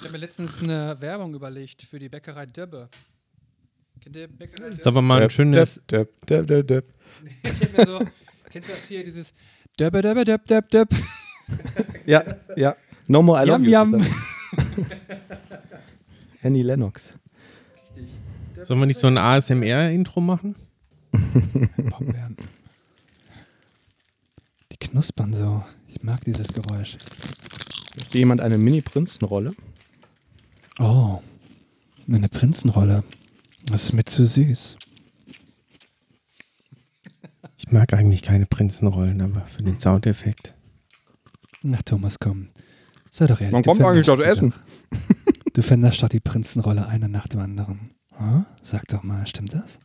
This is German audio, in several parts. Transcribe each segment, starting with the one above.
Ich habe mir letztens eine Werbung überlegt für die Bäckerei Döbbe. Kennt ihr Bäckerei Döbbe? Sag mal ein schönes. Döb, Döb, Döb, Döb. ich so, kennst du das hier, dieses Döbbe, Döbbe, Döb, Döb, Döb? ja, ja. No more I love yum, you. Yum. Annie Lennox. Sollen wir nicht so ein ASMR-Intro machen? Die knuspern so. Ich mag dieses Geräusch. Möchte jemand eine Mini-Prinzenrolle? Oh, eine Prinzenrolle. Das ist mir zu süß. Ich mag eigentlich keine Prinzenrollen, aber für den Soundeffekt. Na, Thomas, komm. Sei doch ehrlich. Man kommt eigentlich das Essen. Du vernaschst doch die Prinzenrolle eine nach dem anderen. Hm? Sag doch mal, stimmt das?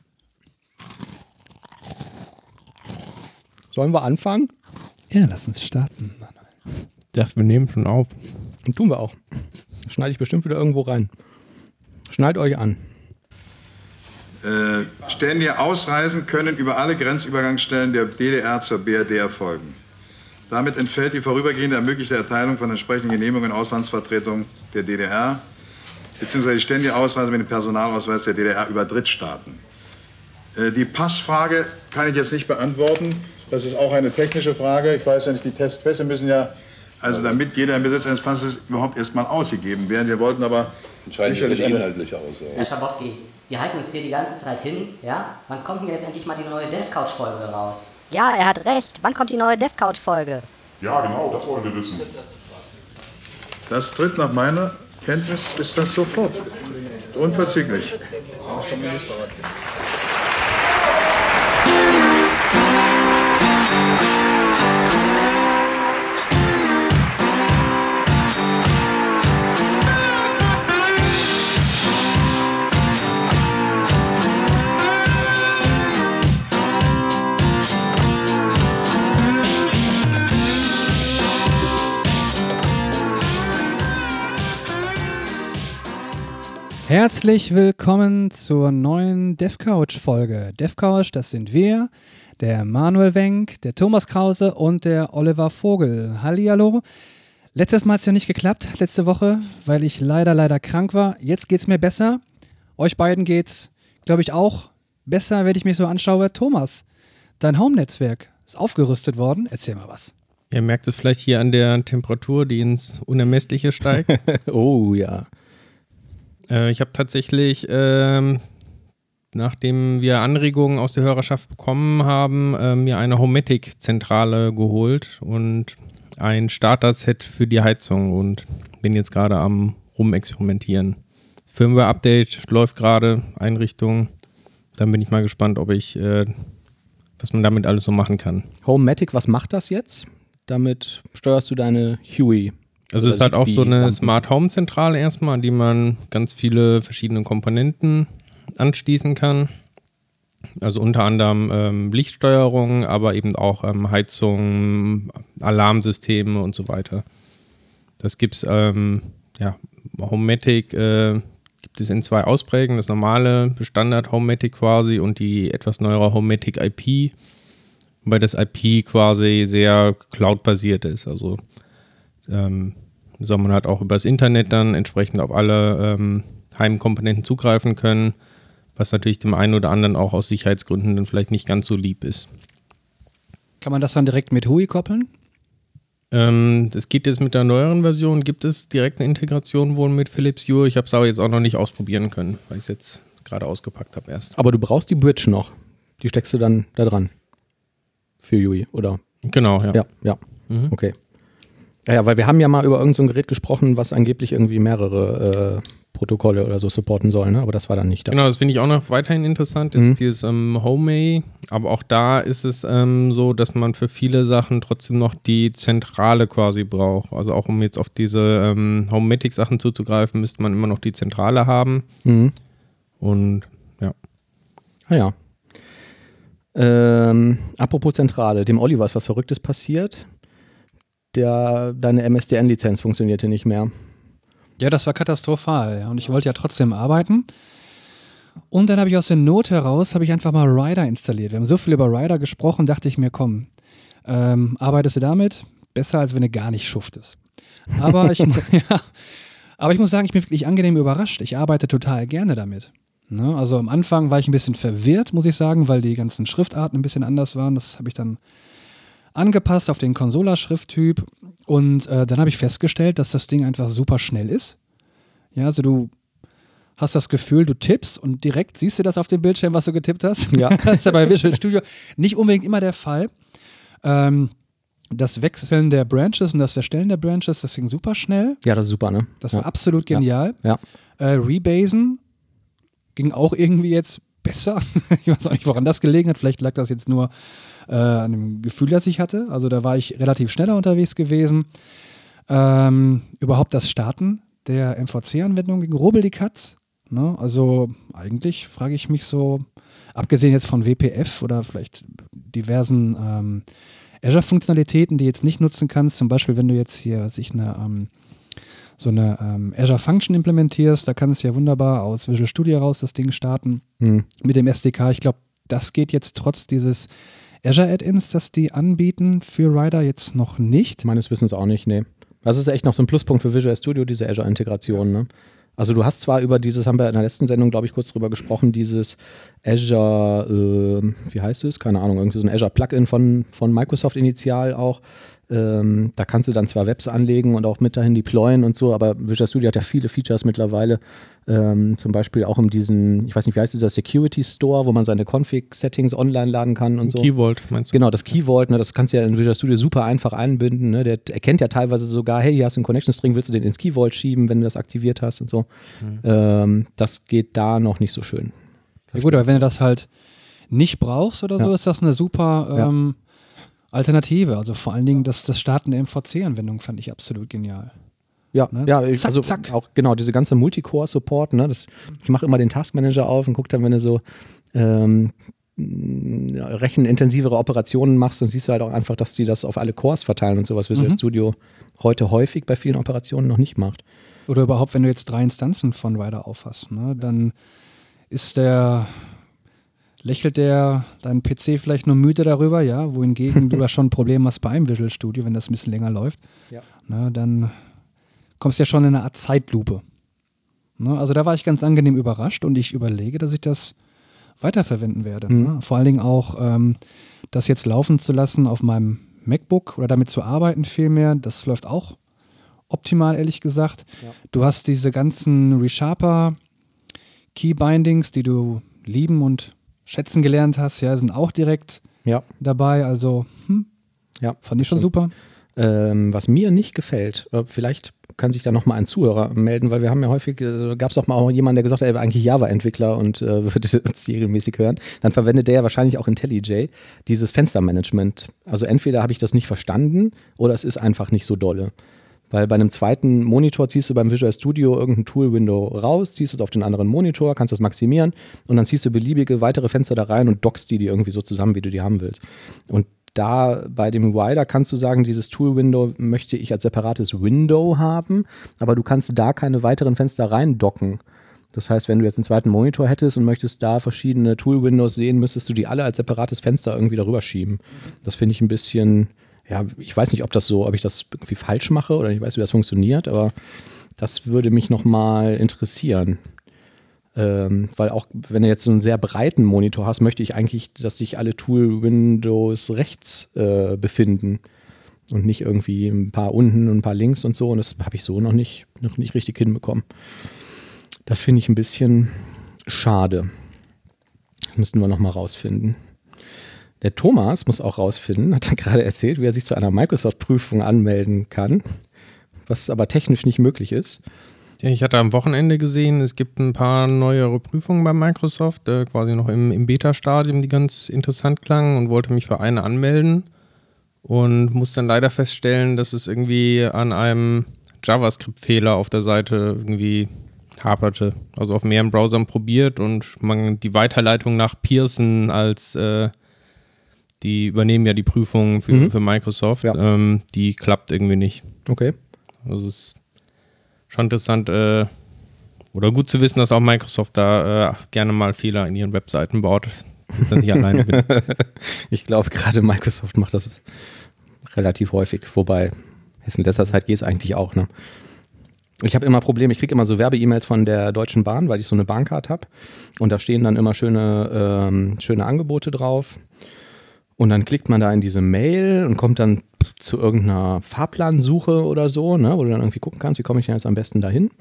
Sollen wir anfangen? Ja, lass uns starten. Das, wir nehmen schon auf. Und tun wir auch. Schneide ich bestimmt wieder irgendwo rein. Schneid euch an. Äh, Stellen, die ausreisen können, über alle Grenzübergangsstellen der DDR zur BRD erfolgen. Damit entfällt die vorübergehende ermöglichte Erteilung von entsprechenden Genehmigungen in Auslandsvertretung der DDR beziehungsweise die ständige Ausreise mit dem Personalausweis der DDR über Drittstaaten. Äh, die Passfrage kann ich jetzt nicht beantworten. Das ist auch eine technische Frage. Ich weiß ja nicht, die Testpässe müssen ja, also damit jeder im Besitz eines Passes überhaupt erstmal ausgegeben werden. Wir wollten aber sicherlich eine inhaltliche Aussage. Herr Schabowski, Sie halten uns hier die ganze Zeit hin, ja? Wann kommt denn jetzt endlich mal die neue DevCouch-Folge raus? Ja, er hat recht. Wann kommt die neue DevCouch-Folge? Ja, genau, das wollen wir wissen. Das tritt nach meiner Kenntnis ist das sofort. Unverzüglich. Herzlich willkommen zur neuen DevCouch-Folge. DevCouch, das sind wir, der Manuel Wenk, der Thomas Krause und der Oliver Vogel. Hallihallo. Letztes Mal hat es ja nicht geklappt, letzte Woche, weil ich leider, leider krank war. Jetzt geht es mir besser. Euch beiden geht's, glaube ich, auch besser, wenn ich mich so anschaue. Thomas, dein Home-Netzwerk ist aufgerüstet worden. Erzähl mal was. Ihr merkt es vielleicht hier an der Temperatur, die ins Unermessliche steigt. oh ja. Äh, ich habe tatsächlich, ähm, nachdem wir Anregungen aus der Hörerschaft bekommen haben, äh, mir eine Homematic-Zentrale geholt und ein Starter-Set für die Heizung und bin jetzt gerade am rumexperimentieren. Firmware-Update läuft gerade, Einrichtung. Dann bin ich mal gespannt, ob ich, äh, was man damit alles so machen kann. Homematic, was macht das jetzt? Damit steuerst du deine Huey also es ist halt auch so eine Smart Home Zentrale erstmal, an die man ganz viele verschiedene Komponenten anschließen kann. Also unter anderem ähm, Lichtsteuerung, aber eben auch ähm, Heizung, Alarmsysteme und so weiter. Das gibt es, ähm, ja, Homematic äh, gibt es in zwei Ausprägungen. Das normale Standard Homematic quasi und die etwas neuere Homematic IP, wobei das IP quasi sehr cloud-basiert ist. Also ähm, soll man halt auch übers Internet dann entsprechend auf alle ähm, Heimkomponenten zugreifen können, was natürlich dem einen oder anderen auch aus Sicherheitsgründen dann vielleicht nicht ganz so lieb ist. Kann man das dann direkt mit HUI koppeln? Ähm, das geht jetzt mit der neueren Version. Gibt es direkt eine Integration wohl mit Philips Hue? Ich habe es aber jetzt auch noch nicht ausprobieren können, weil ich es jetzt gerade ausgepackt habe erst. Aber du brauchst die Bridge noch. Die steckst du dann da dran. Für Yui, oder? Genau, ja. Ja, ja. Mhm. Okay. Ja, ja, weil wir haben ja mal über irgendein so Gerät gesprochen, was angeblich irgendwie mehrere äh, Protokolle oder so supporten soll, ne? aber das war dann nicht das. Genau, das finde ich auch noch weiterhin interessant, ist mhm. dieses ähm, Homey, aber auch da ist es ähm, so, dass man für viele Sachen trotzdem noch die Zentrale quasi braucht. Also auch um jetzt auf diese ähm, Homematic-Sachen zuzugreifen, müsste man immer noch die Zentrale haben. Mhm. Und ja. Ah ja. Ähm, apropos Zentrale, dem Oliver ist was Verrücktes passiert der, deine MSDN-Lizenz funktionierte nicht mehr. Ja, das war katastrophal. Ja. Und ich wollte ja trotzdem arbeiten. Und dann habe ich aus der Not heraus, ich einfach mal Rider installiert. Wir haben so viel über Rider gesprochen, dachte ich mir, komm, ähm, arbeitest du damit? Besser, als wenn du gar nicht schuftest. Aber ich, ja, Aber ich muss sagen, ich bin wirklich angenehm überrascht. Ich arbeite total gerne damit. Ne? Also am Anfang war ich ein bisschen verwirrt, muss ich sagen, weil die ganzen Schriftarten ein bisschen anders waren. Das habe ich dann angepasst auf den Consola-Schrifttyp. Und äh, dann habe ich festgestellt, dass das Ding einfach super schnell ist. Ja, also du hast das Gefühl, du tippst und direkt siehst du das auf dem Bildschirm, was du getippt hast. Ja. das ist ja bei Visual Studio nicht unbedingt immer der Fall. Ähm, das Wechseln der Branches und das Erstellen der Branches, das ging super schnell. Ja, das ist super, ne? Das ja. war absolut genial. Ja. Äh, Rebasen ging auch irgendwie jetzt besser. ich weiß auch nicht, woran das gelegen hat. Vielleicht lag das jetzt nur äh, an dem Gefühl, das ich hatte. Also da war ich relativ schneller unterwegs gewesen. Ähm, überhaupt das Starten der MVC-Anwendung gegen Rubbel die Katz. Ne? Also eigentlich frage ich mich so, abgesehen jetzt von WPF oder vielleicht diversen ähm, Azure-Funktionalitäten, die jetzt nicht nutzen kannst, zum Beispiel wenn du jetzt hier sich eine ähm, so eine ähm, Azure Function implementierst, da kannst du ja wunderbar aus Visual Studio raus das Ding starten Mhm. mit dem SDK. Ich glaube, das geht jetzt trotz dieses Azure Add-ins, das die anbieten für Rider jetzt noch nicht. Meines Wissens auch nicht, nee. Das ist echt noch so ein Pluspunkt für Visual Studio, diese Azure-Integration, ne? Also du hast zwar über dieses, haben wir in der letzten Sendung, glaube ich, kurz drüber gesprochen, dieses Azure, äh, wie heißt es? Keine Ahnung, irgendwie so ein Azure-Plugin von, von Microsoft initial auch. Ähm, da kannst du dann zwar Webs anlegen und auch mit dahin deployen und so, aber Visual Studio hat ja viele Features mittlerweile. Ähm, zum Beispiel auch in diesem, ich weiß nicht, wie heißt dieser Security Store, wo man seine Config-Settings online laden kann und so. Key Vault, meinst du? Genau, das Key Vault, ne, das kannst du ja in Visual Studio super einfach einbinden. Ne? Der erkennt ja teilweise sogar, hey, hier hast du einen Connection String, willst du den ins Key Vault schieben, wenn du das aktiviert hast und so. Ähm, das geht da noch nicht so schön. Ja gut, aber wenn du das halt nicht brauchst oder so, Ja. ist das eine super Ja. Alternative. Also vor allen Dingen das, das Starten der MVC-Anwendung fand ich absolut genial. Ja, Ne? ja, Zack, also zack. auch genau diese ganze Multicore-Support. Ne, das, ich mache immer den Taskmanager auf und gucke dann, wenn du so ähm, rechenintensivere Operationen machst, dann siehst du halt auch einfach, dass die das auf alle Cores verteilen und sowas, was Visual Mhm. Studio heute häufig bei vielen Operationen noch nicht macht. Oder überhaupt, wenn du jetzt drei Instanzen von Rider aufhast, ne, dann ist der, lächelt der dein PC vielleicht nur müde darüber, ja, wohingegen du da schon ein Problem hast bei einem Visual Studio, wenn das ein bisschen länger läuft. Ja. Ne, dann kommst du ja schon in eine Art Zeitlupe. Ne, also da war ich ganz angenehm überrascht und ich überlege, dass ich das weiterverwenden werde. Mhm. Ne? Vor allen Dingen auch ähm, das jetzt laufen zu lassen auf meinem MacBook oder damit zu arbeiten vielmehr, das läuft auch optimal, ehrlich gesagt. Du hast diese ganzen ReSharper Keybindings, die du lieben und schätzen gelernt hast, ja, sind auch direkt Ja, dabei. Also, hm, ja. fand ich schon stimmt. super. Ähm, was mir nicht gefällt, äh, vielleicht kann sich da nochmal ein Zuhörer melden, weil wir haben ja häufig, äh, gab es auch mal auch jemanden, der gesagt hat, er wäre eigentlich Java-Entwickler und äh, würde uns regelmäßig hören. Dann verwendet der ja wahrscheinlich auch IntelliJ, dieses Fenstermanagement. Also entweder habe ich das nicht verstanden oder es ist einfach nicht so dolle. Weil bei einem zweiten Monitor ziehst du beim Visual Studio irgendein Tool-Window raus, ziehst es auf den anderen Monitor, kannst das maximieren und dann ziehst du beliebige weitere Fenster da rein und dockst die, die irgendwie so zusammen, wie du die haben willst. Und da bei dem Rider kannst du sagen, dieses Tool-Window möchte ich als separates Window haben, aber du kannst da keine weiteren Fenster reindocken. Das heißt, wenn du jetzt einen zweiten Monitor hättest und möchtest da verschiedene Tool-Windows sehen, müsstest du die alle als separates Fenster irgendwie darüber schieben. Das finde ich ein bisschen, ja, ich weiß nicht, ob das so, ob ich das irgendwie falsch mache oder ich weiß, wie das funktioniert, aber das würde mich nochmal interessieren. Ähm, weil auch wenn du jetzt so einen sehr breiten Monitor hast, möchte ich eigentlich, dass sich alle Tool-Windows rechts äh, befinden und nicht irgendwie ein paar unten und ein paar links und so. Und das habe ich so noch nicht, noch nicht richtig hinbekommen. Das finde ich ein bisschen schade. Das müssten wir nochmal rausfinden. Der Thomas muss auch rausfinden, hat er gerade erzählt, wie er sich zu einer Microsoft-Prüfung anmelden kann, was aber technisch nicht möglich ist. Ich hatte am Wochenende gesehen, es gibt ein paar neuere Prüfungen bei Microsoft, äh, quasi noch im, im Beta-Stadium, die ganz interessant klangen und wollte mich für eine anmelden und muss dann leider feststellen, dass es irgendwie an einem JavaScript-Fehler auf der Seite irgendwie haperte. Also auf mehreren Browsern probiert und man die Weiterleitung nach Pearson als äh, die übernehmen ja die Prüfung für, Mhm. für Microsoft, Ja. ähm, die klappt irgendwie nicht. Okay. Also es ist schon interessant äh, oder gut zu wissen, dass auch Microsoft da äh, gerne mal Fehler in ihren Webseiten baut. Dass ich nicht alleine bin. Ich glaube, gerade Microsoft macht das relativ häufig. Wobei, in letzter Zeit geht es eigentlich auch. Ne? Ich habe immer Probleme, ich kriege immer so Werbe-E-Mails von der Deutschen Bahn, weil ich so eine Bahncard habe. Und da stehen dann immer schöne, ähm, schöne Angebote drauf. Und dann klickt man da in diese Mail und kommt dann zu irgendeiner Fahrplansuche oder so, ne, wo du dann irgendwie gucken kannst, wie komme ich denn jetzt am besten dahin.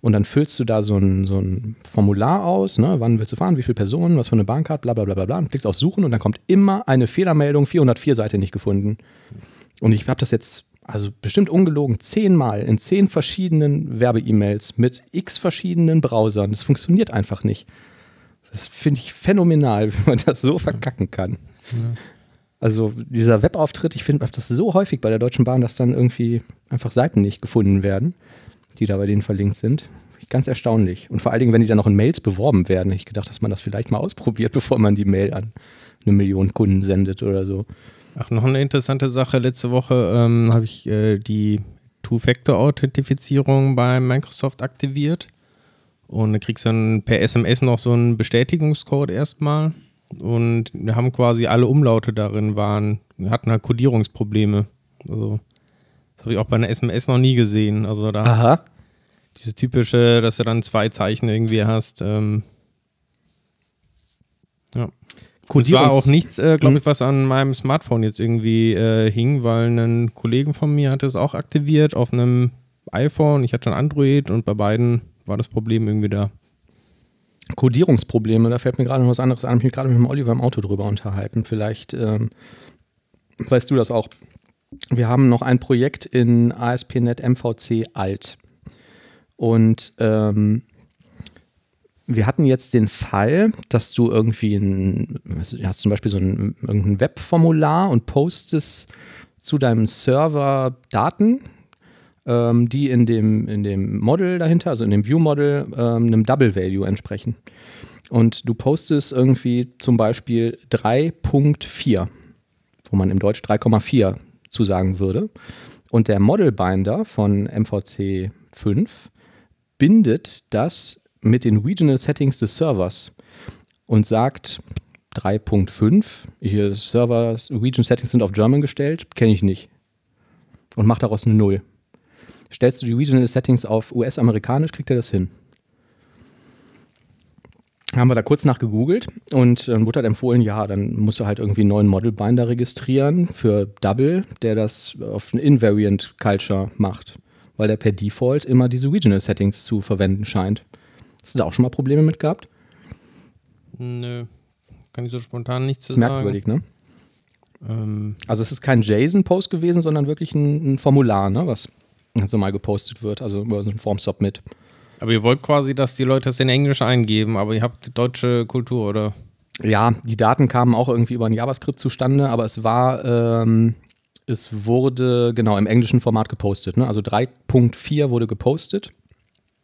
Und dann füllst du da so ein, so ein Formular aus, ne, wann willst du fahren, wie viele Personen, was für eine Bahncard, bla bla bla bla. Und klickst auf Suchen und dann kommt immer eine Fehlermeldung, 404 Seite nicht gefunden. Und ich habe das jetzt, also bestimmt ungelogen, zehnmal in zehn verschiedenen Werbe-E-Mails mit x verschiedenen Browsern. Das funktioniert einfach nicht. Das finde ich phänomenal, wie man das so verkacken kann. Ja. Also dieser Webauftritt, ich finde das so häufig bei der Deutschen Bahn, dass dann irgendwie einfach Seiten nicht gefunden werden, die da bei denen verlinkt sind. Ganz erstaunlich. Und vor allen Dingen, wenn die dann noch in Mails beworben werden. Ich gedacht, dass man das vielleicht mal ausprobiert, bevor man die Mail an eine Million Kunden sendet oder so. Ach, noch eine interessante Sache. Letzte Woche ähm, habe ich äh, die Two-Factor-Authentifizierung bei Microsoft aktiviert. Und da kriegst du dann per SMS noch so einen Bestätigungscode erstmal. Und wir haben quasi alle Umlaute darin waren, wir hatten halt Codierungsprobleme. Also, das habe ich auch bei einer SMS noch nie gesehen. Also da Aha. dieses typische, dass du dann zwei Zeichen irgendwie hast. Ähm, ja. Es war auch nichts, äh, glaube ich, was an meinem Smartphone jetzt irgendwie äh, hing, weil ein Kollegen von mir hatte es auch aktiviert auf einem iPhone. Ich hatte ein Android und bei beiden war das Problem irgendwie da. Codierungsprobleme, da fällt mir gerade noch was anderes an. Ich habe mich gerade mit dem Oliver im Auto drüber unterhalten. Vielleicht ähm, weißt du das auch. Wir haben noch ein Projekt in ASP.NET MVC alt. Und ähm, wir hatten jetzt den Fall, dass du irgendwie ein, hast zum Beispiel so ein, irgendein Webformular und postest zu deinem Server Daten, ähm, die in dem, in dem Model dahinter, also in dem View-Model, ähm, einem Double Value entsprechen. Und du postest irgendwie zum Beispiel 3.4, wo man im Deutsch 3,4 zu sagen würde. Und der Model Binder von MVC 5 bindet das mit den Regional Settings des Servers und sagt 3.5, hier Servers, Region Settings sind auf German gestellt, kenne ich nicht. Und macht daraus eine Null. Stellst du die Regional Settings auf US-amerikanisch, kriegt er das hin. Haben wir da kurz nach gegoogelt und dann wurde halt empfohlen, ja, dann musst du halt irgendwie einen neuen Model Binder registrieren für Double, der das auf ein Invariant Culture macht, weil der per Default immer diese Regional Settings zu verwenden scheint. Hast du da auch schon mal Probleme mit gehabt? Nö, kann ich so spontan nichts zu sagen. Merkwürdig, ne? Ähm also es ist kein JSON-Post gewesen, sondern wirklich ein, ein Formular, ne, was so mal gepostet wird, also über so ein Form-Submit. Aber ihr wollt quasi, dass die Leute das in Englisch eingeben, aber ihr habt deutsche Kultur, oder? Ja, die Daten kamen auch irgendwie über ein JavaScript zustande, aber es war, ähm, es wurde genau im englischen Format gepostet. Ne? Also 3.4 wurde gepostet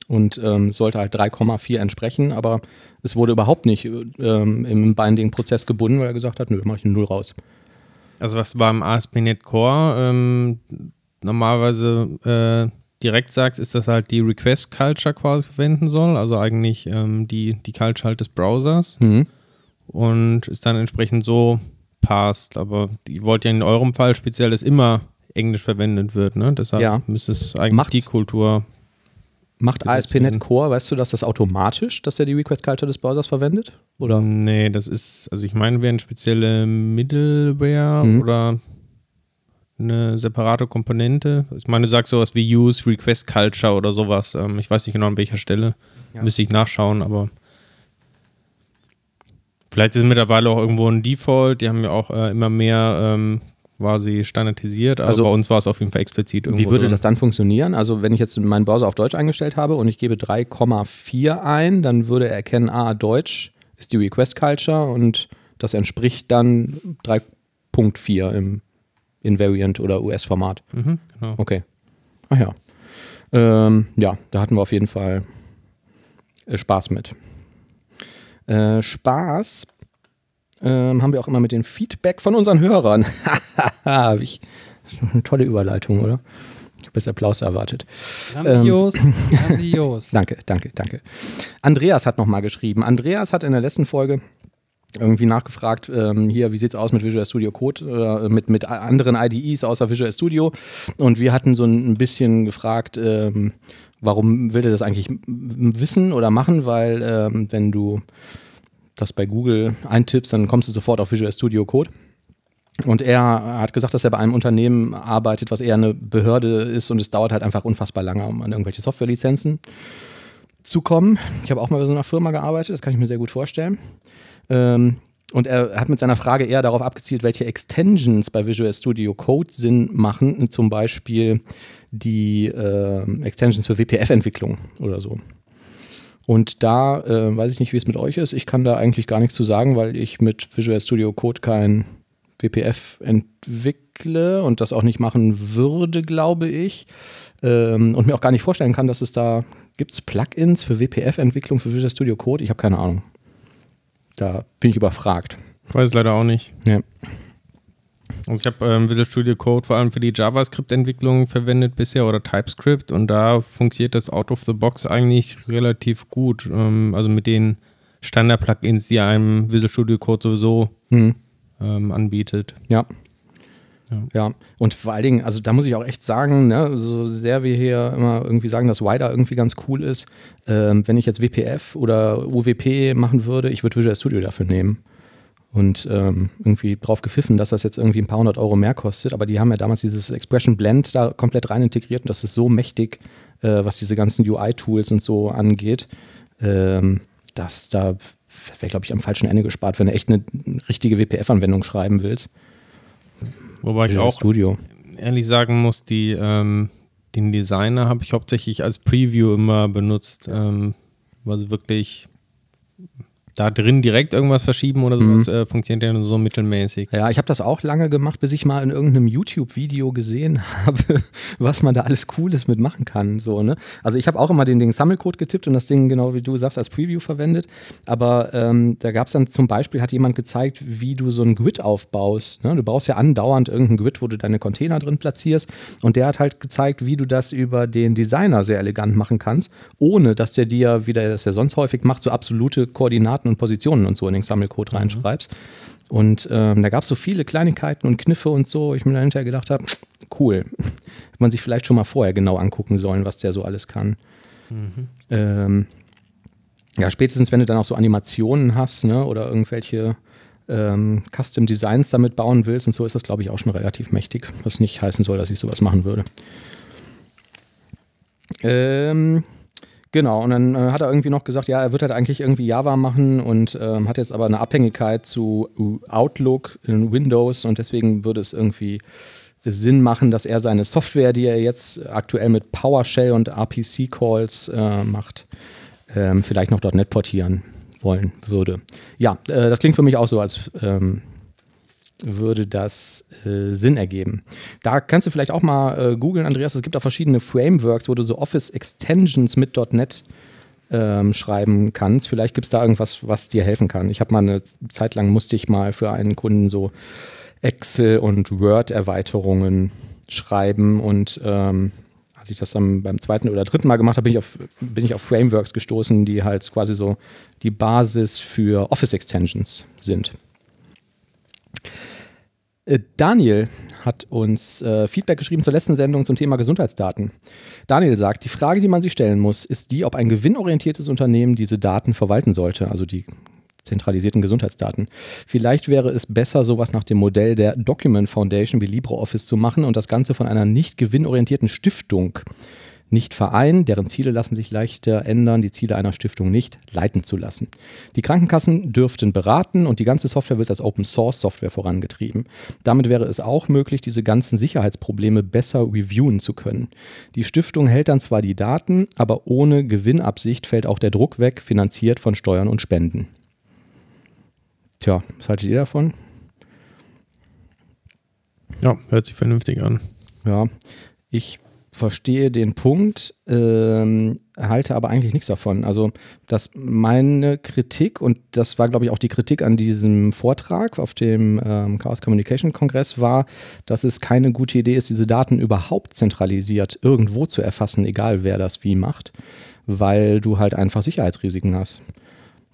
und ähm, sollte halt 3,4 entsprechen, aber es wurde überhaupt nicht ähm, im Binding-Prozess gebunden, weil er gesagt hat, nö, mache ich eine Null raus. Also was beim ASP.NET Core ähm, normalerweise äh, direkt sagst, ist, dass halt die Request Culture quasi verwenden soll, also eigentlich ähm, die, die Culture halt des Browsers mhm. und ist dann entsprechend so passt. Aber ihr wollt ja in eurem Fall speziell, dass immer Englisch verwendet wird, ne? Deshalb ja. müsste es eigentlich Macht, die Kultur. Macht ASP.NET Core, weißt du, dass das automatisch, dass er die Request Culture des Browsers verwendet? Oder? Nee, das ist, also ich meine, wären spezielle Middleware mhm. oder eine separate Komponente. Ich meine, du sagst sowas wie Use, Request Culture oder sowas. Ähm, ich weiß nicht genau an welcher Stelle. Ja. Müsste ich nachschauen, aber vielleicht ist es mittlerweile auch irgendwo ein Default. Die haben ja auch äh, immer mehr ähm, quasi standardisiert. Also, also bei uns war es auf jeden Fall explizit irgendwo. Wie würde drin. das dann funktionieren? Also wenn ich jetzt meinen Browser auf Deutsch eingestellt habe und ich gebe 3,4 ein, dann würde er erkennen, ah, Deutsch ist die Request Culture und das entspricht dann 3.4 im Invariant oder US-Format. Mhm, genau. Okay. Ach ja. Ähm, ja, da hatten wir auf jeden Fall äh, Spaß mit. Äh, Spaß ähm, haben wir auch immer mit dem Feedback von unseren Hörern. Habe ich eine tolle Überleitung, oder? Ich habe jetzt Applaus erwartet. Grandios, ähm, grandios. danke, danke, danke. Andreas hat nochmal geschrieben. Andreas hat in der letzten Folge irgendwie nachgefragt, ähm, hier, wie sieht es aus mit Visual Studio Code oder mit, mit anderen IDEs außer Visual Studio? Und wir hatten so ein bisschen gefragt, ähm, warum will er das eigentlich wissen oder machen? Weil ähm, wenn du das bei Google eintippst, dann kommst du sofort auf Visual Studio Code. Und er hat gesagt, dass er bei einem Unternehmen arbeitet, was eher eine Behörde ist und es dauert halt einfach unfassbar lange, um an irgendwelche Softwarelizenzen zu kommen. Ich habe auch mal bei so einer Firma gearbeitet, das kann ich mir sehr gut vorstellen. Ähm, und er hat mit seiner Frage eher darauf abgezielt, welche Extensions bei Visual Studio Code Sinn machen, zum Beispiel die äh, Extensions für WPF-Entwicklung oder so. Und da äh, weiß ich nicht, wie es mit euch ist. Ich kann da eigentlich gar nichts zu sagen, weil ich mit Visual Studio Code kein WPF entwickle und das auch nicht machen würde, glaube ich. Ähm, und mir auch gar nicht vorstellen kann, dass es da gibt es Plugins für WPF-Entwicklung für Visual Studio Code. Ich habe keine Ahnung. Da bin ich überfragt. Ich weiß leider auch nicht. Ja. Also ich habe ähm, Visual Studio Code vor allem für die JavaScript-Entwicklung verwendet bisher oder TypeScript und da funktioniert das out of the box eigentlich relativ gut. Ähm, also mit den Standard-Plugins, die einem Visual Studio Code sowieso hm. ähm, anbietet. Ja. Ja. Ja. und vor allen Dingen, also da muss ich auch echt sagen, ne, so sehr wir hier immer irgendwie sagen, dass Wider irgendwie ganz cool ist, ähm, wenn ich jetzt WPF oder UWP machen würde, ich würde Visual Studio dafür nehmen und ähm, irgendwie drauf gepfiffen, dass das jetzt irgendwie ein paar hundert Euro mehr kostet. Aber die haben ja damals dieses Expression Blend da komplett rein integriert und das ist so mächtig, äh, was diese ganzen UI-Tools und so angeht, ähm, dass da wäre, glaube ich, am falschen Ende gespart, wenn du echt eine richtige WPF-Anwendung schreiben willst. Wobei ich auch Studio. ehrlich sagen muss, die, ähm, den Designer habe ich hauptsächlich als Preview immer benutzt, ähm, weil wirklich da drin direkt irgendwas verschieben oder sowas, mhm. äh, funktioniert ja nur so mittelmäßig. Ja, ich habe das auch lange gemacht, bis ich mal in irgendeinem YouTube-Video gesehen habe, was man da alles Cooles mitmachen kann. So, ne? Also ich habe auch immer den Ding Sammelcode getippt und das Ding, genau wie du sagst, als Preview verwendet. Aber ähm, da gab es dann zum Beispiel, hat jemand gezeigt, wie du so ein Grid aufbaust. Ne? Du brauchst ja andauernd irgendein Grid, wo du deine Container drin platzierst. Und der hat halt gezeigt, wie du das über den Designer sehr elegant machen kannst, ohne dass der dir, wie der das ja sonst häufig macht, so absolute Koordinaten Daten und Positionen und so in den Sammelcode mhm. reinschreibst. Und ähm, da gab es so viele Kleinigkeiten und Kniffe und so, ich mir dann hinterher gedacht habe, cool. Hätte man sich vielleicht schon mal vorher genau angucken sollen, was der so alles kann. Mhm. Ähm, ja, spätestens, wenn du dann auch so Animationen hast, ne, oder irgendwelche ähm, Custom Designs damit bauen willst und so, ist das, glaube ich, auch schon relativ mächtig. Was nicht heißen soll, dass ich sowas machen würde. Ähm, Genau, und dann äh, hat er irgendwie noch gesagt, ja, er wird halt eigentlich irgendwie Java machen und ähm, hat jetzt aber eine Abhängigkeit zu Outlook in Windows und deswegen würde es irgendwie Sinn machen, dass er seine Software, die er jetzt aktuell mit PowerShell und RPC-Calls äh, macht, ähm, vielleicht noch .NET portieren wollen würde. Ja, äh, das klingt für mich auch so, als ähm, würde das äh, Sinn ergeben. Da kannst du vielleicht auch mal äh, googeln, Andreas. Es gibt auch verschiedene Frameworks, wo du so Office Extensions mit .NET ähm, schreiben kannst. Vielleicht gibt es da irgendwas, was dir helfen kann. Ich habe mal eine Zeit lang musste ich mal für einen Kunden so Excel und Word-Erweiterungen schreiben und ähm, als ich das dann beim zweiten oder dritten Mal gemacht habe, bin ich, auf, bin ich auf Frameworks gestoßen, die halt quasi so die Basis für Office Extensions sind. Äh, Daniel hat uns äh, Feedback geschrieben zur letzten Sendung zum Thema Gesundheitsdaten. Daniel sagt, die Frage, die man sich stellen muss, ist die, ob ein gewinnorientiertes Unternehmen diese Daten verwalten sollte, also die zentralisierten Gesundheitsdaten. Vielleicht wäre es besser, sowas nach dem Modell der Document Foundation wie LibreOffice zu machen und das Ganze von einer nicht gewinnorientierten Stiftung nicht Verein, deren Ziele lassen sich leichter ändern, die Ziele einer Stiftung nicht leiten zu lassen. Die Krankenkassen dürften beraten und die ganze Software wird als Open Source Software vorangetrieben. Damit wäre es auch möglich, diese ganzen Sicherheitsprobleme besser reviewen zu können. Die Stiftung hält dann zwar die Daten, aber ohne Gewinnabsicht fällt auch der Druck weg, finanziert von Steuern und Spenden. Tja, was haltet ihr davon? Ja, hört sich vernünftig an. Ja, ich verstehe den Punkt, ähm, halte aber eigentlich nichts davon. Also, dass meine Kritik, und das war, glaube ich, auch die Kritik an diesem Vortrag auf dem ähm, Chaos Communication Kongress, war, dass es keine gute Idee ist, diese Daten überhaupt zentralisiert irgendwo zu erfassen, egal wer das wie macht, weil du halt einfach Sicherheitsrisiken hast.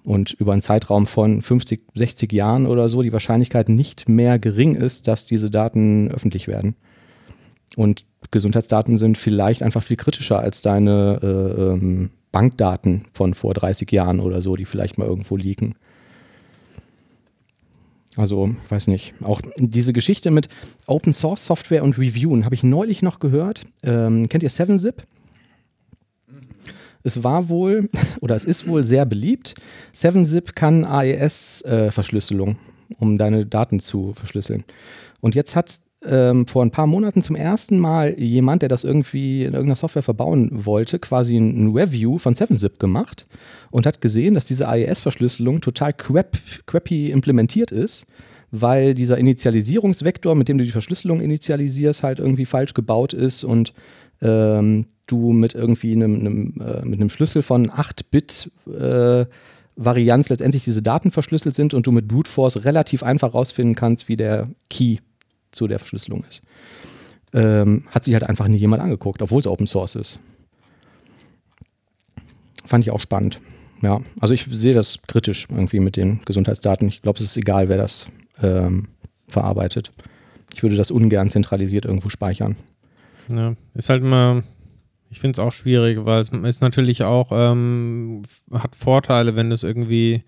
und über einen Zeitraum von 50, 60 Jahren oder so die Wahrscheinlichkeit nicht mehr gering ist, dass diese Daten öffentlich werden. Und Gesundheitsdaten sind vielleicht einfach viel kritischer als deine äh, ähm, Bankdaten von vor 30 Jahren oder so, die vielleicht mal irgendwo liegen. Also, weiß nicht. Auch diese Geschichte mit Open Source Software und Reviewen habe ich neulich noch gehört. Ähm, kennt ihr 7-Zip? Es war wohl, oder es ist wohl sehr beliebt. 7-Zip kann AES-Verschlüsselung, äh, um deine Daten zu verschlüsseln. Und jetzt hat ähm, vor ein paar Monaten zum ersten Mal jemand, der das irgendwie in irgendeiner Software verbauen wollte, quasi ein Review von 7-Zip gemacht und hat gesehen, dass diese AES-Verschlüsselung total crap, crappy implementiert ist, weil dieser Initialisierungsvektor, mit dem du die Verschlüsselung initialisierst, halt irgendwie falsch gebaut ist und ähm, du mit irgendwie einem, einem äh, mit einem Schlüssel von 8-Bit äh, Varianz letztendlich diese Daten verschlüsselt sind und du mit Brute Force relativ einfach rausfinden kannst, wie der Key zu der Verschlüsselung ist. Ähm, hat sich halt einfach nie jemand angeguckt, obwohl es Open Source ist. Fand ich auch spannend. Ja, also ich sehe das kritisch irgendwie mit den Gesundheitsdaten. Ich glaube, es ist egal, wer das ähm, verarbeitet. Ich würde das ungern zentralisiert irgendwo speichern. Ja, ist halt immer, ich finde es auch schwierig, weil es ist natürlich auch, ähm, hat Vorteile, wenn es irgendwie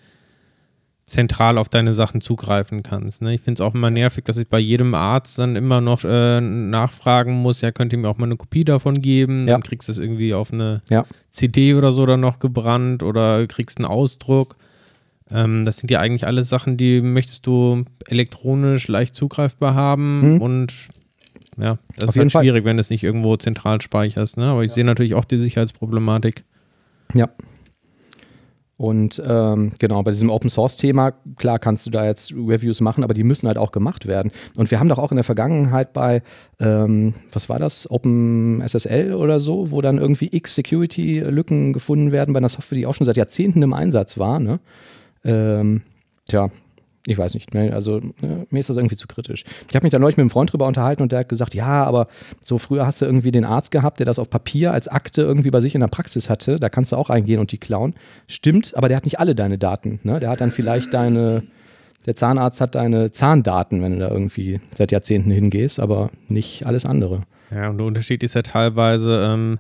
zentral auf deine Sachen zugreifen kannst. Ne? Ich finde es auch immer nervig, dass ich bei jedem Arzt dann immer noch äh, nachfragen muss, ja, könnt ihr mir auch mal eine Kopie davon geben? Ja. Dann kriegst du es irgendwie auf eine ja. CD oder so dann noch gebrannt oder kriegst einen Ausdruck. Ähm, das sind ja eigentlich alles Sachen, die möchtest du elektronisch leicht zugreifbar haben mhm. und ja, das auf ist halt schwierig, Fall. wenn du es nicht irgendwo zentral speicherst. Ne? Aber ich ja. sehe natürlich auch die Sicherheitsproblematik. Ja, und ähm, genau, bei diesem Open Source Thema, klar kannst du da jetzt Reviews machen, aber die müssen halt auch gemacht werden. Und wir haben doch auch in der Vergangenheit bei, ähm, was war das, Open SSL oder so, wo dann irgendwie x Security-Lücken gefunden werden bei einer Software, die auch schon seit Jahrzehnten im Einsatz war. Ne? Ähm, tja, ich weiß nicht, ne? also ne, mir ist das irgendwie zu kritisch. Ich habe mich da neulich mit einem Freund drüber unterhalten und der hat gesagt, ja, aber so früher hast du irgendwie den Arzt gehabt, der das auf Papier als Akte irgendwie bei sich in der Praxis hatte, da kannst du auch eingehen und die klauen. Stimmt, aber der hat nicht alle deine Daten. Ne? Der hat dann vielleicht deine, der Zahnarzt hat deine Zahndaten, wenn du da irgendwie seit Jahrzehnten hingehst, aber nicht alles andere. Ja, und der Unterschied ist ja teilweise, ähm,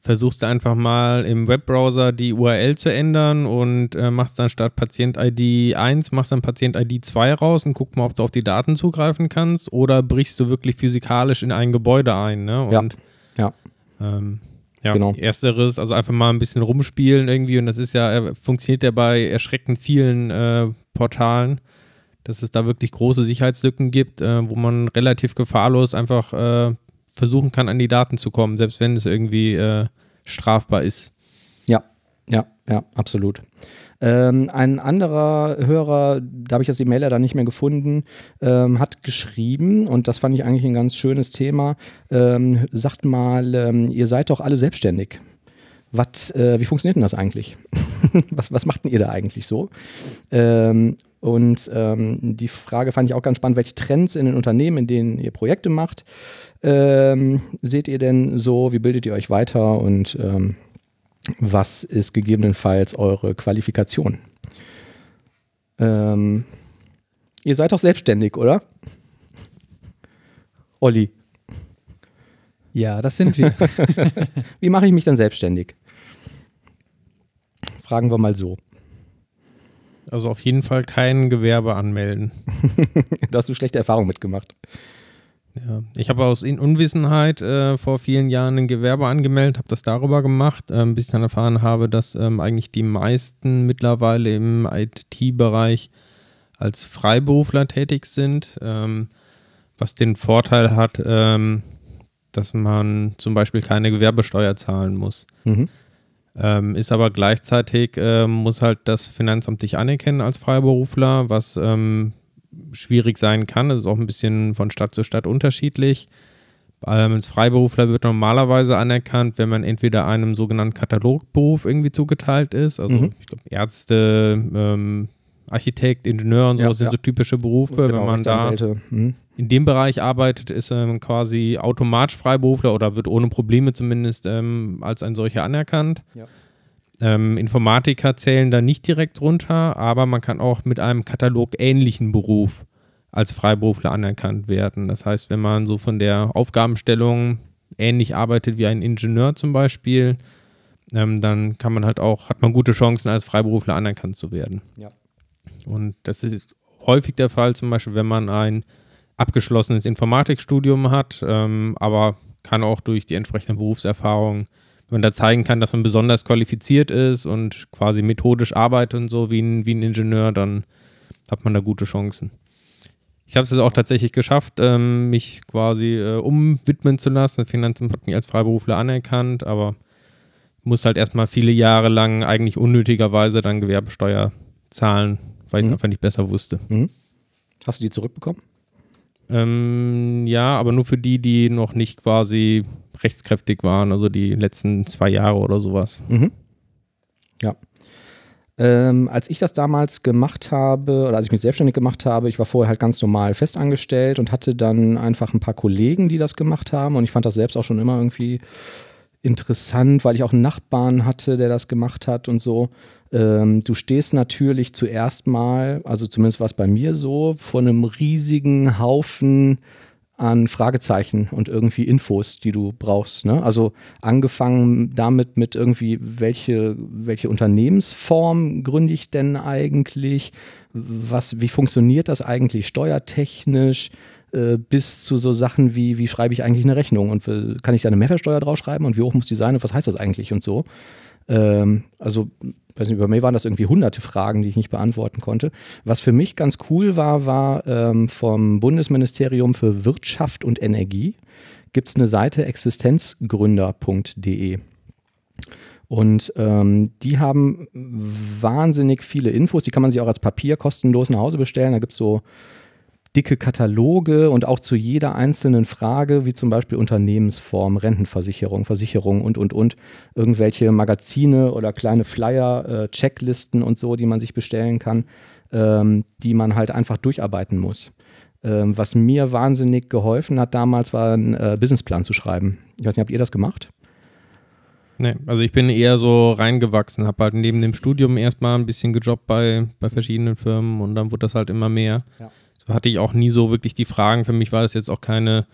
versuchst du einfach mal im Webbrowser die URL zu ändern und äh, machst dann statt Patient-ID 1, machst dann Patient-ID 2 raus und guck mal, ob du auf die Daten zugreifen kannst oder brichst du wirklich physikalisch in ein Gebäude ein. Ne? Und, ja. Ja. Ähm, ja, genau. ersteres, also einfach mal ein bisschen rumspielen irgendwie und das ist ja, äh, funktioniert ja bei erschreckend vielen äh, Portalen, dass es da wirklich große Sicherheitslücken gibt, äh, wo man relativ gefahrlos einfach äh, versuchen kann, an die Daten zu kommen, selbst wenn es irgendwie äh, strafbar ist. Ja, ja, ja, absolut. Ähm, ein anderer Hörer, da habe ich das E-Mail leider nicht mehr gefunden, ähm, hat geschrieben, und das fand ich eigentlich ein ganz schönes Thema, ähm, sagt mal, ähm, ihr seid doch alle selbstständig. Was, äh, wie funktioniert denn das eigentlich? was, was macht denn ihr da eigentlich so? Ähm, und ähm, die Frage fand ich auch ganz spannend, welche Trends in den Unternehmen, in denen ihr Projekte macht, ähm, seht ihr denn so? Wie bildet ihr euch weiter und ähm, was ist gegebenenfalls eure Qualifikation? Ähm, ihr seid doch selbstständig, oder? Olli. Ja, das sind wir. Wie mache ich mich dann selbstständig? Fragen wir mal so. Also auf jeden Fall kein Gewerbe anmelden. da hast du schlechte Erfahrungen mitgemacht. Ja, ich habe aus Unwissenheit äh, vor vielen Jahren ein Gewerbe angemeldet, habe das darüber gemacht, ähm, bis ich dann erfahren habe, dass ähm, eigentlich die meisten mittlerweile im IT-Bereich als Freiberufler tätig sind, ähm, was den Vorteil hat, ähm, dass man zum Beispiel keine Gewerbesteuer zahlen muss. Mhm. Ähm, ist aber gleichzeitig, äh, muss halt das Finanzamt dich anerkennen als Freiberufler, was ähm, schwierig sein kann. Das ist auch ein bisschen von Stadt zu Stadt unterschiedlich. Ähm, als Freiberufler wird normalerweise anerkannt, wenn man entweder einem sogenannten Katalogberuf irgendwie zugeteilt ist, also mhm. ich glaube Ärzte, ähm, Architekt, Ingenieur und so ja, sind ja. so typische Berufe. Genau, wenn man da mhm. in dem Bereich arbeitet, ist man quasi automatisch Freiberufler oder wird ohne Probleme zumindest ähm, als ein solcher anerkannt. Ja. Ähm, Informatiker zählen da nicht direkt drunter, aber man kann auch mit einem katalomähnlichen Beruf als Freiberufler anerkannt werden. Das heißt, wenn man so von der Aufgabenstellung ähnlich arbeitet wie ein Ingenieur zum Beispiel, ähm, dann kann man halt auch, hat man gute Chancen als Freiberufler anerkannt zu werden. Ja. Und das ist häufig der Fall, zum Beispiel, wenn man ein abgeschlossenes Informatikstudium hat, ähm, aber kann auch durch die entsprechende Berufserfahrung, wenn man da zeigen kann, dass man besonders qualifiziert ist und quasi methodisch arbeitet und so wie ein, wie ein Ingenieur, dann hat man da gute Chancen. Ich habe es auch tatsächlich geschafft, ähm, mich quasi äh, umwidmen zu lassen. Finanzamt hat mich als Freiberufler anerkannt, aber muss halt erstmal viele Jahre lang eigentlich unnötigerweise dann Gewerbesteuer zahlen, weil ich Mhm. einfach nicht besser wusste. Mhm. Hast du die zurückbekommen? Ähm, ja, aber nur für die, die noch nicht quasi rechtskräftig waren, also die letzten zwei Jahre oder sowas. Mhm. Ja. Ähm, als ich das damals gemacht habe, oder als ich mich selbstständig gemacht habe, ich war vorher halt ganz normal festangestellt und hatte dann einfach ein paar Kollegen, die das gemacht haben. Und ich fand das selbst auch schon immer irgendwie interessant, weil ich auch einen Nachbarn hatte, der das gemacht hat und so. Ähm, du stehst natürlich zuerst mal, also zumindest war es bei mir so, vor einem riesigen Haufen an Fragezeichen und irgendwie Infos, die du brauchst. Ne? Also angefangen damit mit irgendwie, welche, welche Unternehmensform gründe ich denn eigentlich? Was, wie funktioniert das eigentlich steuertechnisch? Äh, bis zu so Sachen wie, wie schreibe ich eigentlich eine Rechnung und kann ich da eine Mehrwertsteuer draufschreiben und wie hoch muss die sein und was heißt das eigentlich und so. Ähm, also, weiß nicht, bei mir waren das irgendwie hunderte Fragen, die ich nicht beantworten konnte. Was für mich ganz cool war, war ähm, vom Bundesministerium für Wirtschaft und Energie gibt es eine Seite existenzgründer.de. Und ähm, die haben wahnsinnig viele Infos, die kann man sich auch als Papier kostenlos nach Hause bestellen. Da gibt es so dicke Kataloge und auch zu jeder einzelnen Frage, wie zum Beispiel Unternehmensform, Rentenversicherung, Versicherung und, und, und, irgendwelche Magazine oder kleine Flyer, äh, Checklisten und so, die man sich bestellen kann, ähm, die man halt einfach durcharbeiten muss. Ähm, was mir wahnsinnig geholfen hat damals, war einen äh, Businessplan zu schreiben. Ich weiß nicht, habt ihr das gemacht? Nee, also ich bin eher so reingewachsen, habe halt neben dem Studium erstmal ein bisschen gejobbt bei, bei verschiedenen Firmen und dann wurde das halt immer mehr. Ja. Hatte ich auch nie so wirklich die Fragen. Für mich war das jetzt auch keine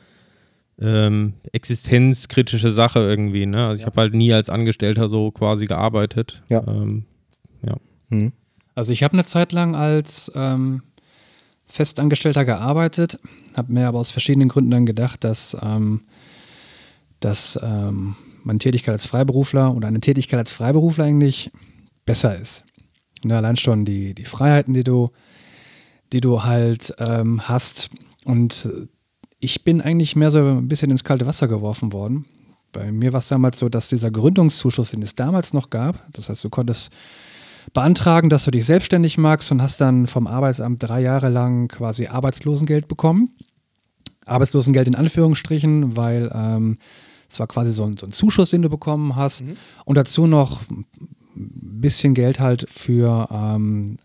ähm, existenzkritische Sache irgendwie. Ne? Also ich habe halt nie als Angestellter so quasi gearbeitet. Ja. Ähm, Hm. Also ich habe eine Zeit lang als ähm, Festangestellter gearbeitet, habe mir aber aus verschiedenen Gründen dann gedacht, dass, ähm, dass ähm, meine Tätigkeit als Freiberufler oder eine Tätigkeit als Freiberufler eigentlich besser ist. Ne, allein schon die, die Freiheiten, die du, die du halt ähm, hast. Und ich bin eigentlich mehr so ein bisschen ins kalte Wasser geworfen worden. Bei mir war es damals so, dass dieser Gründungszuschuss, den es damals noch gab, das heißt, du konntest beantragen, dass du dich selbstständig magst und hast dann vom Arbeitsamt drei Jahre lang quasi Arbeitslosengeld bekommen. Arbeitslosengeld in Anführungsstrichen, weil ähm, es war quasi so ein, so ein Zuschuss, den du bekommen hast. Und dazu noch ein bisschen Geld halt für, ähm,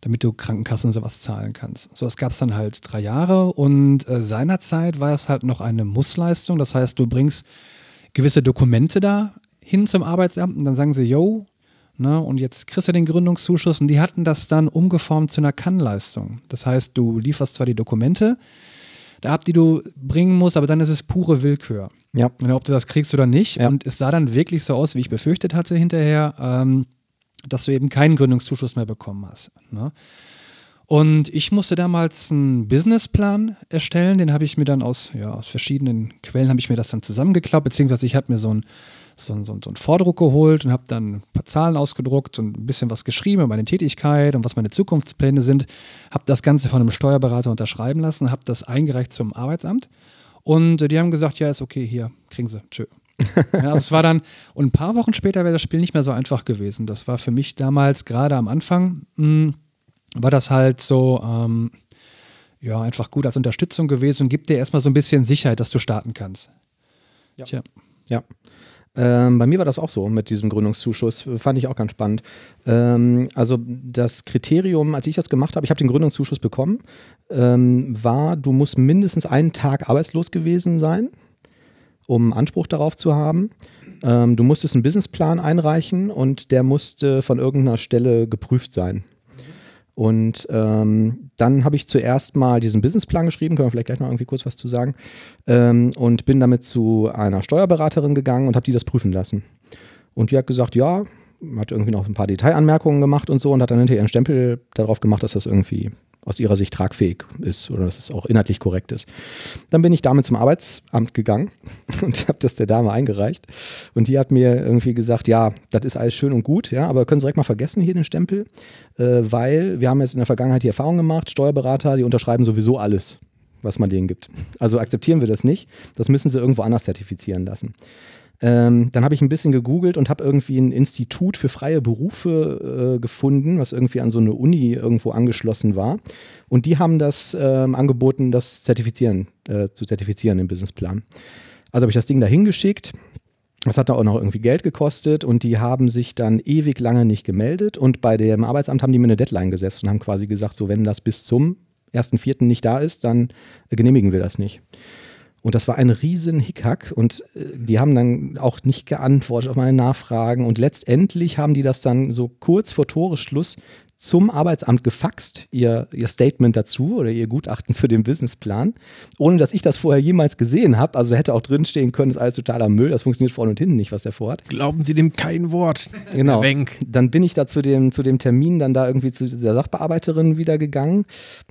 damit du Krankenkassen und sowas zahlen kannst. So, das gab es dann halt drei Jahre und äh, seinerzeit war es halt noch eine Mussleistung. Das heißt, du bringst gewisse Dokumente da hin zum Arbeitsamt und dann sagen sie, yo, Ne, und jetzt kriegst du den Gründungszuschuss und die hatten das dann umgeformt zu einer Kannleistung. Das heißt, du lieferst zwar die Dokumente da ab, die du bringen musst, aber dann ist es pure Willkür. Ja. Ne, ob du das kriegst oder nicht. Ja. Und es sah dann wirklich so aus, wie ich befürchtet hatte hinterher, ähm, dass du eben keinen Gründungszuschuss mehr bekommen hast. Ne? Und ich musste damals einen Businessplan erstellen, den habe ich mir dann aus, ja, aus verschiedenen Quellen habe ich mir das dann zusammengeklappt, beziehungsweise ich habe mir so ein so, ein- so, ein- so einen Vordruck geholt und habe dann ein paar Zahlen ausgedruckt und ein bisschen was geschrieben über meine Tätigkeit und was meine Zukunftspläne sind. Habe das Ganze von einem Steuerberater unterschreiben lassen, habe das eingereicht zum Arbeitsamt und die haben gesagt, ja, ist okay, hier, kriegen sie, tschö. ja, also es war dann, und ein paar Wochen später wäre das Spiel nicht mehr so einfach gewesen. Das war für mich damals, gerade am Anfang, mh, war das halt so, ähm, ja, einfach gut als Unterstützung gewesen und gibt dir erstmal so ein bisschen Sicherheit, dass du starten kannst. Ja. Tja. Ja. Ähm, bei mir war das auch so mit diesem Gründungszuschuss. Fand ich auch ganz spannend. Ähm, also das Kriterium, als ich das gemacht habe, ich habe den Gründungszuschuss bekommen, ähm, war, du musst mindestens einen Tag arbeitslos gewesen sein, um Anspruch darauf zu haben. Ähm, du musstest einen Businessplan einreichen und der musste von irgendeiner Stelle geprüft sein. Und ähm, dann habe ich zuerst mal diesen Businessplan geschrieben, können wir vielleicht gleich noch irgendwie kurz was zu sagen, ähm, und bin damit zu einer Steuerberaterin gegangen und habe die das prüfen lassen. Und die hat gesagt, ja, hat irgendwie noch ein paar Detailanmerkungen gemacht und so und hat dann hinterher ihren Stempel darauf gemacht, dass das irgendwie aus ihrer Sicht tragfähig ist oder dass es auch inhaltlich korrekt ist. Dann bin ich damit zum Arbeitsamt gegangen und habe das der Dame eingereicht. Und die hat mir irgendwie gesagt, ja, das ist alles schön und gut, ja, aber können Sie direkt mal vergessen hier den Stempel, äh, weil wir haben jetzt in der Vergangenheit die Erfahrung gemacht, Steuerberater, die unterschreiben sowieso alles was man denen gibt. Also akzeptieren wir das nicht. Das müssen sie irgendwo anders zertifizieren lassen. Ähm, dann habe ich ein bisschen gegoogelt und habe irgendwie ein Institut für freie Berufe äh, gefunden, was irgendwie an so eine Uni irgendwo angeschlossen war. Und die haben das ähm, angeboten, das zertifizieren, äh, zu zertifizieren im Businessplan. Also habe ich das Ding da hingeschickt. Das hat da auch noch irgendwie Geld gekostet und die haben sich dann ewig lange nicht gemeldet. Und bei dem Arbeitsamt haben die mir eine Deadline gesetzt und haben quasi gesagt, so wenn das bis zum 1.4. nicht da ist, dann genehmigen wir das nicht. Und das war ein riesen Hickhack und äh, die haben dann auch nicht geantwortet auf meine Nachfragen. Und letztendlich haben die das dann so kurz vor Toreschluss zum Arbeitsamt gefaxt, ihr, ihr Statement dazu oder ihr Gutachten zu dem Businessplan, ohne dass ich das vorher jemals gesehen habe. Also hätte auch drinstehen können, ist alles totaler Müll, das funktioniert vorne und hinten nicht, was der vorhat. Glauben Sie dem kein Wort. Genau. Dann bin ich da zu dem, zu dem Termin dann da irgendwie zu dieser Sachbearbeiterin wieder gegangen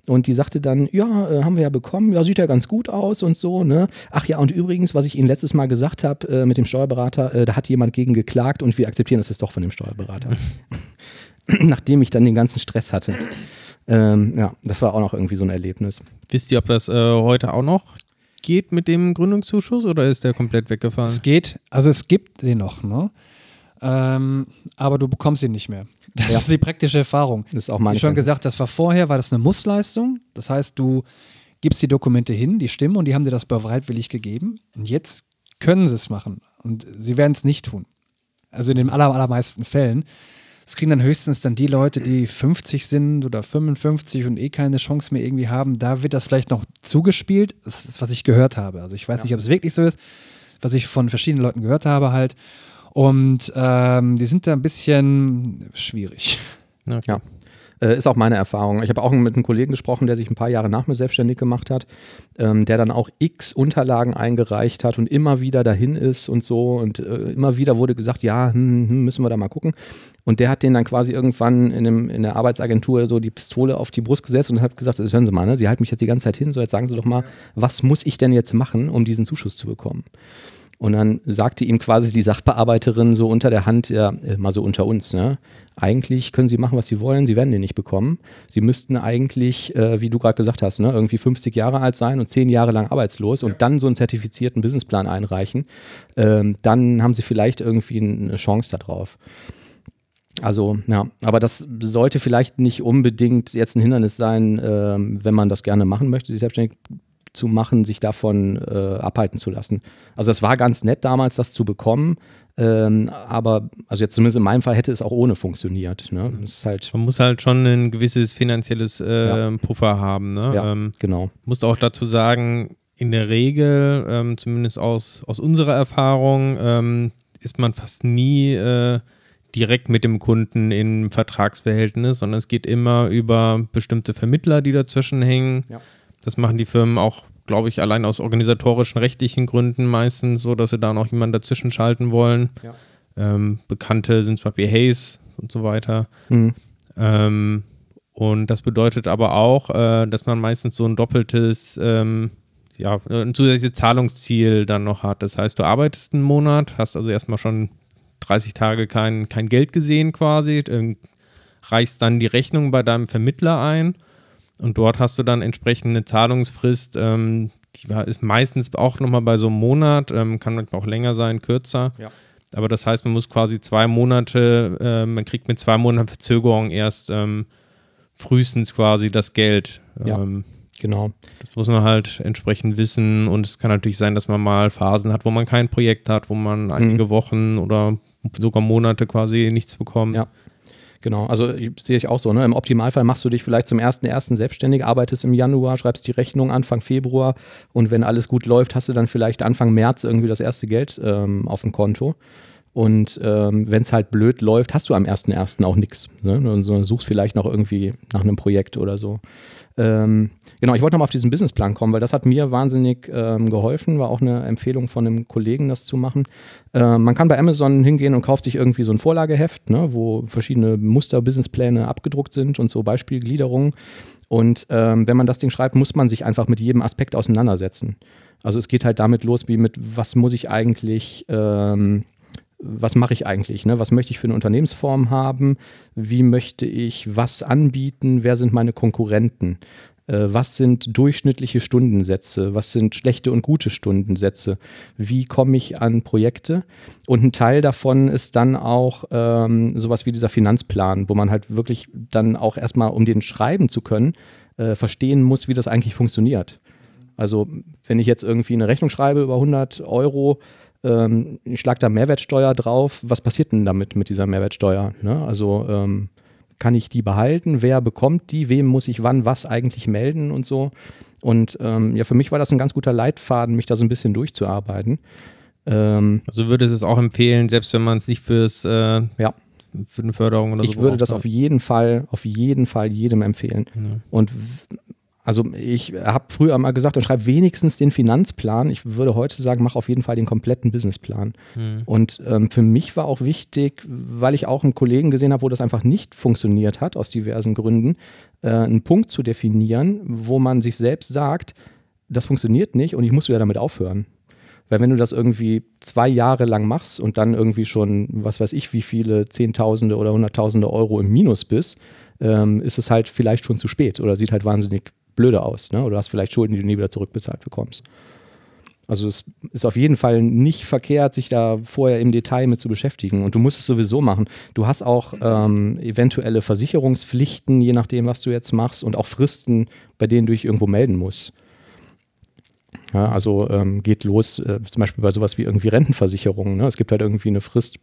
und die sagte dann, ja, äh, haben wir ja bekommen, ja, sieht ja ganz gut aus und so, ne? Ach ja, und übrigens, was ich Ihnen letztes Mal gesagt habe äh, mit dem Steuerberater, äh, da hat jemand gegen geklagt und wir akzeptieren das jetzt doch von dem Steuerberater. nachdem ich dann den ganzen Stress hatte. Ähm, ja, das war auch noch irgendwie so ein Erlebnis. Wisst ihr, ob das äh, heute auch noch geht mit dem Gründungszuschuss oder ist der komplett weggefallen? Es geht, also es gibt den noch, ne? Ähm, aber du bekommst ihn nicht mehr. Das ja. ist die praktische Erfahrung. Das ist auch meine Wie schon gesagt, das war vorher, war das eine Mussleistung. Das heißt, du gibst die Dokumente hin, die stimmen und die haben dir das bereitwillig gegeben. Und jetzt können sie es machen. Und sie werden es nicht tun. Also in den aller, allermeisten Fällen. Das kriegen dann höchstens dann die Leute, die 50 sind oder 55 und eh keine Chance mehr irgendwie haben. Da wird das vielleicht noch zugespielt. Das ist, was ich gehört habe. Also ich weiß ja. nicht, ob es wirklich so ist, was ich von verschiedenen Leuten gehört habe halt. Und ähm, die sind da ein bisschen schwierig. Okay. Ja. Äh, ist auch meine Erfahrung. Ich habe auch mit einem Kollegen gesprochen, der sich ein paar Jahre nach mir selbstständig gemacht hat, ähm, der dann auch x Unterlagen eingereicht hat und immer wieder dahin ist und so. Und äh, immer wieder wurde gesagt, ja, hm, hm, müssen wir da mal gucken. Und der hat den dann quasi irgendwann in, einem, in der Arbeitsagentur so die Pistole auf die Brust gesetzt und hat gesagt, hören Sie mal, ne, Sie halten mich jetzt die ganze Zeit hin, so jetzt sagen Sie doch mal, was muss ich denn jetzt machen, um diesen Zuschuss zu bekommen? Und dann sagte ihm quasi die Sachbearbeiterin so unter der Hand, ja, äh, mal so unter uns, ne? Eigentlich können Sie machen, was Sie wollen, Sie werden den nicht bekommen. Sie müssten eigentlich, äh, wie du gerade gesagt hast, ne, irgendwie 50 Jahre alt sein und 10 Jahre lang arbeitslos und dann so einen zertifizierten Businessplan einreichen. Ähm, dann haben Sie vielleicht irgendwie eine Chance darauf. Also, ja, aber das sollte vielleicht nicht unbedingt jetzt ein Hindernis sein, ähm, wenn man das gerne machen möchte, sich selbstständig zu machen, sich davon äh, abhalten zu lassen. Also das war ganz nett damals, das zu bekommen. Ähm, aber also jetzt zumindest in meinem Fall hätte es auch ohne funktioniert. Ne? Das ist halt Man muss halt schon ein gewisses finanzielles äh, ja. Puffer haben. Ne? Ja, ähm, genau. Muss auch dazu sagen, in der Regel, ähm, zumindest aus, aus unserer Erfahrung, ähm, ist man fast nie äh, direkt mit dem Kunden in Vertragsverhältnis, sondern es geht immer über bestimmte Vermittler, die dazwischen hängen. Ja. Das machen die Firmen auch, glaube ich, allein aus organisatorischen, rechtlichen Gründen meistens so, dass sie da noch jemanden dazwischen schalten wollen. Ja. Ähm, Bekannte sind zum Beispiel Hayes und so weiter. Mhm. Ähm, und das bedeutet aber auch, äh, dass man meistens so ein doppeltes, ähm, ja, ein zusätzliches Zahlungsziel dann noch hat. Das heißt, du arbeitest einen Monat, hast also erstmal schon 30 Tage kein, kein Geld gesehen quasi, äh, reichst dann die Rechnung bei deinem Vermittler ein und dort hast du dann entsprechend eine Zahlungsfrist, ähm, die ist meistens auch nochmal bei so einem Monat, ähm, kann manchmal auch länger sein, kürzer. Ja. Aber das heißt, man muss quasi zwei Monate, äh, man kriegt mit zwei Monaten Verzögerung erst ähm, frühestens quasi das Geld. Ja, ähm, genau. Das muss man halt entsprechend wissen und es kann natürlich sein, dass man mal Phasen hat, wo man kein Projekt hat, wo man einige mhm. Wochen oder sogar Monate quasi nichts bekommt. Ja. Genau, also sehe ich auch so. Ne? Im Optimalfall machst du dich vielleicht zum 1.1. selbstständig, arbeitest im Januar, schreibst die Rechnung Anfang Februar und wenn alles gut läuft, hast du dann vielleicht Anfang März irgendwie das erste Geld ähm, auf dem Konto. Und ähm, wenn es halt blöd läuft, hast du am 1.1. auch nichts. Ne? Und suchst vielleicht noch irgendwie nach einem Projekt oder so. Ähm, genau, ich wollte nochmal auf diesen Businessplan kommen, weil das hat mir wahnsinnig ähm, geholfen, war auch eine Empfehlung von einem Kollegen, das zu machen. Äh, man kann bei Amazon hingehen und kauft sich irgendwie so ein Vorlageheft, ne, wo verschiedene Muster-Businesspläne abgedruckt sind und so Beispielgliederungen. Und ähm, wenn man das Ding schreibt, muss man sich einfach mit jedem Aspekt auseinandersetzen. Also es geht halt damit los, wie mit, was muss ich eigentlich ähm, was mache ich eigentlich? Ne? Was möchte ich für eine Unternehmensform haben? Wie möchte ich was anbieten? Wer sind meine Konkurrenten? Äh, was sind durchschnittliche Stundensätze? Was sind schlechte und gute Stundensätze? Wie komme ich an Projekte? Und ein Teil davon ist dann auch ähm, sowas wie dieser Finanzplan, wo man halt wirklich dann auch erstmal, um den schreiben zu können, äh, verstehen muss, wie das eigentlich funktioniert. Also wenn ich jetzt irgendwie eine Rechnung schreibe über 100 Euro, ähm, ich schlage da Mehrwertsteuer drauf. Was passiert denn damit mit dieser Mehrwertsteuer? Ne? Also ähm, kann ich die behalten? Wer bekommt die? Wem muss ich wann was eigentlich melden und so? Und ähm, ja, für mich war das ein ganz guter Leitfaden, mich da so ein bisschen durchzuarbeiten. Ähm, also würdest du es auch empfehlen, selbst wenn man es nicht fürs äh, ja. für eine Förderung oder ich so. Ich würde das auf jeden Fall, auf jeden Fall jedem empfehlen. Ja. Und also ich habe früher mal gesagt, schreib wenigstens den Finanzplan. Ich würde heute sagen, mach auf jeden Fall den kompletten Businessplan. Mhm. Und ähm, für mich war auch wichtig, weil ich auch einen Kollegen gesehen habe, wo das einfach nicht funktioniert hat, aus diversen Gründen, äh, einen Punkt zu definieren, wo man sich selbst sagt, das funktioniert nicht und ich muss wieder damit aufhören. Weil wenn du das irgendwie zwei Jahre lang machst und dann irgendwie schon, was weiß ich, wie viele Zehntausende oder Hunderttausende Euro im Minus bist, ähm, ist es halt vielleicht schon zu spät oder sieht halt wahnsinnig blöde aus. Ne? Oder du hast vielleicht Schulden, die du nie wieder zurückbezahlt bekommst. Also es ist auf jeden Fall nicht verkehrt, sich da vorher im Detail mit zu beschäftigen. Und du musst es sowieso machen. Du hast auch ähm, eventuelle Versicherungspflichten, je nachdem, was du jetzt machst, und auch Fristen, bei denen du dich irgendwo melden musst. Ja, also ähm, geht los, äh, zum Beispiel bei sowas wie irgendwie Rentenversicherungen. Ne? Es gibt halt irgendwie eine Frist,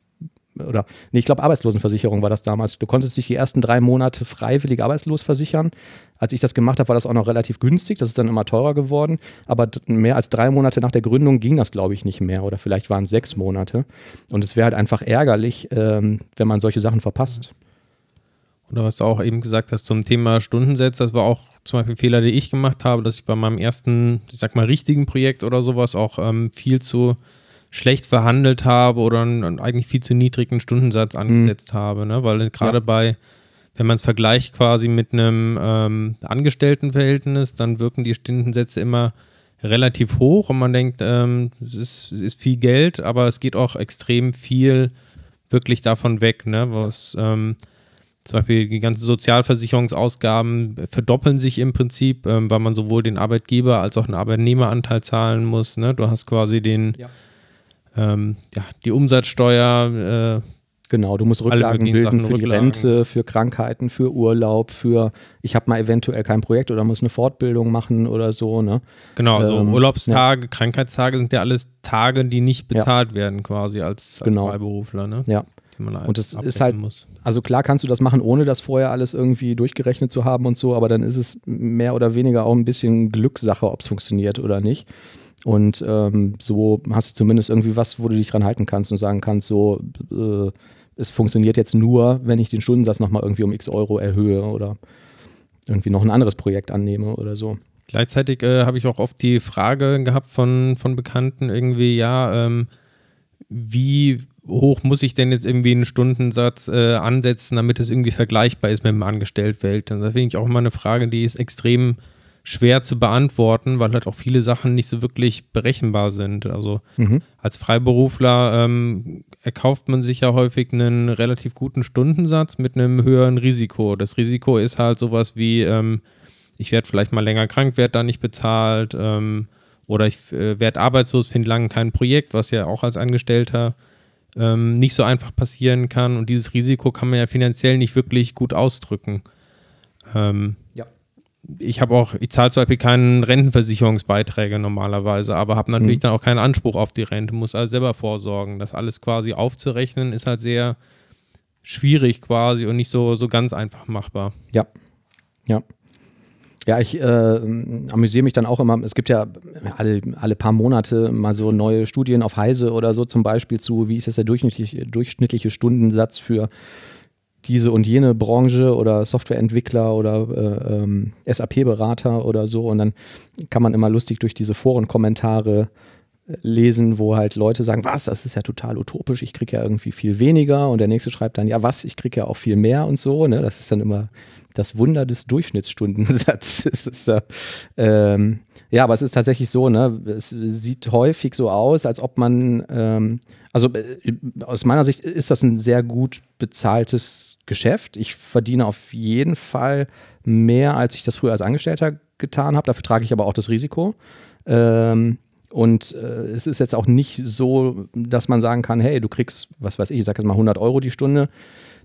oder nee, ich glaube Arbeitslosenversicherung war das damals. Du konntest dich die ersten drei Monate freiwillig arbeitslos versichern. Als ich das gemacht habe, war das auch noch relativ günstig. Das ist dann immer teurer geworden. Aber mehr als drei Monate nach der Gründung ging das, glaube ich, nicht mehr. Oder vielleicht waren es sechs Monate. Und es wäre halt einfach ärgerlich, ähm, wenn man solche Sachen verpasst. Oder was du auch eben gesagt hast zum Thema Stundensätze, das war auch zum Beispiel ein Fehler, den ich gemacht habe, dass ich bei meinem ersten, ich sag mal, richtigen Projekt oder sowas auch ähm, viel zu schlecht verhandelt habe oder einen eigentlich viel zu niedrigen Stundensatz mhm. angesetzt mhm. habe, ne? weil gerade ja. bei, wenn man es vergleicht quasi mit einem ähm, Angestelltenverhältnis, dann wirken die Stundensätze immer relativ hoch und man denkt, ähm, es, ist, es ist viel Geld, aber es geht auch extrem viel wirklich davon weg, ne? was ähm, zum Beispiel die ganzen Sozialversicherungsausgaben verdoppeln sich im Prinzip, ähm, weil man sowohl den Arbeitgeber als auch den Arbeitnehmeranteil zahlen muss. Ne? Du hast quasi den, ja ähm, ja, die Umsatzsteuer. Äh, genau, du musst Rücklagen bilden Sachen, für Rücklagen. die Rente, für Krankheiten, für Urlaub, für ich habe mal eventuell kein Projekt oder muss eine Fortbildung machen oder so. Ne? Genau, also ähm, Urlaubstage, ja. Krankheitstage sind ja alles Tage, die nicht bezahlt ja. werden quasi als, als genau. Freiberufler. Ne? Ja. Und es ist halt, muss. also klar kannst du das machen, ohne das vorher alles irgendwie durchgerechnet zu haben und so, aber dann ist es mehr oder weniger auch ein bisschen Glückssache, ob es funktioniert oder nicht. Und ähm, so hast du zumindest irgendwie was, wo du dich dran halten kannst und sagen kannst, so, äh, es funktioniert jetzt nur, wenn ich den Stundensatz nochmal irgendwie um x Euro erhöhe oder irgendwie noch ein anderes Projekt annehme oder so. Gleichzeitig äh, habe ich auch oft die Frage gehabt von, von Bekannten irgendwie, ja, ähm, wie hoch muss ich denn jetzt irgendwie einen Stundensatz äh, ansetzen, damit es irgendwie vergleichbar ist mit dem Angestelltenverhältnis? Das finde ich auch immer eine Frage, die ist extrem schwer zu beantworten, weil halt auch viele Sachen nicht so wirklich berechenbar sind. Also mhm. als Freiberufler ähm, erkauft man sich ja häufig einen relativ guten Stundensatz mit einem höheren Risiko. Das Risiko ist halt sowas wie, ähm, ich werde vielleicht mal länger krank, werde da nicht bezahlt ähm, oder ich äh, werde arbeitslos, finde lange kein Projekt, was ja auch als Angestellter ähm, nicht so einfach passieren kann. Und dieses Risiko kann man ja finanziell nicht wirklich gut ausdrücken. Ähm, ich habe auch, ich zahle zum Beispiel keinen Rentenversicherungsbeiträge normalerweise, aber habe natürlich mhm. dann auch keinen Anspruch auf die Rente, muss also selber vorsorgen. Das alles quasi aufzurechnen ist halt sehr schwierig quasi und nicht so, so ganz einfach machbar. Ja, ja. Ja, ich äh, amüsiere mich dann auch immer. Es gibt ja alle, alle paar Monate mal so neue Studien auf Heise oder so zum Beispiel zu, wie ist das der durchschnittliche, durchschnittliche Stundensatz für diese und jene Branche oder Softwareentwickler oder äh, ähm, SAP-Berater oder so. Und dann kann man immer lustig durch diese Forenkommentare lesen, wo halt Leute sagen, was, das ist ja total utopisch, ich kriege ja irgendwie viel weniger und der nächste schreibt dann, ja was, ich kriege ja auch viel mehr und so, ne? Das ist dann immer das Wunder des Durchschnittstundensatzes. ist, äh, ähm, ja, aber es ist tatsächlich so, ne? Es sieht häufig so aus, als ob man, ähm, also äh, aus meiner Sicht ist das ein sehr gut bezahltes Geschäft. Ich verdiene auf jeden Fall mehr, als ich das früher als Angestellter getan habe. Dafür trage ich aber auch das Risiko. Ähm, und äh, es ist jetzt auch nicht so, dass man sagen kann, hey, du kriegst, was weiß ich, ich sag jetzt mal 100 Euro die Stunde,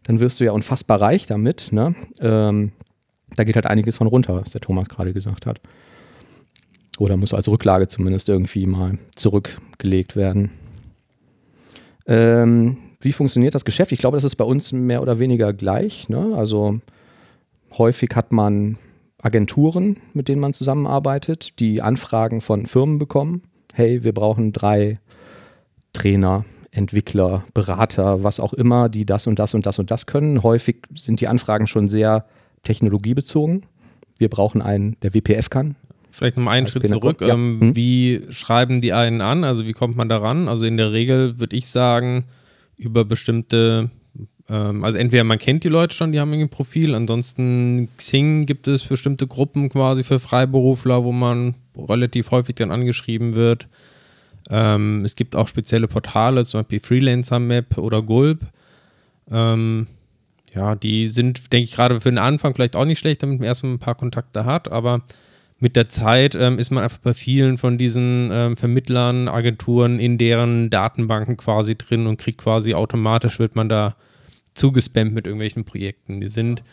dann wirst du ja unfassbar reich damit. Ne? Ähm, da geht halt einiges von runter, was der Thomas gerade gesagt hat. Oder muss als Rücklage zumindest irgendwie mal zurückgelegt werden. Ähm, wie funktioniert das Geschäft? Ich glaube, das ist bei uns mehr oder weniger gleich. Ne? Also häufig hat man Agenturen, mit denen man zusammenarbeitet, die Anfragen von Firmen bekommen hey, wir brauchen drei Trainer, Entwickler, Berater, was auch immer, die das und das und das und das können. Häufig sind die Anfragen schon sehr technologiebezogen. Wir brauchen einen, der WPF kann. Vielleicht noch einen Schritt zurück. Ja. Ähm, hm. Wie schreiben die einen an? Also wie kommt man daran? Also in der Regel würde ich sagen, über bestimmte, ähm, also entweder man kennt die Leute schon, die haben ein Profil, ansonsten Xing gibt es bestimmte Gruppen quasi für Freiberufler, wo man relativ häufig dann angeschrieben wird. Ähm, es gibt auch spezielle Portale, zum Beispiel Freelancer Map oder Gulp. Ähm, ja, die sind, denke ich, gerade für den Anfang vielleicht auch nicht schlecht, damit man erstmal ein paar Kontakte hat, aber mit der Zeit ähm, ist man einfach bei vielen von diesen ähm, Vermittlern, Agenturen in deren Datenbanken quasi drin und kriegt quasi automatisch, wird man da zugespammt mit irgendwelchen Projekten. Die sind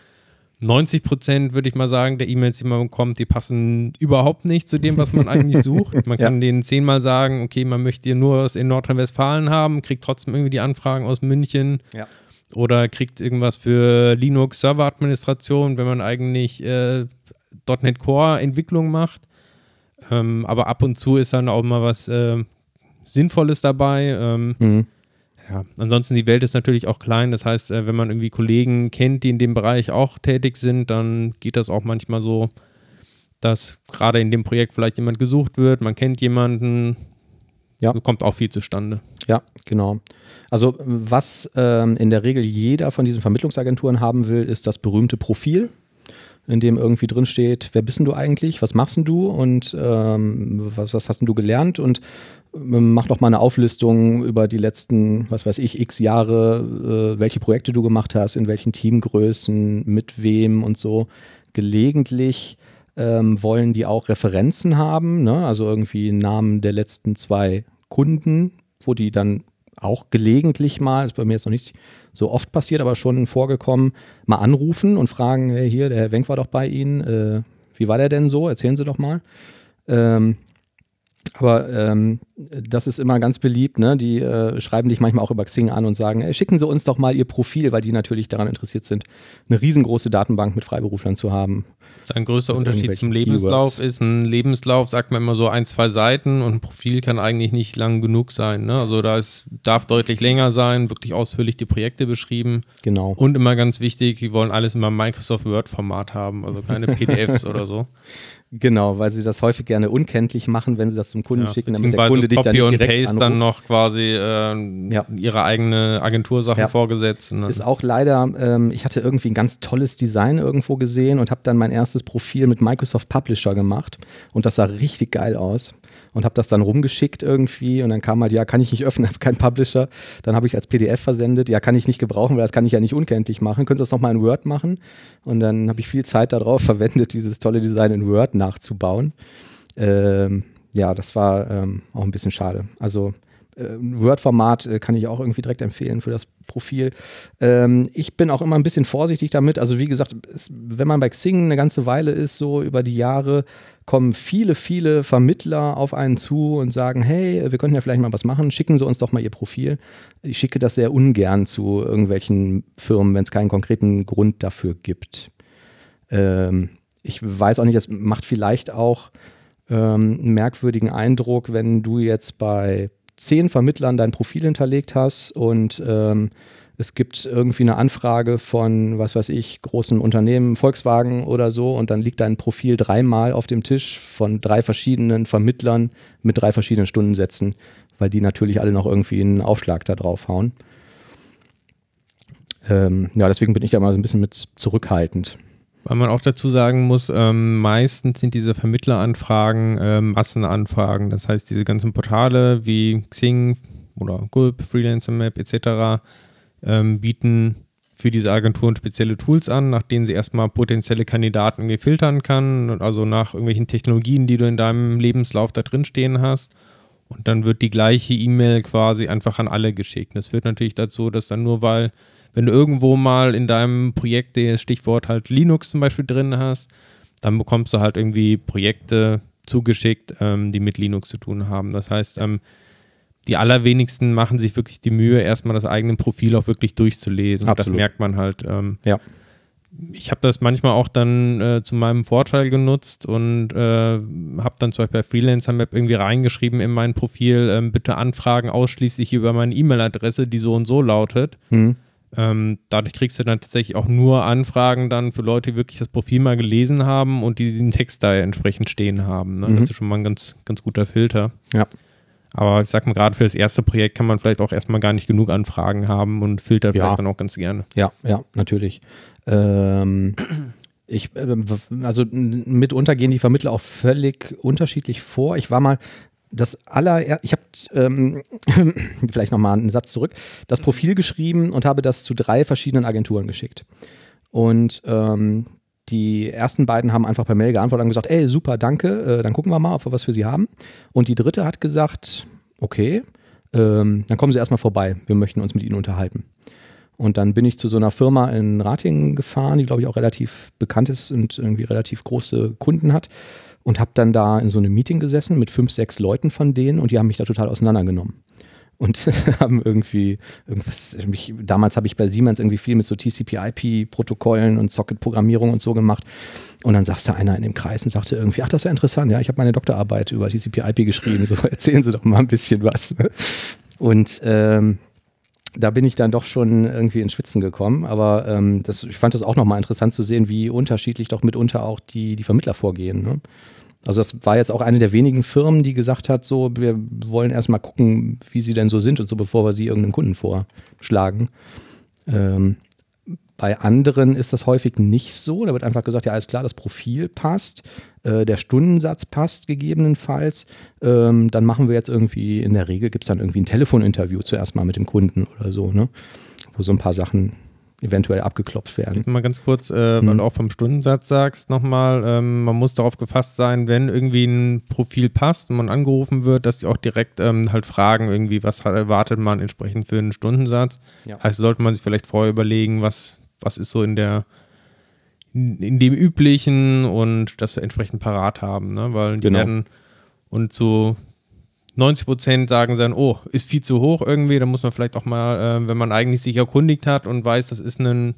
90 Prozent, würde ich mal sagen, der E-Mails, die man bekommt, die passen überhaupt nicht zu dem, was man eigentlich sucht. Man kann ja. denen zehnmal sagen, okay, man möchte nur was in Nordrhein-Westfalen haben, kriegt trotzdem irgendwie die Anfragen aus München. Ja. Oder kriegt irgendwas für Linux Serveradministration, wenn man eigentlich äh, .NET Core Entwicklung macht. Ähm, aber ab und zu ist dann auch mal was äh, Sinnvolles dabei. Ähm, mhm ja, ansonsten die Welt ist natürlich auch klein. Das heißt, äh, wenn man irgendwie Kollegen kennt, die in dem Bereich auch tätig sind, dann geht das auch manchmal so, dass gerade in dem Projekt vielleicht jemand gesucht wird, man kennt jemanden, ja. kommt auch viel zustande. Ja, genau. Also was ähm, in der Regel jeder von diesen Vermittlungsagenturen haben will, ist das berühmte Profil, in dem irgendwie drin steht, wer bist denn du eigentlich, was machst denn du und ähm, was, was hast denn du gelernt und mach doch mal eine Auflistung über die letzten, was weiß ich, x Jahre, äh, welche Projekte du gemacht hast, in welchen Teamgrößen, mit wem und so. Gelegentlich ähm, wollen die auch Referenzen haben, ne? also irgendwie Namen der letzten zwei Kunden, wo die dann auch gelegentlich mal, ist bei mir jetzt noch nicht so oft passiert, aber schon vorgekommen, mal anrufen und fragen, hey, hier, der Herr Wenk war doch bei Ihnen, äh, wie war der denn so? Erzählen Sie doch mal. Ähm, aber ähm, das ist immer ganz beliebt. Ne? Die äh, schreiben dich manchmal auch über Xing an und sagen, ey, schicken Sie uns doch mal Ihr Profil, weil die natürlich daran interessiert sind, eine riesengroße Datenbank mit Freiberuflern zu haben. Ein größter Unterschied zum Lebenslauf Keywords. ist, ein Lebenslauf sagt man immer so ein, zwei Seiten und ein Profil kann eigentlich nicht lang genug sein. Ne? Also da ist, darf deutlich länger sein, wirklich ausführlich die Projekte beschrieben. Genau. Und immer ganz wichtig, die wollen alles immer Microsoft Word-Format haben, also keine PDFs oder so. Genau, weil sie das häufig gerne unkenntlich machen, wenn sie das zum Kunden ja, schicken, damit der Kunde dich dann nicht direkt Paste anruft. dann noch quasi äh, ja. ihre eigene Agentursachen ja. vorgesetzt. Ne? Ist auch leider, ähm, ich hatte irgendwie ein ganz tolles Design irgendwo gesehen und habe dann mein erstes Profil mit Microsoft Publisher gemacht und das sah richtig geil aus und habe das dann rumgeschickt irgendwie und dann kam halt, ja, kann ich nicht öffnen, habe keinen Publisher. Dann habe ich als PDF versendet, ja, kann ich nicht gebrauchen, weil das kann ich ja nicht unkenntlich machen. Könntest du das nochmal in Word machen? Und dann habe ich viel Zeit darauf verwendet, dieses tolle Design in Word nachzubauen. Ähm, ja, das war ähm, auch ein bisschen schade. Also Word-Format äh, kann ich auch irgendwie direkt empfehlen für das Profil. Ähm, ich bin auch immer ein bisschen vorsichtig damit. Also wie gesagt, es, wenn man bei Xing eine ganze Weile ist, so über die Jahre, kommen viele, viele Vermittler auf einen zu und sagen, hey, wir könnten ja vielleicht mal was machen, schicken Sie uns doch mal Ihr Profil. Ich schicke das sehr ungern zu irgendwelchen Firmen, wenn es keinen konkreten Grund dafür gibt. Ähm, ich weiß auch nicht, es macht vielleicht auch ähm, einen merkwürdigen Eindruck, wenn du jetzt bei zehn Vermittlern dein Profil hinterlegt hast und ähm, es gibt irgendwie eine Anfrage von, was weiß ich, großen Unternehmen, Volkswagen oder so, und dann liegt dein Profil dreimal auf dem Tisch von drei verschiedenen Vermittlern mit drei verschiedenen Stundensätzen, weil die natürlich alle noch irgendwie einen Aufschlag da drauf hauen. Ähm, ja, deswegen bin ich da mal so ein bisschen mit zurückhaltend. Weil man auch dazu sagen muss, ähm, meistens sind diese Vermittleranfragen äh, Massenanfragen. Das heißt, diese ganzen Portale wie Xing oder Gulp, Freelancer Map etc. Ähm, bieten für diese Agenturen spezielle Tools an, nach denen sie erstmal potenzielle Kandidaten gefiltern kann, also nach irgendwelchen Technologien, die du in deinem Lebenslauf da drin stehen hast. Und dann wird die gleiche E-Mail quasi einfach an alle geschickt. Das führt natürlich dazu, dass dann nur weil wenn du irgendwo mal in deinem Projekt das Stichwort halt Linux zum Beispiel drin hast, dann bekommst du halt irgendwie Projekte zugeschickt, ähm, die mit Linux zu tun haben. Das heißt, ähm, die allerwenigsten machen sich wirklich die Mühe, erstmal das eigene Profil auch wirklich durchzulesen. Absolut. Das merkt man halt. Ähm, ja. Ich habe das manchmal auch dann äh, zu meinem Vorteil genutzt und äh, habe dann zum Beispiel bei Freelancer Map irgendwie reingeschrieben in mein Profil, äh, bitte Anfragen ausschließlich über meine E-Mail-Adresse, die so und so lautet. Mhm. Ähm, dadurch kriegst du dann tatsächlich auch nur Anfragen dann für Leute, die wirklich das Profil mal gelesen haben und die diesen Text da entsprechend stehen haben. Ne? Mhm. Das ist schon mal ein ganz, ganz guter Filter. Ja. Aber ich sag mal, gerade für das erste Projekt kann man vielleicht auch erstmal gar nicht genug Anfragen haben und filtert ja. vielleicht dann auch ganz gerne. Ja, ja, natürlich. Ähm, ich, ähm, also mitunter gehen die Vermittler auch völlig unterschiedlich vor. Ich war mal das aller, ich habe ähm, vielleicht nochmal einen Satz zurück, das Profil geschrieben und habe das zu drei verschiedenen Agenturen geschickt. Und ähm, die ersten beiden haben einfach per Mail geantwortet und gesagt, ey, super, danke, äh, dann gucken wir mal, ob wir was für sie haben. Und die dritte hat gesagt, okay, ähm, dann kommen Sie erstmal vorbei, wir möchten uns mit Ihnen unterhalten. Und dann bin ich zu so einer Firma in Ratingen gefahren, die glaube ich auch relativ bekannt ist und irgendwie relativ große Kunden hat und habe dann da in so einem Meeting gesessen mit fünf, sechs Leuten von denen und die haben mich da total auseinandergenommen. Und haben irgendwie irgendwas, mich, damals habe ich bei Siemens irgendwie viel mit so TCP-IP-Protokollen und Socket-Programmierung und so gemacht. Und dann saß da einer in dem Kreis und sagte irgendwie, ach, das ist ja interessant, ja, ich habe meine Doktorarbeit über TCP-IP geschrieben, so erzählen Sie doch mal ein bisschen was. Und ähm, da bin ich dann doch schon irgendwie ins Schwitzen gekommen. Aber ähm, das, ich fand das auch nochmal interessant zu sehen, wie unterschiedlich doch mitunter auch die, die Vermittler vorgehen. Ne? Also das war jetzt auch eine der wenigen Firmen, die gesagt hat, so, wir wollen erstmal gucken, wie sie denn so sind und so, bevor wir sie irgendeinem Kunden vorschlagen. Ähm, bei anderen ist das häufig nicht so. Da wird einfach gesagt, ja, alles klar, das Profil passt, äh, der Stundensatz passt gegebenenfalls. Ähm, dann machen wir jetzt irgendwie, in der Regel gibt es dann irgendwie ein Telefoninterview zuerst mal mit dem Kunden oder so, ne? wo so ein paar Sachen eventuell abgeklopft werden. Mal ganz kurz, äh, mhm. weil du auch vom Stundensatz sagst, nochmal, ähm, man muss darauf gefasst sein, wenn irgendwie ein Profil passt und man angerufen wird, dass die auch direkt ähm, halt fragen, irgendwie, was erwartet man entsprechend für einen Stundensatz. Ja. Heißt, sollte man sich vielleicht vorher überlegen, was, was ist so in der in, in dem üblichen und das entsprechend parat haben, ne? Weil die genau. werden und so 90 Prozent sagen dann, oh, ist viel zu hoch irgendwie, da muss man vielleicht auch mal, äh, wenn man eigentlich sich erkundigt hat und weiß, das ist ein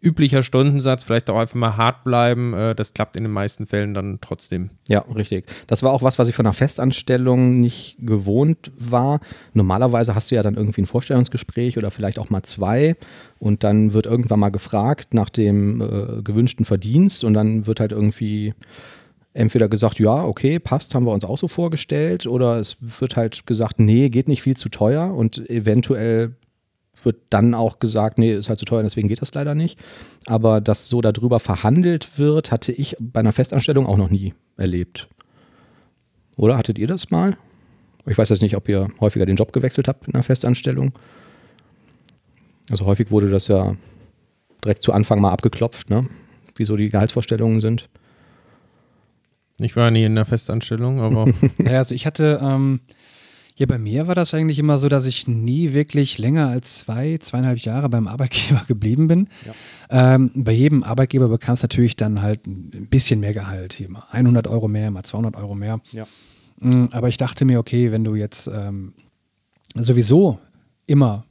üblicher Stundensatz, vielleicht auch einfach mal hart bleiben. Äh, das klappt in den meisten Fällen dann trotzdem. Ja, richtig. Das war auch was, was ich von einer Festanstellung nicht gewohnt war. Normalerweise hast du ja dann irgendwie ein Vorstellungsgespräch oder vielleicht auch mal zwei und dann wird irgendwann mal gefragt nach dem äh, gewünschten Verdienst und dann wird halt irgendwie entweder gesagt, ja, okay, passt, haben wir uns auch so vorgestellt, oder es wird halt gesagt, nee, geht nicht viel zu teuer und eventuell wird dann auch gesagt, nee, ist halt zu teuer, deswegen geht das leider nicht. Aber dass so darüber verhandelt wird, hatte ich bei einer Festanstellung auch noch nie erlebt. Oder hattet ihr das mal? Ich weiß jetzt nicht, ob ihr häufiger den Job gewechselt habt in einer Festanstellung. Also häufig wurde das ja direkt zu Anfang mal abgeklopft, ne? wie so die Gehaltsvorstellungen sind. Ich war nie in der Festanstellung, aber. ja, also ich hatte ähm, Ja, bei mir war das eigentlich immer so, dass ich nie wirklich länger als zwei, zweieinhalb Jahre beim Arbeitgeber geblieben bin. Ja. Ähm, bei jedem Arbeitgeber bekam es natürlich dann halt ein bisschen mehr Gehalt. Hier mal 100 Euro mehr, mal 200 Euro mehr. Ja. Mm, aber ich dachte mir, okay, wenn du jetzt ähm, sowieso immer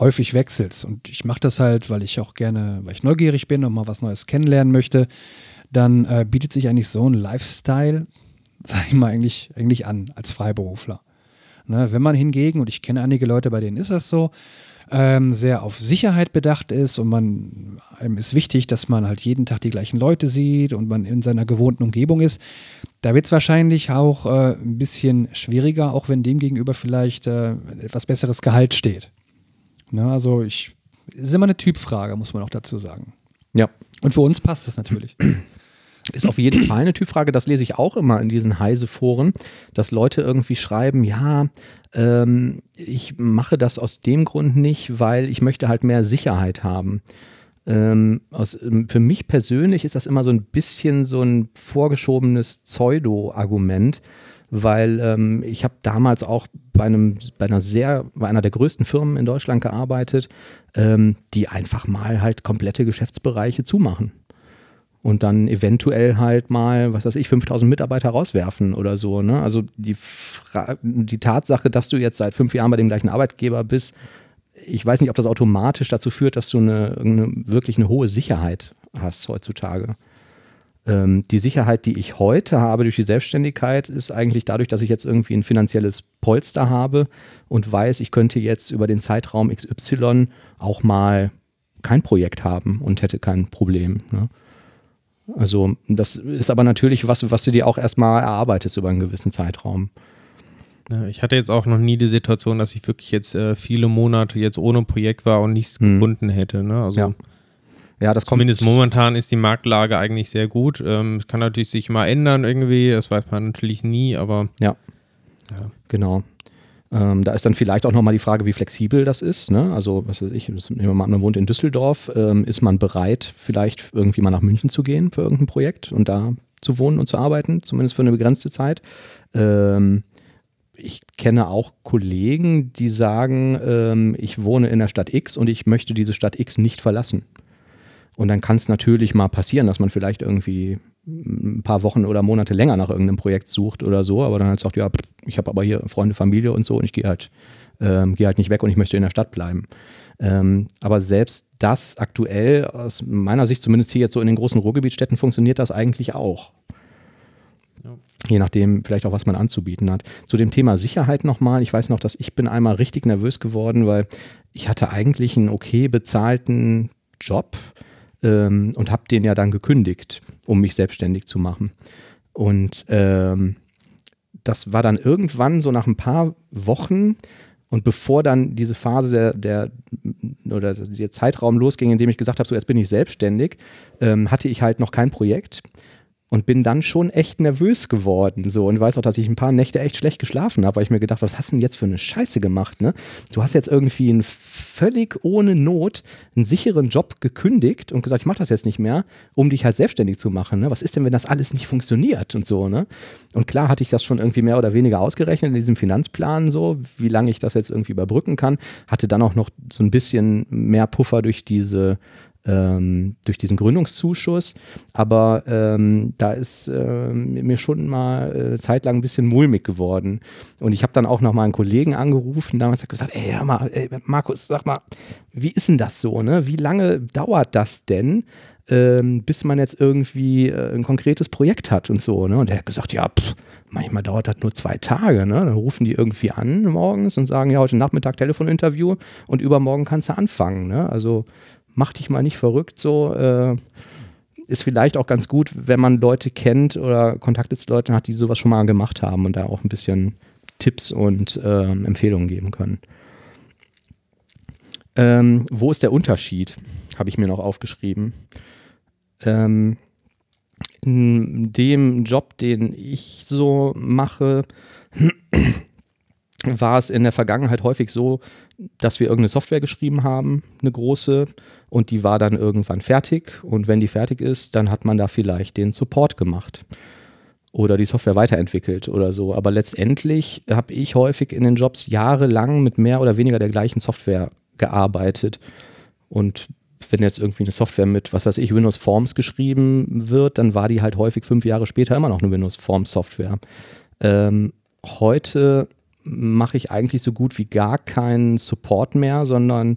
häufig wechselst und ich mache das halt, weil ich auch gerne, weil ich neugierig bin und mal was Neues kennenlernen möchte, dann äh, bietet sich eigentlich so ein Lifestyle sag ich mal, eigentlich, eigentlich an als Freiberufler. Ne, wenn man hingegen, und ich kenne einige Leute, bei denen ist das so, ähm, sehr auf Sicherheit bedacht ist und man einem ist wichtig, dass man halt jeden Tag die gleichen Leute sieht und man in seiner gewohnten Umgebung ist, da wird es wahrscheinlich auch äh, ein bisschen schwieriger, auch wenn dem gegenüber vielleicht äh, etwas besseres Gehalt steht. Ne, also ich ist immer eine Typfrage, muss man auch dazu sagen. Ja. Und für uns passt das natürlich. Ist auf jeden Fall eine Typfrage, das lese ich auch immer in diesen Heise-Foren, dass Leute irgendwie schreiben, ja, ähm, ich mache das aus dem Grund nicht, weil ich möchte halt mehr Sicherheit haben. Ähm, aus, ähm, für mich persönlich ist das immer so ein bisschen so ein vorgeschobenes Pseudo-Argument, weil ähm, ich habe damals auch bei einem, bei einer sehr, bei einer der größten Firmen in Deutschland gearbeitet, ähm, die einfach mal halt komplette Geschäftsbereiche zumachen und dann eventuell halt mal, was weiß ich, 5000 Mitarbeiter rauswerfen oder so. Ne? Also die, die Tatsache, dass du jetzt seit fünf Jahren bei dem gleichen Arbeitgeber bist, ich weiß nicht, ob das automatisch dazu führt, dass du eine, eine wirklich eine hohe Sicherheit hast heutzutage. Ähm, die Sicherheit, die ich heute habe durch die Selbstständigkeit, ist eigentlich dadurch, dass ich jetzt irgendwie ein finanzielles Polster habe und weiß, ich könnte jetzt über den Zeitraum XY auch mal kein Projekt haben und hätte kein Problem. Ne? Also das ist aber natürlich was, was du dir auch erstmal erarbeitest über einen gewissen Zeitraum. Ich hatte jetzt auch noch nie die Situation, dass ich wirklich jetzt äh, viele Monate jetzt ohne Projekt war und nichts hm. gefunden hätte. Ne? Also ja. Ja, das Zumindest kommt. momentan ist die Marktlage eigentlich sehr gut. Ähm, es kann natürlich sich mal ändern irgendwie, das weiß man natürlich nie, aber. Ja. ja. Genau. Ähm, da ist dann vielleicht auch nochmal die Frage, wie flexibel das ist. Ne? Also, was weiß ich, nehmen wir mal an, man wohnt in Düsseldorf. Ähm, ist man bereit, vielleicht irgendwie mal nach München zu gehen für irgendein Projekt und da zu wohnen und zu arbeiten, zumindest für eine begrenzte Zeit? Ähm, ich kenne auch Kollegen, die sagen, ähm, ich wohne in der Stadt X und ich möchte diese Stadt X nicht verlassen. Und dann kann es natürlich mal passieren, dass man vielleicht irgendwie ein paar Wochen oder Monate länger nach irgendeinem Projekt sucht oder so, aber dann halt sagt, ja, ich habe aber hier Freunde, Familie und so und ich gehe halt, ähm, gehe halt nicht weg und ich möchte in der Stadt bleiben. Ähm, aber selbst das aktuell, aus meiner Sicht, zumindest hier jetzt so in den großen Ruhrgebietsstädten, funktioniert das eigentlich auch. Ja. Je nachdem, vielleicht auch, was man anzubieten hat. Zu dem Thema Sicherheit nochmal. Ich weiß noch, dass ich bin einmal richtig nervös geworden, weil ich hatte eigentlich einen okay bezahlten Job ähm, und habe den ja dann gekündigt, um mich selbstständig zu machen. Und ähm, das war dann irgendwann so nach ein paar Wochen und bevor dann diese Phase der, der oder der Zeitraum losging, in dem ich gesagt habe, so jetzt bin ich selbstständig, ähm, hatte ich halt noch kein Projekt und bin dann schon echt nervös geworden. So und weiß auch, dass ich ein paar Nächte echt schlecht geschlafen habe, weil ich mir gedacht, was hast du denn jetzt für eine Scheiße gemacht? Ne? Du hast jetzt irgendwie einen völlig ohne Not einen sicheren Job gekündigt und gesagt, ich mache das jetzt nicht mehr, um dich halt selbstständig zu machen. Ne? Was ist denn, wenn das alles nicht funktioniert und so? Ne? Und klar hatte ich das schon irgendwie mehr oder weniger ausgerechnet in diesem Finanzplan, so wie lange ich das jetzt irgendwie überbrücken kann. Hatte dann auch noch so ein bisschen mehr Puffer durch diese ähm, durch diesen Gründungszuschuss. Aber ähm, da ist ähm, mir schon mal äh, zeitlang ein bisschen mulmig geworden. Und ich habe dann auch noch mal einen Kollegen angerufen, damals hat gesagt, ey, hör mal, ey, Markus, sag mal, wie ist denn das so? Ne? Wie lange dauert das denn? Ähm, bis man jetzt irgendwie äh, ein konkretes Projekt hat und so. Ne? Und er hat gesagt, ja, pff, manchmal dauert das nur zwei Tage. Ne? Dann rufen die irgendwie an morgens und sagen, ja, heute Nachmittag Telefoninterview und übermorgen kannst du anfangen. Ne? Also mach dich mal nicht verrückt, so äh, ist vielleicht auch ganz gut, wenn man Leute kennt oder Kontakte zu Leuten hat, die sowas schon mal gemacht haben und da auch ein bisschen Tipps und äh, Empfehlungen geben können. Ähm, wo ist der Unterschied? Habe ich mir noch aufgeschrieben. Ähm, in dem Job, den ich so mache, war es in der Vergangenheit häufig so, dass wir irgendeine Software geschrieben haben, eine große, und die war dann irgendwann fertig. Und wenn die fertig ist, dann hat man da vielleicht den Support gemacht. oder die Software weiterentwickelt oder so. Aber letztendlich habe ich häufig in den Jobs jahrelang mit mehr oder weniger der gleichen Software gearbeitet. Und wenn jetzt irgendwie eine Software mit, was weiß ich, Windows Forms geschrieben wird, dann war die halt häufig fünf Jahre später immer noch eine Windows Forms Software. Ähm, heute mache ich eigentlich so gut wie gar keinen Support mehr, sondern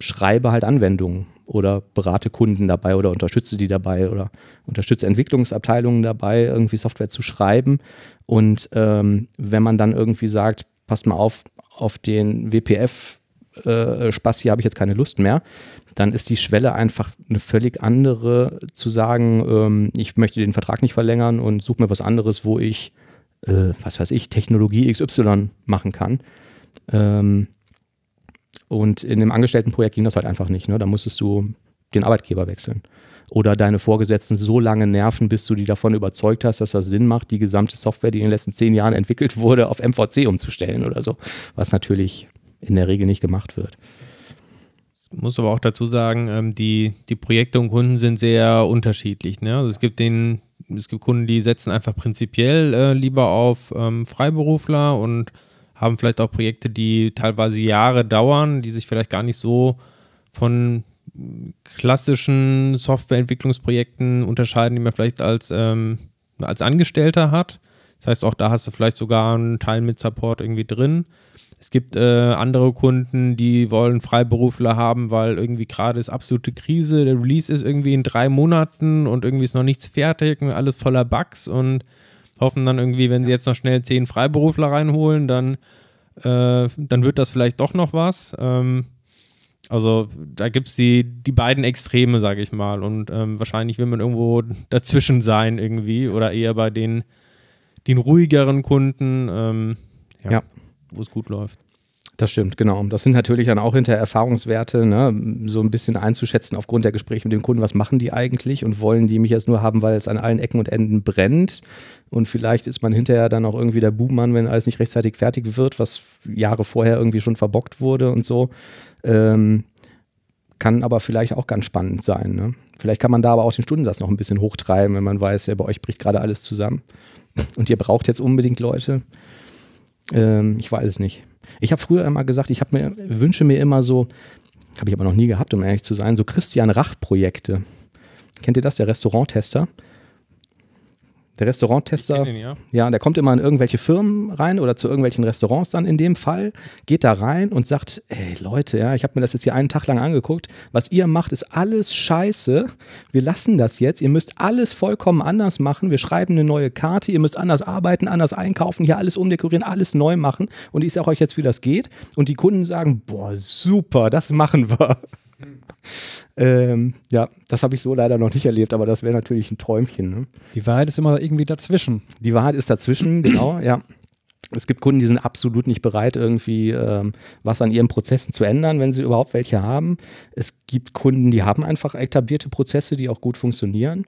schreibe halt Anwendungen oder berate Kunden dabei oder unterstütze die dabei oder unterstütze Entwicklungsabteilungen dabei, irgendwie Software zu schreiben. Und ähm, wenn man dann irgendwie sagt, passt mal auf, auf den WPF äh, Spaß, hier habe ich jetzt keine Lust mehr, dann ist die Schwelle einfach eine völlig andere zu sagen, ähm, ich möchte den Vertrag nicht verlängern und suche mir was anderes, wo ich, äh, was weiß ich, Technologie XY machen kann. Ähm, und in dem Angestelltenprojekt ging das halt einfach nicht. Ne? Da musstest du den Arbeitgeber wechseln. Oder deine Vorgesetzten so lange nerven, bis du die davon überzeugt hast, dass das Sinn macht, die gesamte Software, die in den letzten zehn Jahren entwickelt wurde, auf MVC umzustellen oder so. Was natürlich in der Regel nicht gemacht wird. Ich muss aber auch dazu sagen, ähm, die, die Projekte und Kunden sind sehr unterschiedlich. Ne? Also es gibt den, es gibt Kunden, die setzen einfach prinzipiell äh, lieber auf ähm, Freiberufler und haben vielleicht auch Projekte, die teilweise Jahre dauern, die sich vielleicht gar nicht so von klassischen Softwareentwicklungsprojekten unterscheiden, die man vielleicht als, ähm, als Angestellter hat. Das heißt, auch da hast du vielleicht sogar einen Teil mit Support irgendwie drin. Es gibt äh, andere Kunden, die wollen Freiberufler haben, weil irgendwie gerade ist absolute Krise. Der Release ist irgendwie in drei Monaten und irgendwie ist noch nichts fertig und alles voller Bugs und hoffen dann irgendwie, wenn sie jetzt noch schnell zehn Freiberufler reinholen, dann, äh, dann wird das vielleicht doch noch was. Ähm, also da gibt es die, die beiden Extreme, sage ich mal. Und ähm, wahrscheinlich will man irgendwo dazwischen sein irgendwie oder eher bei den, den ruhigeren Kunden, ähm, ja, ja. Wo es gut läuft. Das stimmt, genau. Das sind natürlich dann auch hinter Erfahrungswerte, ne, so ein bisschen einzuschätzen aufgrund der Gespräche mit dem Kunden, was machen die eigentlich und wollen die mich jetzt nur haben, weil es an allen Ecken und Enden brennt. Und vielleicht ist man hinterher dann auch irgendwie der Buhmann, wenn alles nicht rechtzeitig fertig wird, was Jahre vorher irgendwie schon verbockt wurde und so. Ähm, kann aber vielleicht auch ganz spannend sein. Ne? Vielleicht kann man da aber auch den Stundensatz noch ein bisschen hochtreiben, wenn man weiß, ja, bei euch bricht gerade alles zusammen und ihr braucht jetzt unbedingt Leute. Ähm, ich weiß es nicht. Ich habe früher immer gesagt, ich mir, wünsche mir immer so, habe ich aber noch nie gehabt, um ehrlich zu sein, so Christian Rach-Projekte. Kennt ihr das, der Restauranttester? Der Restauranttester, ihn, ja. ja, der kommt immer in irgendwelche Firmen rein oder zu irgendwelchen Restaurants dann in dem Fall, geht da rein und sagt, ey Leute, ja, ich habe mir das jetzt hier einen Tag lang angeguckt, was ihr macht, ist alles scheiße, wir lassen das jetzt, ihr müsst alles vollkommen anders machen, wir schreiben eine neue Karte, ihr müsst anders arbeiten, anders einkaufen, hier alles umdekorieren, alles neu machen. Und ich sage euch jetzt, wie das geht. Und die Kunden sagen, boah, super, das machen wir. Ähm, ja, das habe ich so leider noch nicht erlebt, aber das wäre natürlich ein Träumchen. Ne? Die Wahrheit ist immer irgendwie dazwischen. Die Wahrheit ist dazwischen, genau, ja. Es gibt Kunden, die sind absolut nicht bereit, irgendwie ähm, was an ihren Prozessen zu ändern, wenn sie überhaupt welche haben. Es gibt Kunden, die haben einfach etablierte Prozesse, die auch gut funktionieren.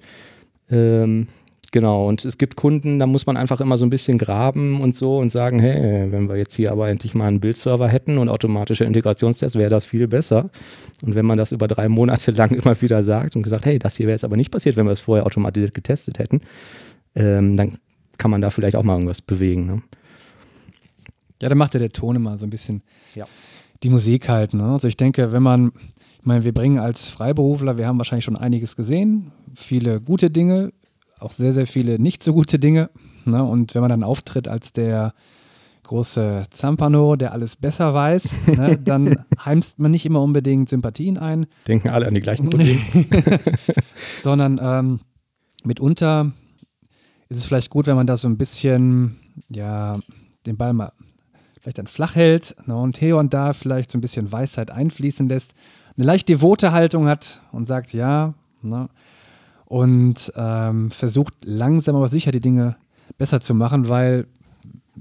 Ähm, Genau, und es gibt Kunden, da muss man einfach immer so ein bisschen graben und so und sagen, hey, wenn wir jetzt hier aber endlich mal einen Bildserver hätten und automatische Integrationstests, wäre das viel besser. Und wenn man das über drei Monate lang immer wieder sagt und gesagt, hey, das hier wäre jetzt aber nicht passiert, wenn wir es vorher automatisiert getestet hätten, ähm, dann kann man da vielleicht auch mal irgendwas bewegen. Ne? Ja, dann macht ja der Ton immer so ein bisschen ja. die Musik halt. Ne? Also ich denke, wenn man, ich meine, wir bringen als Freiberufler, wir haben wahrscheinlich schon einiges gesehen, viele gute Dinge, auch sehr, sehr viele nicht so gute Dinge. Ne? Und wenn man dann auftritt als der große Zampano, der alles besser weiß, ne, dann heimst man nicht immer unbedingt Sympathien ein. Denken alle an die gleichen Probleme. Sondern ähm, mitunter ist es vielleicht gut, wenn man da so ein bisschen, ja, den Ball mal vielleicht dann flach hält ne, und hier und da vielleicht so ein bisschen Weisheit einfließen lässt, eine leicht devote Haltung hat und sagt, ja, ne, und ähm, versucht langsam aber sicher die Dinge besser zu machen, weil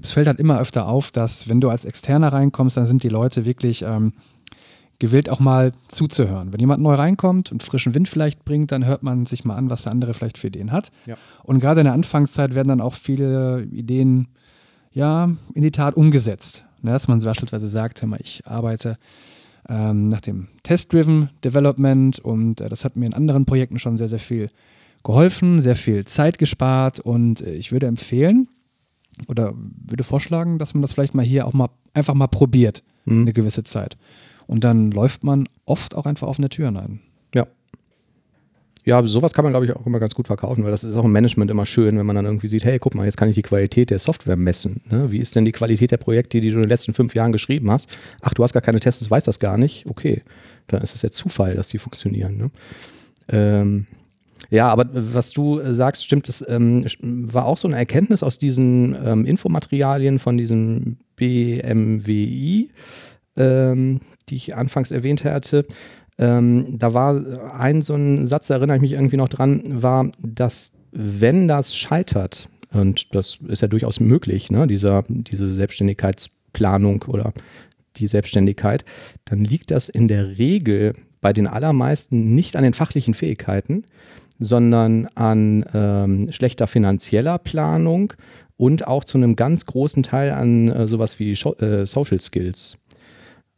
es fällt halt immer öfter auf, dass wenn du als Externer reinkommst, dann sind die Leute wirklich ähm, gewillt auch mal zuzuhören. Wenn jemand neu reinkommt und frischen Wind vielleicht bringt, dann hört man sich mal an, was der andere vielleicht für Ideen hat. Ja. Und gerade in der Anfangszeit werden dann auch viele Ideen ja in die Tat umgesetzt. Ne, dass man beispielsweise sagt, mal, ich arbeite ähm, nach dem Test-Driven Development und äh, das hat mir in anderen Projekten schon sehr, sehr viel geholfen, sehr viel Zeit gespart und äh, ich würde empfehlen oder würde vorschlagen, dass man das vielleicht mal hier auch mal einfach mal probiert, mhm. eine gewisse Zeit. Und dann läuft man oft auch einfach offene Türen ein. Ja. Sowas kann man, glaube ich, auch immer ganz gut verkaufen, weil das ist auch im Management immer schön, wenn man dann irgendwie sieht, hey, guck mal, jetzt kann ich die Qualität der Software messen. Ne? Wie ist denn die Qualität der Projekte, die du in den letzten fünf Jahren geschrieben hast? Ach, du hast gar keine Tests, weißt das gar nicht. Okay, dann ist das ja Zufall, dass die funktionieren. Ne? Ähm, ja, aber was du sagst, stimmt, das ähm, war auch so eine Erkenntnis aus diesen ähm, Infomaterialien von diesem BMWI, ähm, die ich anfangs erwähnt hatte. Ähm, da war ein so ein Satz, da erinnere ich mich irgendwie noch dran, war, dass wenn das scheitert, und das ist ja durchaus möglich, ne, dieser, diese Selbstständigkeitsplanung oder die Selbstständigkeit, dann liegt das in der Regel bei den allermeisten nicht an den fachlichen Fähigkeiten, sondern an ähm, schlechter finanzieller Planung und auch zu einem ganz großen Teil an äh, sowas wie äh, Social Skills.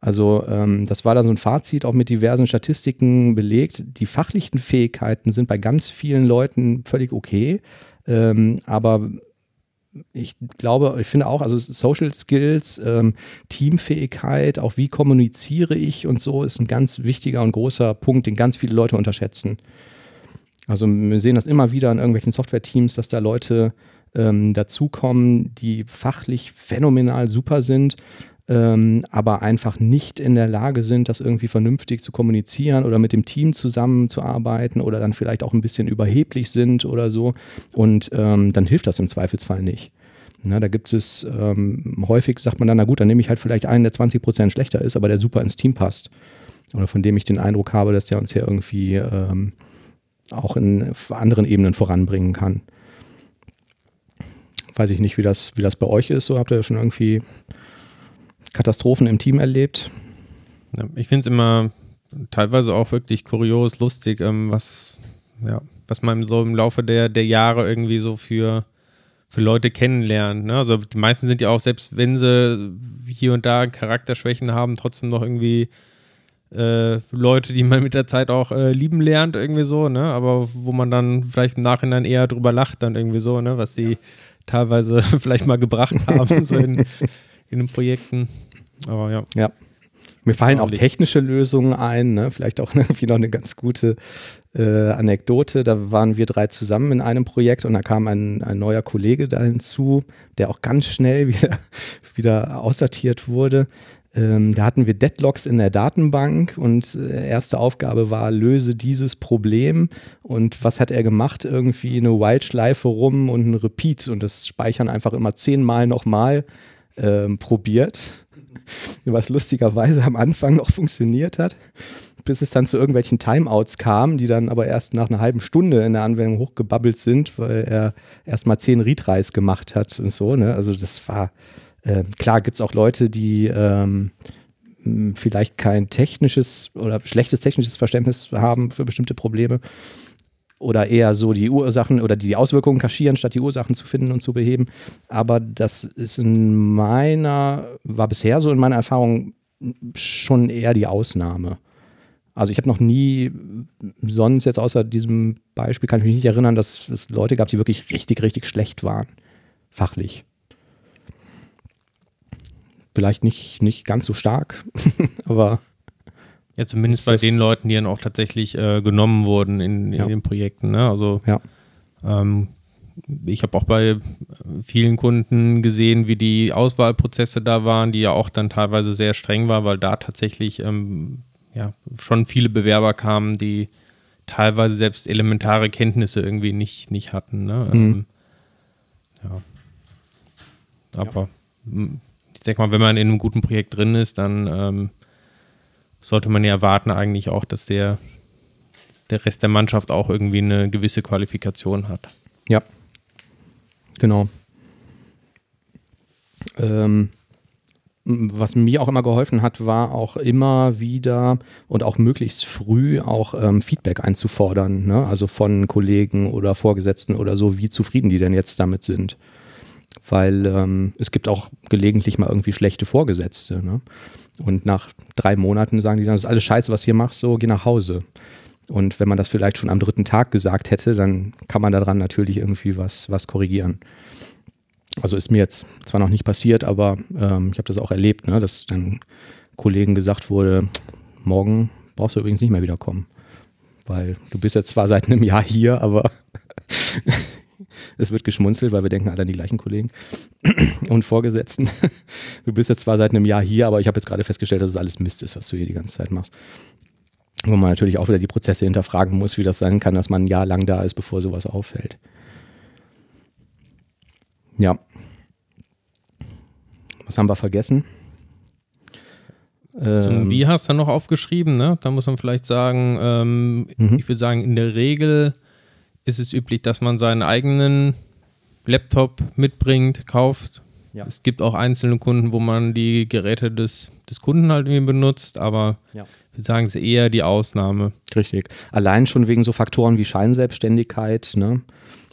Also ähm, das war da so ein Fazit, auch mit diversen Statistiken belegt. Die fachlichen Fähigkeiten sind bei ganz vielen Leuten völlig okay, ähm, aber ich glaube, ich finde auch, also Social Skills, ähm, Teamfähigkeit, auch wie kommuniziere ich und so, ist ein ganz wichtiger und großer Punkt, den ganz viele Leute unterschätzen. Also wir sehen das immer wieder in irgendwelchen Software-Teams, dass da Leute ähm, dazukommen, die fachlich phänomenal super sind, ähm, aber einfach nicht in der Lage sind, das irgendwie vernünftig zu kommunizieren oder mit dem Team zusammenzuarbeiten oder dann vielleicht auch ein bisschen überheblich sind oder so. Und ähm, dann hilft das im Zweifelsfall nicht. Na, da gibt es ähm, häufig, sagt man dann, na gut, dann nehme ich halt vielleicht einen, der 20 Prozent schlechter ist, aber der super ins Team passt. Oder von dem ich den Eindruck habe, dass der uns ja irgendwie ähm, auch in anderen Ebenen voranbringen kann. Weiß ich nicht, wie das, wie das bei euch ist. So habt ihr schon irgendwie Katastrophen im Team erlebt? Ja, ich finde es immer teilweise auch wirklich kurios, lustig, ähm, was, ja, was man so im Laufe der, der Jahre irgendwie so für, für Leute kennenlernt. Ne? Also die meisten sind ja auch, selbst wenn sie hier und da Charakterschwächen haben, trotzdem noch irgendwie äh, Leute, die man mit der Zeit auch äh, lieben lernt, irgendwie so, ne? Aber wo man dann vielleicht im Nachhinein eher drüber lacht, dann irgendwie so, ne? Was sie teilweise vielleicht mal gebracht haben, so in, in den Projekten. Aber ja. Ja. Mir fallen auch technische Lösungen ein, ne? vielleicht auch irgendwie noch eine ganz gute äh, Anekdote. Da waren wir drei zusammen in einem Projekt und da kam ein, ein neuer Kollege da hinzu, der auch ganz schnell wieder, wieder aussortiert wurde. Ähm, da hatten wir Deadlocks in der Datenbank und äh, erste Aufgabe war, löse dieses Problem. Und was hat er gemacht? Irgendwie eine White-Schleife rum und ein Repeat und das Speichern einfach immer zehnmal nochmal ähm, probiert. Was lustigerweise am Anfang noch funktioniert hat, bis es dann zu irgendwelchen Timeouts kam, die dann aber erst nach einer halben Stunde in der Anwendung hochgebabbelt sind, weil er erst mal zehn Retries gemacht hat und so. Ne? Also das war äh, klar, gibt es auch Leute, die ähm, vielleicht kein technisches oder schlechtes technisches Verständnis haben für bestimmte Probleme oder eher so die Ursachen oder die Auswirkungen kaschieren, statt die Ursachen zu finden und zu beheben. Aber das ist in meiner, war bisher so in meiner Erfahrung schon eher die Ausnahme. Also ich habe noch nie sonst jetzt außer diesem Beispiel kann ich mich nicht erinnern, dass es Leute gab, die wirklich richtig, richtig schlecht waren, fachlich. Vielleicht nicht, nicht ganz so stark, aber ja, zumindest bei den Leuten, die dann auch tatsächlich äh, genommen wurden in, in ja. den Projekten. Ne? Also ja. ähm, ich habe auch bei vielen Kunden gesehen, wie die Auswahlprozesse da waren, die ja auch dann teilweise sehr streng war, weil da tatsächlich ähm, ja, schon viele Bewerber kamen, die teilweise selbst elementare Kenntnisse irgendwie nicht, nicht hatten. Ne? Mhm. Ähm, ja. Aber ja. ich sag mal, wenn man in einem guten Projekt drin ist, dann ähm, sollte man ja erwarten eigentlich auch, dass der, der Rest der Mannschaft auch irgendwie eine gewisse Qualifikation hat. Ja, genau. Ähm, was mir auch immer geholfen hat, war auch immer wieder und auch möglichst früh auch ähm, Feedback einzufordern, ne? also von Kollegen oder Vorgesetzten oder so, wie zufrieden die denn jetzt damit sind. Weil ähm, es gibt auch gelegentlich mal irgendwie schlechte Vorgesetzte. Ne? Und nach drei Monaten sagen die dann, das ist alles scheiße, was ihr macht, so geh nach Hause. Und wenn man das vielleicht schon am dritten Tag gesagt hätte, dann kann man daran natürlich irgendwie was, was korrigieren. Also ist mir jetzt zwar noch nicht passiert, aber ähm, ich habe das auch erlebt, ne, dass dann Kollegen gesagt wurde, morgen brauchst du übrigens nicht mehr wiederkommen. Weil du bist jetzt zwar seit einem Jahr hier, aber es wird geschmunzelt, weil wir denken alle an die gleichen Kollegen und Vorgesetzten. Du bist jetzt zwar seit einem Jahr hier, aber ich habe jetzt gerade festgestellt, dass es alles Mist ist, was du hier die ganze Zeit machst wo man natürlich auch wieder die Prozesse hinterfragen muss, wie das sein kann, dass man ein Jahr lang da ist, bevor sowas auffällt. Ja. Was haben wir vergessen? Zum ähm, Wie hast du noch aufgeschrieben, ne? Da muss man vielleicht sagen, ähm, mhm. ich würde sagen, in der Regel ist es üblich, dass man seinen eigenen Laptop mitbringt, kauft. Ja. Es gibt auch einzelne Kunden, wo man die Geräte des, des Kunden halt irgendwie benutzt, aber ja würde sagen, es ist eher die Ausnahme. Richtig. Allein schon wegen so Faktoren wie Scheinselbstständigkeit, ne?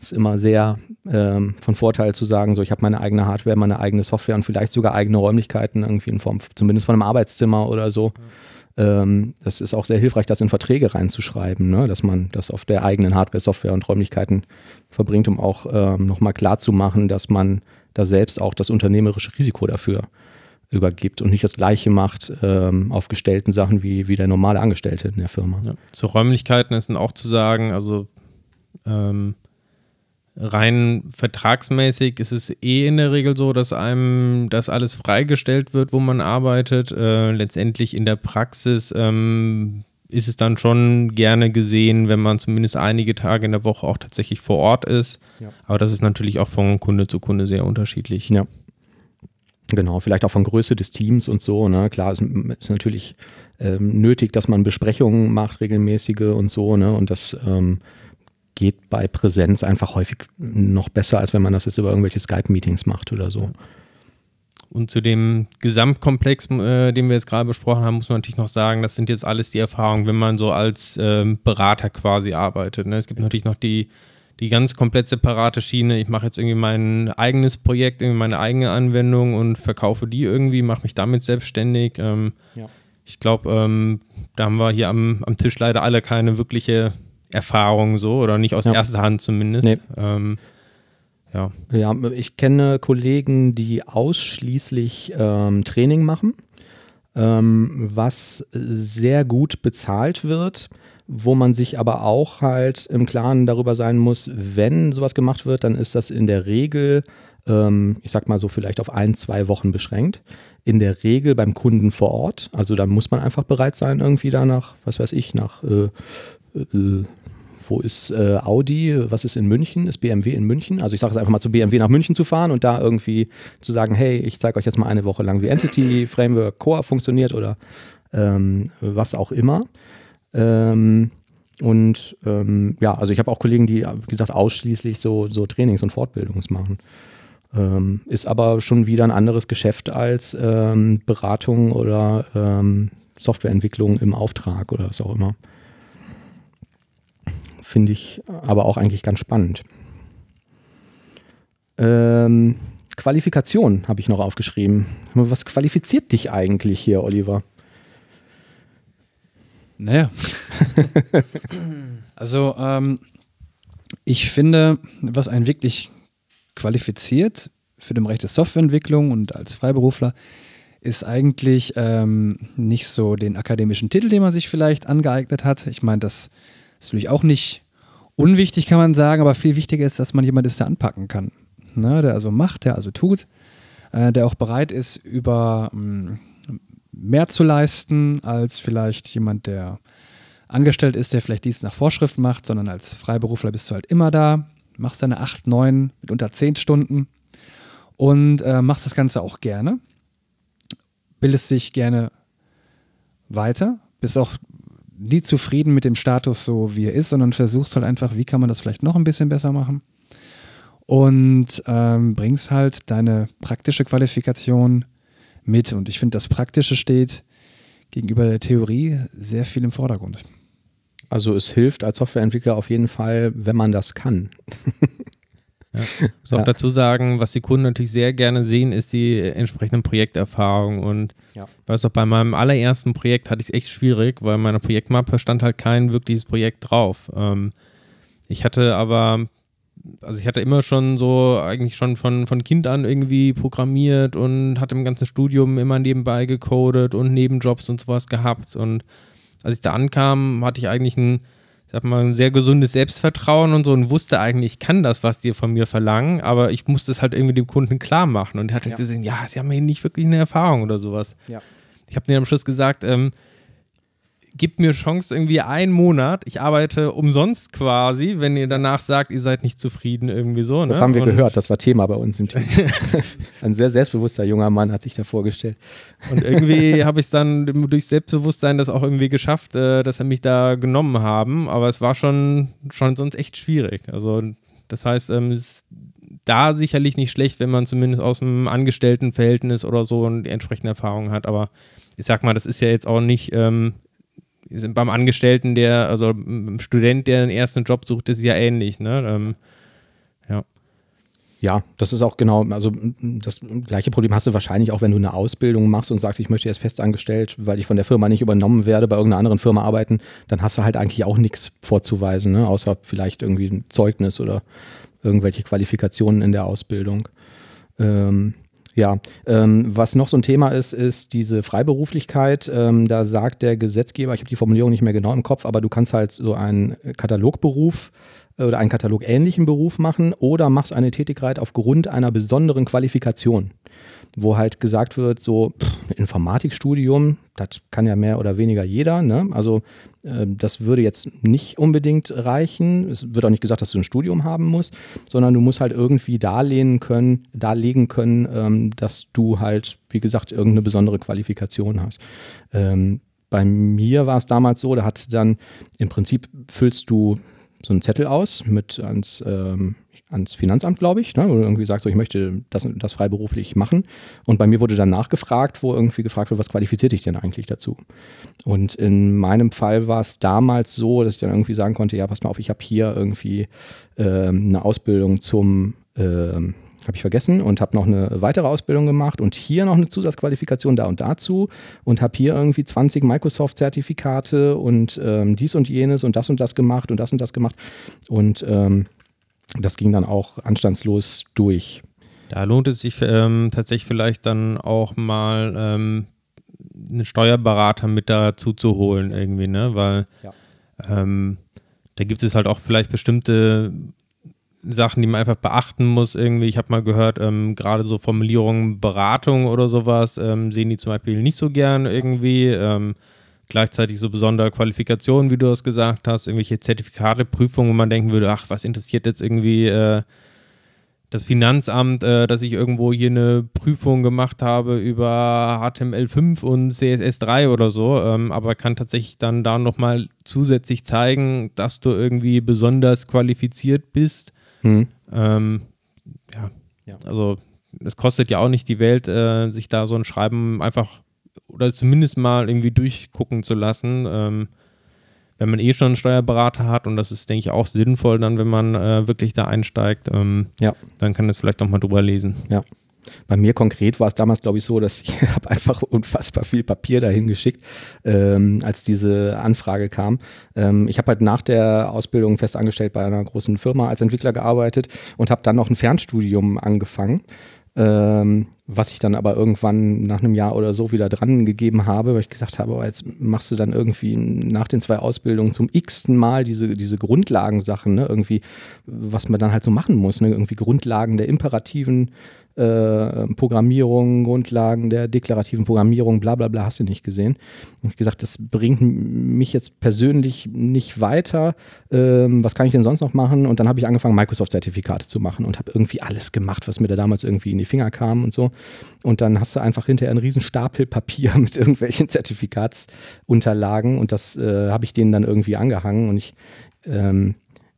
Ist immer sehr ähm, von Vorteil zu sagen, so ich habe meine eigene Hardware, meine eigene Software und vielleicht sogar eigene Räumlichkeiten irgendwie in Form, zumindest von einem Arbeitszimmer oder so. Ja. Ähm, ist auch sehr hilfreich, das in Verträge reinzuschreiben, ne? dass man das auf der eigenen Hardware, Software und Räumlichkeiten verbringt, um auch ähm, nochmal klar zu machen, dass man da selbst auch das unternehmerische Risiko dafür übergibt und nicht das Gleiche macht ähm, auf gestellten Sachen wie, wie der normale Angestellte in der Firma. Ja. Zu Räumlichkeiten ist dann auch zu sagen, also ähm, rein vertragsmäßig ist es eh in der Regel so, dass einem das alles freigestellt wird, wo man arbeitet. Äh, letztendlich in der Praxis ähm, ist es dann schon gerne gesehen, wenn man zumindest einige Tage in der Woche auch tatsächlich vor Ort ist. Ja. Aber das ist natürlich auch von Kunde zu Kunde sehr unterschiedlich. Ja. Genau, vielleicht auch von Größe des Teams und so. Ne? Klar, es ist natürlich ähm, nötig, dass man Besprechungen macht, regelmäßige und so. Ne? Und das ähm, geht bei Präsenz einfach häufig noch besser, als wenn man das jetzt über irgendwelche Skype-Meetings macht oder so. Und zu dem Gesamtkomplex, äh, den wir jetzt gerade besprochen haben, muss man natürlich noch sagen, das sind jetzt alles die Erfahrungen, wenn man so als ähm, Berater quasi arbeitet. Ne? Es gibt natürlich noch die die ganz komplett separate Schiene. Ich mache jetzt irgendwie mein eigenes Projekt, irgendwie meine eigene Anwendung und verkaufe die irgendwie, mache mich damit selbstständig. Ähm, ja. Ich glaube, ähm, da haben wir hier am, am Tisch leider alle keine wirkliche Erfahrung so oder nicht aus ja. erster Hand zumindest. Nee. Ähm, ja. ja, ich kenne Kollegen, die ausschließlich ähm, Training machen, ähm, was sehr gut bezahlt wird wo man sich aber auch halt im Klaren darüber sein muss, wenn sowas gemacht wird, dann ist das in der Regel, ähm, ich sag mal so vielleicht auf ein, zwei Wochen beschränkt. In der Regel beim Kunden vor Ort. Also da muss man einfach bereit sein, irgendwie danach, was weiß ich, nach äh, wo ist äh, Audi, was ist in München, ist BMW in München? Also ich sage es einfach mal zu BMW nach München zu fahren und da irgendwie zu sagen, hey, ich zeige euch jetzt mal eine Woche lang, wie Entity Framework Core funktioniert oder ähm, was auch immer. Ähm, und ähm, ja, also ich habe auch Kollegen, die, wie gesagt, ausschließlich so, so Trainings und Fortbildungs machen. Ähm, ist aber schon wieder ein anderes Geschäft als ähm, Beratung oder ähm, Softwareentwicklung im Auftrag oder was auch immer. Finde ich aber auch eigentlich ganz spannend. Ähm, Qualifikation habe ich noch aufgeschrieben. Was qualifiziert dich eigentlich hier, Oliver? Naja. also, ähm, ich finde, was einen wirklich qualifiziert für den Bereich der Softwareentwicklung und als Freiberufler, ist eigentlich ähm, nicht so den akademischen Titel, den man sich vielleicht angeeignet hat. Ich meine, das ist natürlich auch nicht unwichtig, kann man sagen, aber viel wichtiger ist, dass man jemand ist, der anpacken kann. Ne? Der also macht, der also tut, äh, der auch bereit ist, über mh, mm, mehr zu leisten als vielleicht jemand, der angestellt ist, der vielleicht dies nach Vorschrift macht, sondern als Freiberufler bist du halt immer da, machst deine 8, 9, mitunter 10 Stunden und äh, machst das Ganze auch gerne, bildest dich gerne weiter, bist auch nie zufrieden mit dem Status so, wie er ist, sondern versuchst halt einfach, wie kann man das vielleicht noch ein bisschen besser machen und ähm, bringst halt deine praktische Qualifikation mit. Und ich finde, das Praktische steht gegenüber der Theorie sehr viel im Vordergrund. Also es hilft als Softwareentwickler auf jeden Fall, wenn man das kann. Ja. Ich muss auch ja. dazu sagen, was die Kunden natürlich sehr gerne sehen, ist die entsprechenden Projekterfahrung. Und ja. weißt du, bei meinem allerersten Projekt hatte ich es echt schwierig, weil in meiner Projektmappe stand halt kein wirkliches Projekt drauf. Ähm, ich hatte aber also ich hatte immer schon so, eigentlich schon von, von Kind an irgendwie programmiert und hatte im ganzen Studium immer nebenbei gecodet und Nebenjobs und sowas gehabt. Und als ich da ankam, hatte ich eigentlich ein, ich sag mal, ein sehr gesundes Selbstvertrauen und so und wusste eigentlich, ich kann das, was die von mir verlangen, aber ich musste es halt irgendwie dem Kunden klar machen. Und er hat halt ja. gesehen, ja, sie haben hier nicht wirklich eine Erfahrung oder sowas. Ja. Ich habe denen am Schluss gesagt, ähm, gibt mir Chance irgendwie einen Monat. Ich arbeite umsonst quasi, wenn ihr danach sagt, ihr seid nicht zufrieden, irgendwie so. Ne? Das haben wir und gehört, das war Thema bei uns im Team. Ein sehr selbstbewusster junger Mann hat sich da vorgestellt. Und irgendwie habe ich es dann durch Selbstbewusstsein das auch irgendwie geschafft, äh, dass sie mich da genommen haben. Aber es war schon, schon sonst echt schwierig. Also das heißt, ähm, es ist da sicherlich nicht schlecht, wenn man zumindest aus einem Angestelltenverhältnis oder so eine entsprechende Erfahrung hat. Aber ich sag mal, das ist ja jetzt auch nicht ähm, beim Angestellten, der, also ein Student, der einen ersten Job sucht, ist ja ähnlich, ne? Ähm, ja. Ja, das ist auch genau, also das gleiche Problem hast du wahrscheinlich auch, wenn du eine Ausbildung machst und sagst, ich möchte jetzt festangestellt, weil ich von der Firma nicht übernommen werde, bei irgendeiner anderen Firma arbeiten, dann hast du halt eigentlich auch nichts vorzuweisen, ne? außer vielleicht irgendwie ein Zeugnis oder irgendwelche Qualifikationen in der Ausbildung. Ähm, ja, ähm, was noch so ein Thema ist, ist diese Freiberuflichkeit. Ähm, da sagt der Gesetzgeber, ich habe die Formulierung nicht mehr genau im Kopf, aber du kannst halt so einen Katalogberuf äh, oder einen katalogähnlichen Beruf machen oder machst eine Tätigkeit aufgrund einer besonderen Qualifikation wo halt gesagt wird, so pff, Informatikstudium, das kann ja mehr oder weniger jeder. Ne? Also das würde jetzt nicht unbedingt reichen. Es wird auch nicht gesagt, dass du ein Studium haben musst, sondern du musst halt irgendwie darlegen können, darlegen können, ähm, dass du halt, wie gesagt, irgendeine besondere Qualifikation hast. Ähm, bei mir war es damals so, da hat dann im Prinzip füllst du so einen Zettel aus mit ans ähm, ans Finanzamt, glaube ich, ne, wo du irgendwie sagst, so, ich möchte das, das freiberuflich machen. Und bei mir wurde dann nachgefragt, wo irgendwie gefragt wird, was qualifiziert dich denn eigentlich dazu? Und in meinem Fall war es damals so, dass ich dann irgendwie sagen konnte, ja, pass mal auf, ich habe hier irgendwie äh, eine Ausbildung zum äh, habe ich vergessen und habe noch eine weitere Ausbildung gemacht und hier noch eine Zusatzqualifikation da und dazu und habe hier irgendwie 20 Microsoft-Zertifikate und ähm, dies und jenes und das und das gemacht und das und das gemacht und ähm, das ging dann auch anstandslos durch. Da lohnt es sich ähm, tatsächlich vielleicht dann auch mal ähm, einen Steuerberater mit dazu zu holen irgendwie, ne? Weil ja. ähm, da gibt es halt auch vielleicht bestimmte Sachen, die man einfach beachten muss irgendwie. Ich habe mal gehört, ähm, gerade so Formulierungen Beratung oder sowas ähm, sehen die zum Beispiel nicht so gern irgendwie. Gleichzeitig so besondere Qualifikationen, wie du es gesagt hast, irgendwelche Zertifikate, Prüfungen, wo man denken würde, ach, was interessiert jetzt irgendwie äh, das Finanzamt, äh, dass ich irgendwo hier eine Prüfung gemacht habe über HTML5 und CSS3 oder so, ähm, aber kann tatsächlich dann da nochmal zusätzlich zeigen, dass du irgendwie besonders qualifiziert bist. Mhm. Ähm, ja. ja, also es kostet ja auch nicht die Welt, äh, sich da so ein Schreiben einfach oder zumindest mal irgendwie durchgucken zu lassen. Ähm, wenn man eh schon einen Steuerberater hat und das ist, denke ich, auch sinnvoll, dann, wenn man äh, wirklich da einsteigt, ähm, ja. dann kann das vielleicht auch mal drüber lesen. Ja. Bei mir konkret war es damals, glaube ich, so, dass ich habe einfach unfassbar viel Papier dahin geschickt, ähm, als diese Anfrage kam. Ähm, ich habe halt nach der Ausbildung fest angestellt bei einer großen Firma als Entwickler gearbeitet und habe dann noch ein Fernstudium angefangen ähm, was ich dann aber irgendwann nach einem Jahr oder so wieder dran gegeben habe, weil ich gesagt habe, oh, jetzt machst du dann irgendwie nach den zwei Ausbildungen zum x-ten Mal diese, diese Grundlagensachen, ne? irgendwie, was man dann halt so machen muss, ne? irgendwie Grundlagen der imperativen äh, Programmierung, Grundlagen der deklarativen Programmierung, bla bla bla, hast du nicht gesehen. Und ich gesagt, das bringt mich jetzt persönlich nicht weiter. Ähm, was kann ich denn sonst noch machen? Und dann habe ich angefangen, Microsoft-Zertifikate zu machen und habe irgendwie alles gemacht, was mir da damals irgendwie in die Finger kam und so. Und dann hast du einfach hinterher einen riesen Stapel Papier mit irgendwelchen Zertifikatsunterlagen und das äh, habe ich denen dann irgendwie angehangen und ich ähm,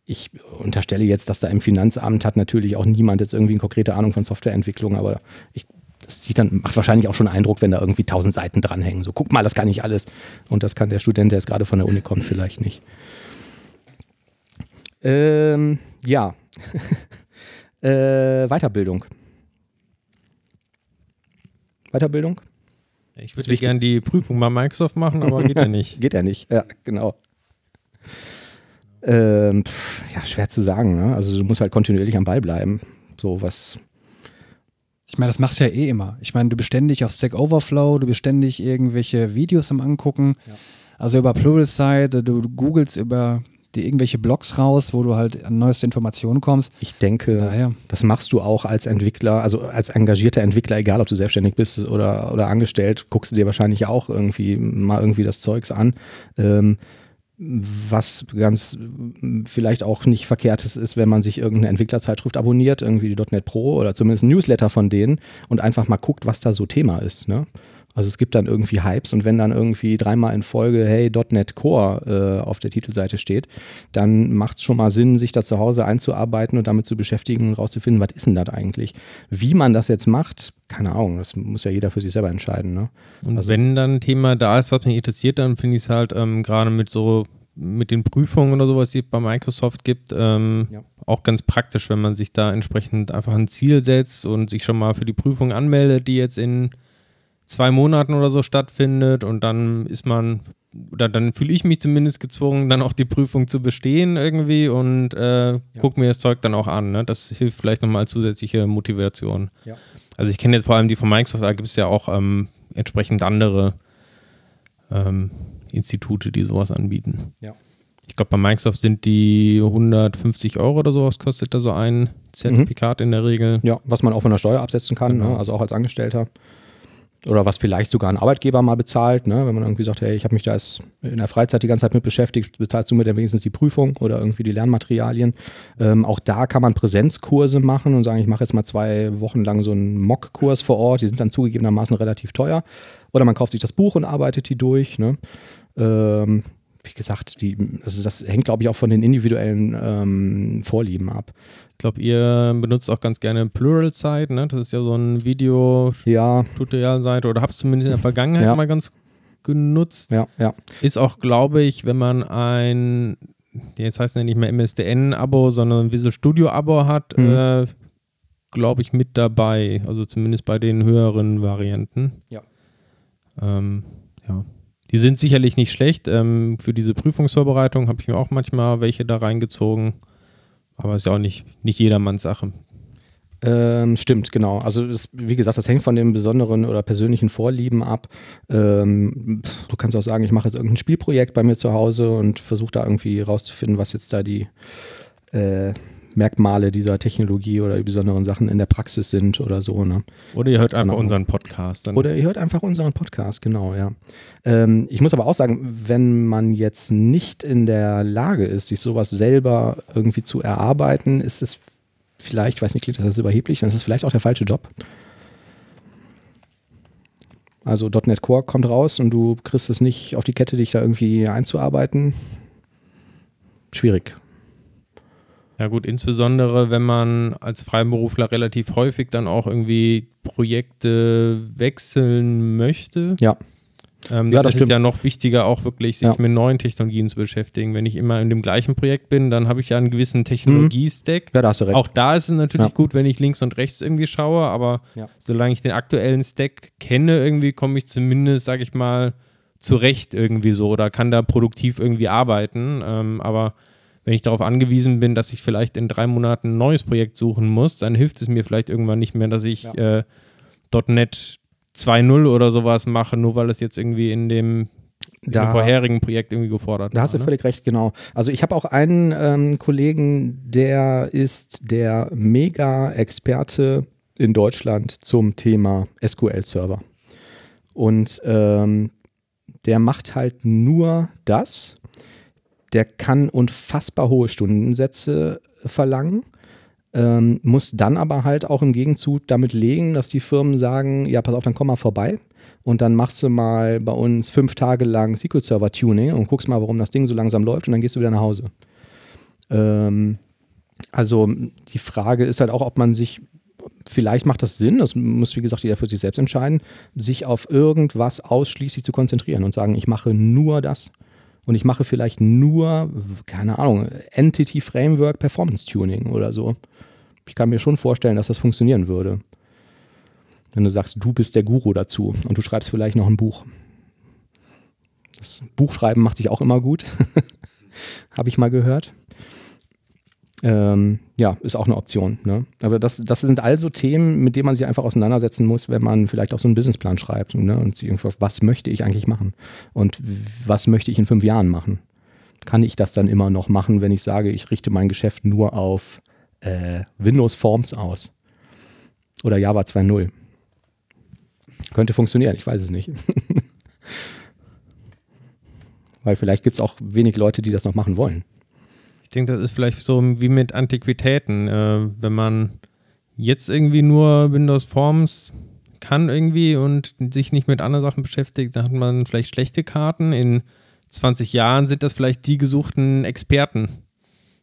ich unterstelle jetzt, dass da im Finanzamt hat natürlich auch niemand jetzt irgendwie eine konkrete Ahnung von Softwareentwicklung, aber ich, das sieht dann, macht wahrscheinlich auch schon Eindruck, wenn da irgendwie tausend Seiten dranhängen. So, guck mal, das kann ich alles. Und das kann der Student, der jetzt gerade von der Uni kommt, vielleicht nicht. Ähm, ja. Äh, Weiterbildung. Weiterbildung? Ich würde gerne die Prüfung bei Microsoft machen, aber geht ja nicht. geht ja nicht, ja, genau. Ähm, pff, ja, schwer zu sagen. Ne? Also du musst halt kontinuierlich am Ball bleiben. So was. Ich meine, das machst du ja eh immer. Ich meine, du bist ständig auf Stack Overflow, du bist ständig irgendwelche Videos am Angucken. Ja. Also über Pluralsight, du, du googelst über dir irgendwelche Blogs raus, wo du halt an neueste Informationen kommst. Ich denke, Daher. das machst du auch als Entwickler, also als engagierter Entwickler, egal ob du selbstständig bist oder, oder angestellt, guckst du dir wahrscheinlich auch irgendwie mal irgendwie das Zeugs an. Ähm, was ganz vielleicht auch nicht verkehrtes ist, wenn man sich irgendeine Entwicklerzeitschrift abonniert, irgendwie die .NET Pro oder zumindest ein Newsletter von denen und einfach mal guckt, was da so Thema ist. Ne? Also es gibt dann irgendwie Hypes und wenn dann irgendwie dreimal in Folge Hey .NET Core äh, auf der Titelseite steht, dann macht es schon mal Sinn, sich da zu Hause einzuarbeiten und damit zu beschäftigen und rauszufinden, was ist denn das eigentlich? Wie man das jetzt macht, keine Ahnung, das muss ja jeder für sich selber entscheiden. Ne? Und also, wenn dann ein Thema da ist, was mich interessiert, dann finde ich es halt ähm, gerade mit so mit den Prüfungen oder sowas, die es bei Microsoft gibt, ähm, ja. auch ganz praktisch, wenn man sich da entsprechend einfach ein Ziel setzt und sich schon mal für die Prüfung anmeldet, die jetzt in zwei Monaten oder so stattfindet und dann ist man, oder dann fühle ich mich zumindest gezwungen, dann auch die Prüfung zu bestehen irgendwie und äh, ja. gucke mir das Zeug dann auch an. Ne? Das hilft vielleicht nochmal als zusätzliche Motivation. Ja. Also ich kenne jetzt vor allem die von Microsoft, da gibt es ja auch ähm, entsprechend andere ähm, Institute, die sowas anbieten. Ja. Ich glaube, bei Microsoft sind die 150 Euro oder sowas, kostet da so ein Zertifikat mhm. in der Regel. Ja, was man auch von der Steuer absetzen kann, genau. ne? also auch als Angestellter oder was vielleicht sogar ein Arbeitgeber mal bezahlt, ne? wenn man irgendwie sagt, hey, ich habe mich da in der Freizeit die ganze Zeit mit beschäftigt, bezahlst du mir dann wenigstens die Prüfung oder irgendwie die Lernmaterialien. Ähm, auch da kann man Präsenzkurse machen und sagen, ich mache jetzt mal zwei Wochen lang so einen Mock-Kurs vor Ort, die sind dann zugegebenermaßen relativ teuer. Oder man kauft sich das Buch und arbeitet die durch. Ne? Ähm, wie gesagt, die, also das hängt, glaube ich, auch von den individuellen ähm, Vorlieben ab. Ich glaube, ihr benutzt auch ganz gerne Pluralsight, ne? Das ist ja so ein Video-Tutorial-Seite oder habt es zumindest in der Vergangenheit ja. mal ganz genutzt. Ja, ja. Ist auch, glaube ich, wenn man ein, jetzt heißt es ja nicht mehr MSDN-Abo, sondern ein Visual Studio-Abo hat, mhm. äh, glaube ich, mit dabei. Also zumindest bei den höheren Varianten. Ja. Ähm, ja. Die sind sicherlich nicht schlecht. Ähm, für diese Prüfungsvorbereitung habe ich mir auch manchmal welche da reingezogen. Aber ist ja auch nicht, nicht jedermanns Sache. Ähm, stimmt, genau. Also das, wie gesagt, das hängt von den besonderen oder persönlichen Vorlieben ab. Ähm, du kannst auch sagen, ich mache jetzt irgendein Spielprojekt bei mir zu Hause und versuche da irgendwie rauszufinden, was jetzt da die äh, Merkmale dieser Technologie oder die besonderen Sachen in der Praxis sind oder so. Ne? Oder ihr hört einfach genau. unseren Podcast. Dann. Oder ihr hört einfach unseren Podcast, genau, ja. Ähm, ich muss aber auch sagen, wenn man jetzt nicht in der Lage ist, sich sowas selber irgendwie zu erarbeiten, ist es vielleicht, ich weiß nicht, klingt das überheblich, dann ist es vielleicht auch der falsche Job. Also .NET Core kommt raus und du kriegst es nicht auf die Kette, dich da irgendwie einzuarbeiten. Schwierig. Ja gut, insbesondere wenn man als Freiberufler relativ häufig dann auch irgendwie Projekte wechseln möchte. Ja. Ähm, ja, das ist ja noch wichtiger, auch wirklich sich ja. mit neuen Technologien zu beschäftigen. Wenn ich immer in dem gleichen Projekt bin, dann habe ich ja einen gewissen Technologie-Stack. Ja, da hast du recht. Auch da ist es natürlich ja. gut, wenn ich links und rechts irgendwie schaue, aber ja. solange ich den aktuellen Stack kenne, irgendwie komme ich zumindest, sage ich mal, zurecht irgendwie so oder kann da produktiv irgendwie arbeiten. Ähm, aber wenn ich darauf angewiesen bin, dass ich vielleicht in drei Monaten ein neues Projekt suchen muss, dann hilft es mir vielleicht irgendwann nicht mehr, dass ich ja. äh, .NET 2.0 oder sowas mache, nur weil es jetzt irgendwie in dem da, vorherigen Projekt irgendwie gefordert Da war, hast du ne? völlig recht, genau. Also ich habe auch einen ähm, Kollegen, der ist der Mega-Experte in Deutschland zum Thema SQL-Server. Und ähm, der macht halt nur das der kann unfassbar hohe Stundensätze verlangen, ähm, muss dann aber halt auch im Gegenzug damit legen, dass die Firmen sagen, ja, pass auf, dann komm mal vorbei und dann machst du mal bei uns fünf Tage lang SQL Server Tuning und guckst mal, warum das Ding so langsam läuft und dann gehst du wieder nach Hause. Ähm, also die Frage ist halt auch, ob man sich vielleicht macht das Sinn, das muss wie gesagt jeder für sich selbst entscheiden, sich auf irgendwas ausschließlich zu konzentrieren und sagen, ich mache nur das und ich mache vielleicht nur, keine Ahnung, Entity Framework Performance Tuning oder so. Ich kann mir schon vorstellen, dass das funktionieren würde. Wenn du sagst, du bist der Guru dazu und du schreibst vielleicht noch ein Buch. Das Buchschreiben macht sich auch immer gut. Habe ich mal gehört. Ähm, ja, ist auch eine Option. Ne? Aber das, das sind also Themen, mit denen man sich einfach auseinandersetzen muss, wenn man vielleicht auch so einen Businessplan schreibt ne? und sich einfach, was möchte ich eigentlich machen und was möchte ich in fünf Jahren machen. Kann ich das dann immer noch machen, wenn ich sage, ich richte mein Geschäft nur auf äh, Windows Forms aus oder Java 2.0? Könnte funktionieren, ich weiß es nicht. Weil vielleicht gibt es auch wenig Leute, die das noch machen wollen. Ich denke, das ist vielleicht so wie mit Antiquitäten. Äh, wenn man jetzt irgendwie nur Windows Forms kann irgendwie und sich nicht mit anderen Sachen beschäftigt, dann hat man vielleicht schlechte Karten. In 20 Jahren sind das vielleicht die gesuchten Experten,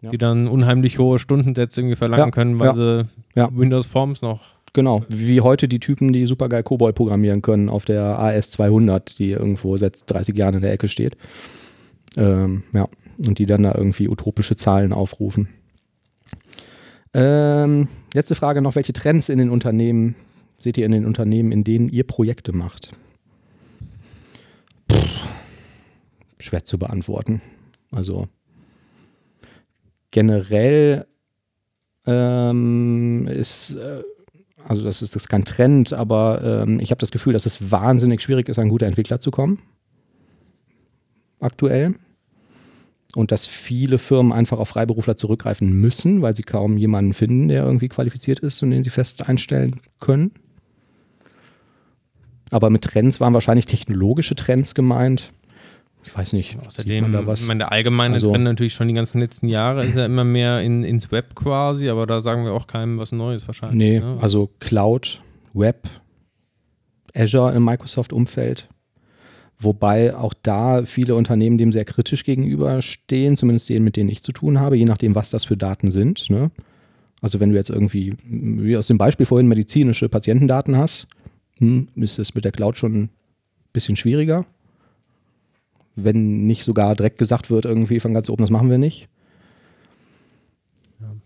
ja. die dann unheimlich hohe Stundensätze irgendwie verlangen ja, können, weil ja, sie Windows Forms noch Genau, wie heute die Typen, die supergeil Kobol programmieren können auf der AS200, die irgendwo seit 30 Jahren in der Ecke steht. Ähm, ja, und die dann da irgendwie utopische Zahlen aufrufen. Ähm, letzte Frage noch, welche Trends in den Unternehmen seht ihr in den Unternehmen, in denen ihr Projekte macht? Pff, schwer zu beantworten. Also generell ähm, ist äh, also das ist, das ist kein Trend, aber ähm, ich habe das Gefühl, dass es wahnsinnig schwierig ist, an gute Entwickler zu kommen. Aktuell. Und dass viele Firmen einfach auf Freiberufler zurückgreifen müssen, weil sie kaum jemanden finden, der irgendwie qualifiziert ist und den sie fest einstellen können. Aber mit Trends waren wahrscheinlich technologische Trends gemeint ich weiß nicht. Außerdem, man was? Ich meine, der allgemeine also, Trend natürlich schon die ganzen letzten Jahre ist ja immer mehr in, ins Web quasi, aber da sagen wir auch keinem was Neues wahrscheinlich. Nee, ne? also Cloud, Web, Azure im Microsoft-Umfeld. Wobei auch da viele Unternehmen dem sehr kritisch gegenüberstehen, zumindest denen, mit denen ich zu tun habe, je nachdem, was das für Daten sind. Ne? Also wenn du jetzt irgendwie, wie aus dem Beispiel vorhin, medizinische Patientendaten hast, hm, ist es mit der Cloud schon ein bisschen schwieriger wenn nicht sogar direkt gesagt wird, irgendwie von ganz oben, das machen wir nicht.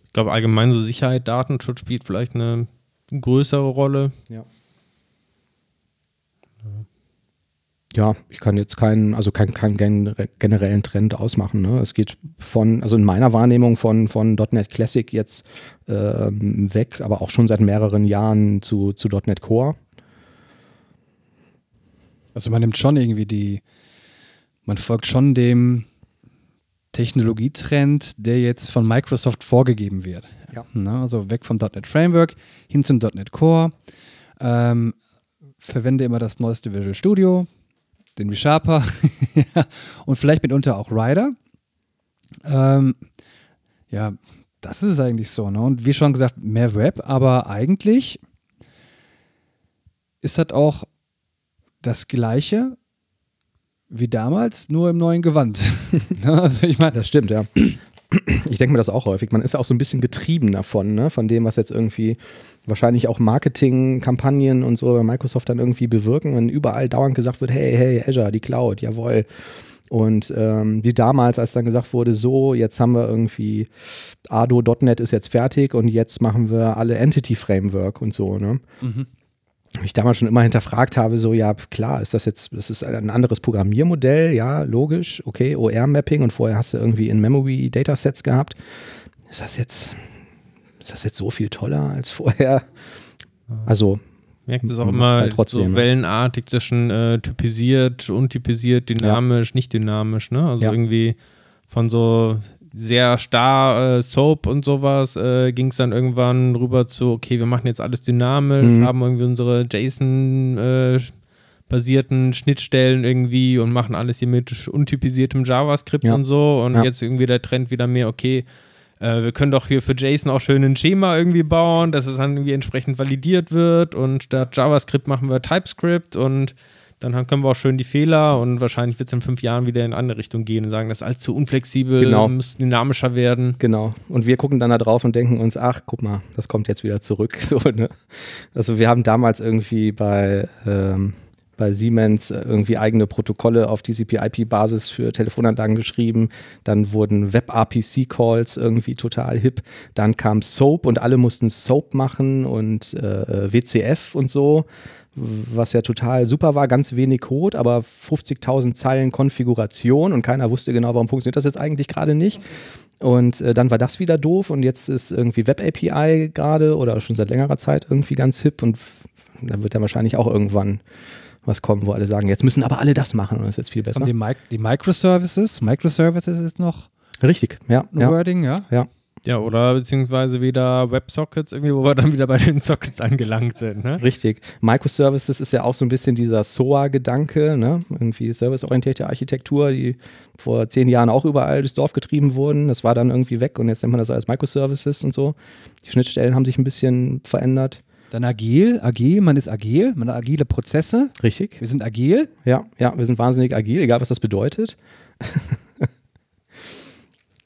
Ich glaube, allgemein so Sicherheit, Datenschutz spielt vielleicht eine größere Rolle. Ja. Ja, ich kann jetzt keinen, also keinen, keinen generellen Trend ausmachen. Ne? Es geht von, also in meiner Wahrnehmung von, von .NET Classic jetzt ähm, weg, aber auch schon seit mehreren Jahren zu, zu .NET Core. Also man nimmt schon irgendwie die, man folgt schon dem Technologietrend, der jetzt von Microsoft vorgegeben wird. Ja. Na, also weg vom .NET Framework hin zum .NET Core. Ähm, verwende immer das neueste Visual Studio, den ReSharper und vielleicht mitunter auch Rider. Ähm, ja, das ist es eigentlich so. Ne? Und wie schon gesagt, mehr Web, aber eigentlich ist das auch das Gleiche, wie damals, nur im neuen Gewand. also ich meine, das stimmt, ja. Ich denke mir das auch häufig. Man ist auch so ein bisschen getrieben davon, ne? von dem, was jetzt irgendwie wahrscheinlich auch Marketingkampagnen und so bei Microsoft dann irgendwie bewirken, wenn überall dauernd gesagt wird, hey, hey, Azure, die Cloud, jawohl. Und ähm, wie damals, als dann gesagt wurde, so, jetzt haben wir irgendwie Ado.NET ist jetzt fertig und jetzt machen wir alle Entity Framework und so, ne? Mhm ich damals schon immer hinterfragt habe, so ja klar, ist das jetzt, das ist ein anderes Programmiermodell, ja, logisch, okay, OR-Mapping und vorher hast du irgendwie in-Memory Datasets gehabt. Ist das jetzt, ist das jetzt so viel toller als vorher? Also Merkt es auch immer halt trotzdem, so wellenartig zwischen äh, typisiert, untypisiert, dynamisch, ja. nicht dynamisch, ne? Also ja. irgendwie von so sehr starr äh, Soap und sowas, äh, ging es dann irgendwann rüber zu, okay, wir machen jetzt alles dynamisch, mhm. haben irgendwie unsere JSON-basierten äh, Schnittstellen irgendwie und machen alles hier mit untypisiertem JavaScript ja. und so. Und jetzt irgendwie der Trend wieder mehr, okay, äh, wir können doch hier für JSON auch schön ein Schema irgendwie bauen, dass es dann irgendwie entsprechend validiert wird und statt JavaScript machen wir TypeScript und dann können wir auch schön die Fehler und wahrscheinlich wird es in fünf Jahren wieder in eine andere Richtung gehen und sagen, das ist allzu unflexibel, genau. muss dynamischer werden. Genau. Und wir gucken dann da drauf und denken uns, ach, guck mal, das kommt jetzt wieder zurück. So, ne? Also wir haben damals irgendwie bei, ähm, bei Siemens äh, irgendwie eigene Protokolle auf TCP-IP-Basis für Telefonanlagen geschrieben. Dann wurden Web-RPC-Calls irgendwie total hip. Dann kam SOAP und alle mussten SOAP machen und äh, WCF und so, was ja total super war. Ganz wenig Code, aber 50.000 Zeilen Konfiguration und keiner wusste genau, warum funktioniert das jetzt eigentlich gerade nicht. Und äh, dann war das wieder doof und jetzt ist irgendwie Web API gerade oder schon seit längerer Zeit irgendwie ganz hip und da wird ja wahrscheinlich auch irgendwann was kommen, wo alle sagen, jetzt müssen aber alle das machen und das ist jetzt viel besser. Die, Mi die Microservices, Microservices ist noch Richtig, ja. ein ja. Wording, ja. Ja. Ja, oder beziehungsweise wieder WebSockets, irgendwie, wo wir dann wieder bei den Sockets angelangt sind. Ne? Richtig. Microservices ist ja auch so ein bisschen dieser SOA-Gedanke, ne? irgendwie serviceorientierte Architektur, die vor zehn Jahren auch überall durchs Dorf getrieben wurden. Das war dann irgendwie weg und jetzt nennt man das als Microservices und so. Die Schnittstellen haben sich ein bisschen verändert. Dann agil, agil, man ist agil, man hat agile Prozesse. Richtig. Wir sind agil. Ja, ja, wir sind wahnsinnig agil, egal was das bedeutet.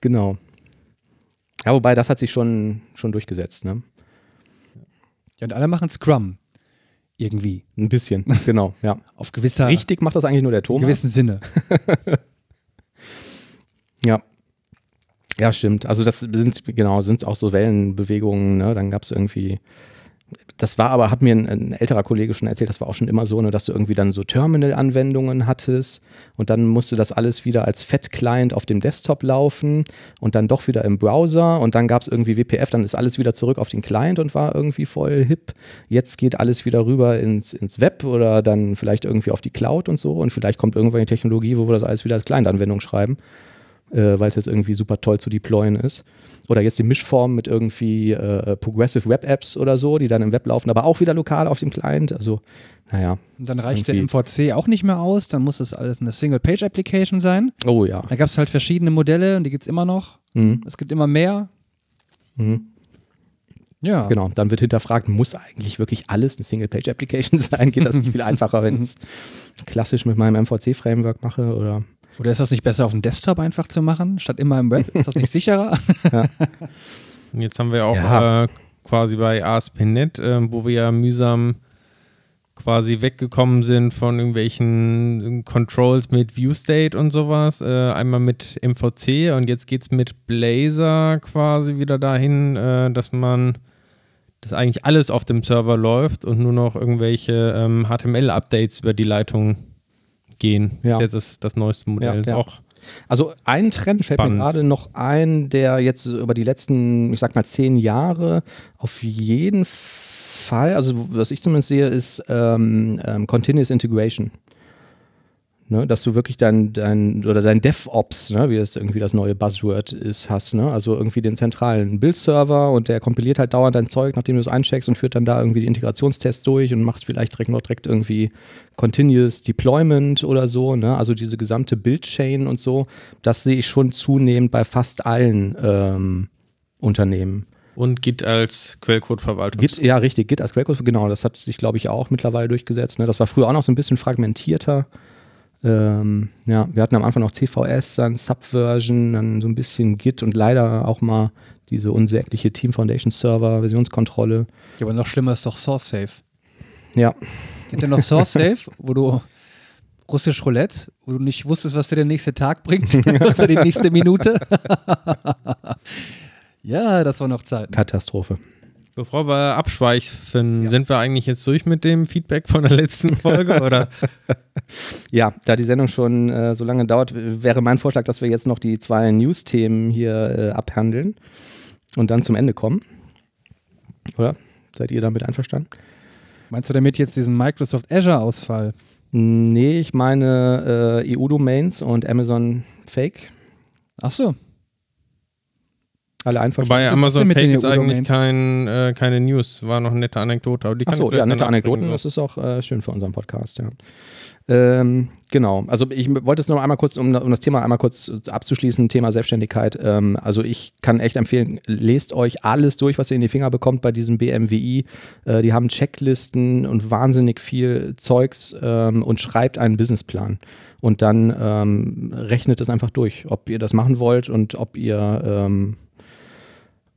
genau. Ja, wobei das hat sich schon, schon durchgesetzt, ne? Ja, und alle machen Scrum. Irgendwie. Ein bisschen, genau, ja. Auf gewisser, Richtig macht das eigentlich nur der in Thomas. gewissem Sinne. Ja. Ja, stimmt. Also das sind, genau, sind auch so Wellenbewegungen, ne? Dann gab es irgendwie, das war aber, hat mir ein, ein, älterer Kollege schon erzählt, das war auch schon immer so, ne, dass du irgendwie dann so Terminal-Anwendungen hattest und dann musste das alles wieder als Fat-Client auf dem Desktop laufen und dann doch wieder im Browser und dann gab es irgendwie WPF, dann ist alles wieder zurück auf den Client und war irgendwie voll hip. Jetzt geht alles wieder rüber ins, ins Web oder dann vielleicht irgendwie auf die Cloud und so und vielleicht kommt irgendwann die Technologie, wo wir das alles wieder als Client-Anwendung schreiben äh, weil es jetzt irgendwie super toll zu deployen ist. Oder jetzt die Mischform mit irgendwie äh, Progressive Web Apps oder so, die dann im Web laufen, aber auch wieder lokal auf dem Client. Also, naja. Und dann reicht der Irgendwie. MVC auch nicht mehr aus, dann muss das alles eine Single-Page-Application sein. Oh ja. Da gab es halt verschiedene Modelle und die gibt es immer noch. Mhm. Es gibt immer mehr. Mhm. Ja. Genau. Dann wird hinterfragt, muss eigentlich wirklich alles eine Single-Page-Application sein? Geht das nicht viel einfacher, wenn ich es klassisch mit meinem MVC-Framework mache? Oder? Oder ist das nicht besser auf dem Desktop einfach zu machen, statt immer im Web? Ist das nicht sicherer? Und jetzt haben wir auch Ja. äh, quasi bei ASP.NET, äh, wo wir ja mühsam quasi weggekommen sind von irgendwelchen Controls mit ViewState und sowas. Äh, einmal mit MVC und jetzt geht es mit Blazor quasi wieder dahin, äh, dass man dass eigentlich alles auf dem Server läuft und nur noch irgendwelche ähm, HTML-Updates über die Leitung gehen. Ja. Das ist jetzt das, das neueste Modell. Ja, ist ja. auch Also ein Trend fällt mir Spannend. gerade noch ein, der jetzt über die letzten, ich sag mal, zehn Jahre auf jeden Fall, also was ich zumindest sehe, ist ähm, ähm, Continuous Integration. Ne, dass du wirklich dein, dein oder dein DevOps, ne, wie das irgendwie das neue Buzzword ist, hast, ne? Also irgendwie den zentralen Build-Server und der kompiliert halt dauernd dein Zeug, nachdem du es eincheckst und führt dann da irgendwie die Integrationstests durch und machst vielleicht direkt noch direkt irgendwie Continuous Deployment oder so, ne? Also diese gesamte Build-Chain und so, das sehe ich schon zunehmend bei fast allen ähm, Unternehmen. und Git als Quellcode-Verwaltung. Ja, richtig, Git als Quellcode, genau, das hat sich, glaube ich, auch mittlerweile durchgesetzt. Ne? Das war früher auch noch so ein bisschen fragmentierter. Ähm, ja, wir hatten am Anfang noch CVS, dann Subversion, dann so ein bisschen Git und leider auch mal diese unsägliche Team Foundation Server, Versionskontrolle. Ja, aber noch schlimmer ist doch SourceSafe. Ja, Gibt ja noch SourceSafe, wo du russisch Roulette, wo du nicht wusstest, was dir der nächste Tag bringt, also die nächste Minute. ja, das war noch Zeit. Katastrophe. Bevor wir abschweifen, sind wir eigentlich jetzt durch mit dem Feedback von der letzten Folge oder? Ja, da die Sendung schon äh, so lange dauert, wäre mein Vorschlag, dass wir jetzt noch die zwei News-Themen hier äh, abhandeln und dann zum Ende kommen. Oder? Seid ihr damit einverstanden? Meinst du damit jetzt diesen Microsoft Azure-Ausfall? Nee, ich meine äh, EU-Domains und Amazon Fake. Ach so. Alle einverstanden. Amazon mit Pay ist eigentlich kein, äh, keine News, war noch eine nette Anekdote. Aber die ich vielleicht ja, nette Anekdoten, nachbringen, das so. ist auch äh, schön für unseren Podcast, ja. Ähm, genau, also ich wollte es noch einmal kurz, um, um das Thema einmal kurz abzuschließen, Thema Selbstständigkeit. Ähm, also ich kann echt empfehlen, lest euch alles durch, was ihr in die Finger bekommt bei diesem BMWI. Äh, die haben Checklisten und wahnsinnig viel Zeugs ähm, und schreibt einen Businessplan. Und dann ähm, rechnet es einfach durch, ob ihr das machen wollt und ob ihr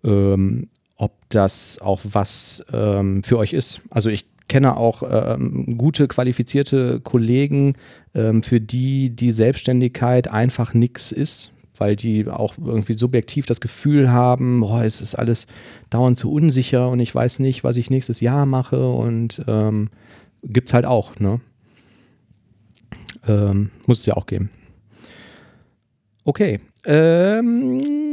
ähm, ob das auch was ähm, für euch ist. Also ich kenne auch ähm, gute, qualifizierte Kollegen, ähm, für die die Selbstständigkeit einfach nichts ist, weil die auch irgendwie subjektiv das Gefühl haben, boah, es ist alles dauernd zu unsicher und ich weiß nicht, was ich nächstes Jahr mache und ähm, gibt es halt auch, ne? Ähm, muss es ja auch geben. Okay. Ähm,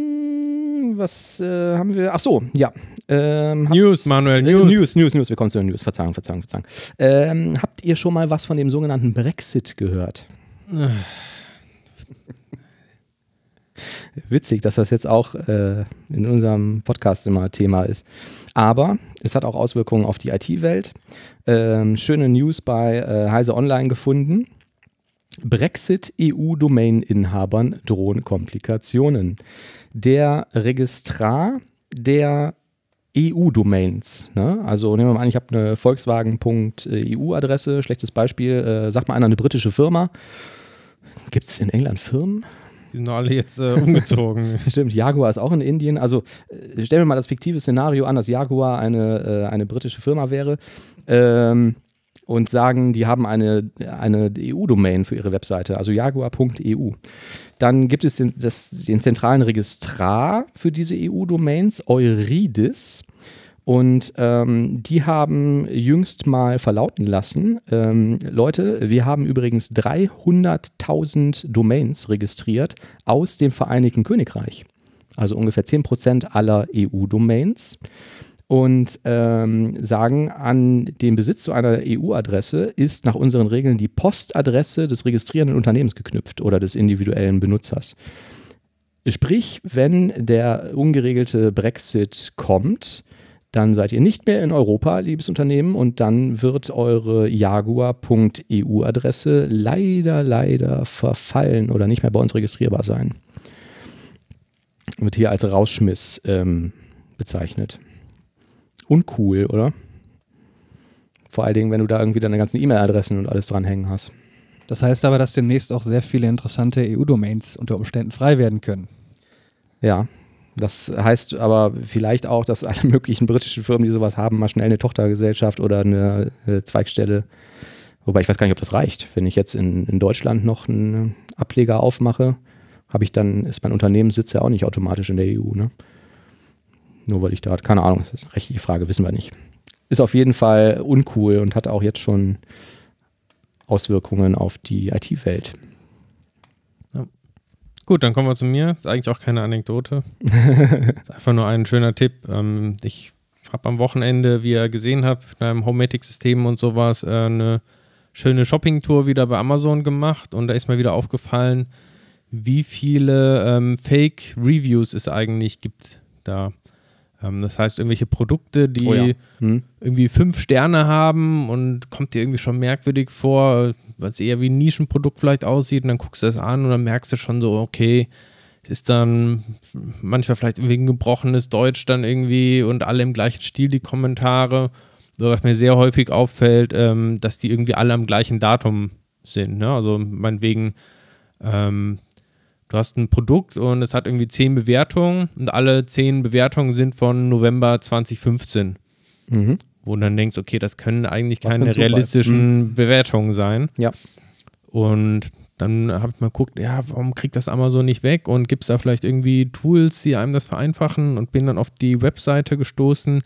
was äh, haben wir? Ach so, ja. Ähm, News, Manuel, äh, News. News, News, News. Wir kommen zu den News. Verzeihung, Verzeihung, Verzeihung. Ähm, habt ihr schon mal was von dem sogenannten Brexit gehört? Witzig, dass das jetzt auch äh, in unserem Podcast immer Thema ist. Aber es hat auch Auswirkungen auf die IT-Welt. Ähm, schöne News bei äh, Heise Online gefunden. Brexit EU-Domain-Inhabern drohen Komplikationen. Der Registrar der EU-Domains, ne? also nehmen wir mal an, ich habe eine Volkswagen.eu-Adresse, schlechtes Beispiel, äh, sagt mal einer eine britische Firma. Gibt es in England Firmen? Die sind alle jetzt äh, umgezogen. Stimmt, Jaguar ist auch in Indien. Also äh, stellen wir mal das fiktive Szenario an, dass Jaguar eine, äh, eine britische Firma wäre. Ähm, und sagen, die haben eine, eine EU-Domain für ihre Webseite, also jaguar.eu. Dann gibt es den, das, den zentralen Registrar für diese EU-Domains, Euridis. Und ähm, die haben jüngst mal verlauten lassen, ähm, Leute, wir haben übrigens 300.000 Domains registriert aus dem Vereinigten Königreich. Also ungefähr 10% aller EU-Domains und ähm, sagen, an den Besitz zu einer EU-Adresse ist nach unseren Regeln die Postadresse des registrierenden Unternehmens geknüpft oder des individuellen Benutzers. Sprich, wenn der ungeregelte Brexit kommt, dann seid ihr nicht mehr in Europa, liebes Unternehmen, und dann wird eure Jaguar.eu-Adresse leider, leider verfallen oder nicht mehr bei uns registrierbar sein. Wird hier als Rausschmiss ähm, bezeichnet uncool, oder? Vor allen Dingen, wenn du da irgendwie deine ganzen E-Mail-Adressen und alles dranhängen hast. Das heißt aber, dass demnächst auch sehr viele interessante EU-Domains unter Umständen frei werden können. Ja, das heißt aber vielleicht auch, dass alle möglichen britischen Firmen, die sowas haben, mal schnell eine Tochtergesellschaft oder eine, eine Zweigstelle. Wobei ich weiß gar nicht, ob das reicht. Wenn ich jetzt in, in Deutschland noch einen Ableger aufmache, habe ich dann, ist mein Unternehmenssitz ja auch nicht automatisch in der EU. Ne? Nur weil ich da, keine Ahnung, das ist eine rechtliche Frage, wissen wir nicht. Ist auf jeden Fall uncool und hat auch jetzt schon Auswirkungen auf die IT-Welt. Ja. Gut, dann kommen wir zu mir. Ist eigentlich auch keine Anekdote. ist einfach nur ein schöner Tipp. Ähm, ich habe am Wochenende, wie ihr gesehen habt, mit einem Homematic-System und sowas, äh, eine schöne Shopping-Tour wieder bei Amazon gemacht und da ist mir wieder aufgefallen, wie viele ähm, Fake-Reviews es eigentlich gibt da. Ähm, das heißt, irgendwelche Produkte, die oh ja. hm. irgendwie fünf Sterne haben und kommt dir irgendwie schon merkwürdig vor, weil es eher wie ein Nischenprodukt vielleicht aussieht und dann guckst du das an und dann merkst du schon so, okay, ist dann manchmal vielleicht irgendwie ein gebrochenes Deutsch dann irgendwie und alle im gleichen Stil die Kommentare. So, was mir sehr häufig auffällt, ähm, dass die irgendwie alle am gleichen Datum sind. Ne? Also meinetwegen ähm, du hast ein Produkt und es hat irgendwie zehn Bewertungen und alle zehn Bewertungen sind von November 2015. Mhm. Wo du dann denkst, okay, das können eigentlich keine realistischen mhm. Bewertungen sein. Ja. Und dann habe ich mal geguckt, ja, warum kriegt das Amazon nicht weg und gibt es da vielleicht irgendwie Tools, die einem das vereinfachen und bin dann auf die Webseite gestoßen,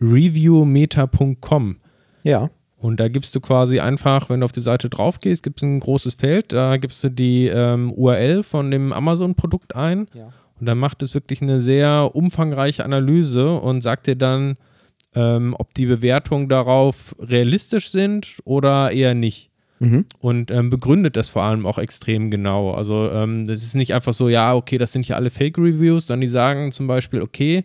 reviewmeta.com. Ja. Und da gibst du quasi einfach, wenn du auf die Seite drauf gehst, gibt es ein großes Feld, da gibst du die ähm, URL von dem Amazon-Produkt ein. Ja. Und dann macht es wirklich eine sehr umfangreiche Analyse und sagt dir dann, ähm, ob die Bewertungen darauf realistisch sind oder eher nicht. Mhm. Und ähm, begründet das vor allem auch extrem genau. Also ähm, das ist nicht einfach so, ja, okay, das sind hier alle Fake-Reviews, sondern die sagen zum Beispiel, okay,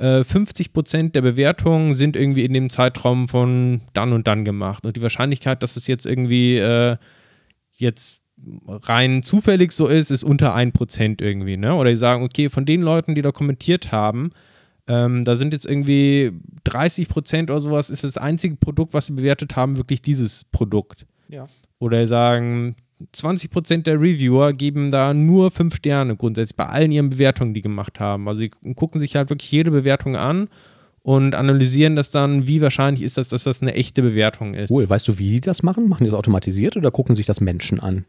50 äh, Prozent der Bewertungen sind irgendwie in dem Zeitraum von dann und dann gemacht. Und die Wahrscheinlichkeit, dass es jetzt irgendwie äh, jetzt rein zufällig so ist, ist unter 1% irgendwie. Ne? Oder die sagen, okay, von den Leuten, die da kommentiert haben, ähm, da sind jetzt irgendwie 30% oder sowas, ist das einzige Produkt, was sie bewertet haben, wirklich dieses Produkt. Ja. Oder sagen, 20% der Reviewer geben da nur 5 Sterne grundsätzlich bei allen ihren Bewertungen, die gemacht haben. Also sie gucken sich halt wirklich jede Bewertung an und analysieren das dann, wie wahrscheinlich ist das, dass das eine echte Bewertung ist. Cool. Weißt du, wie die das machen? Machen die das automatisiert oder gucken sich das Menschen an?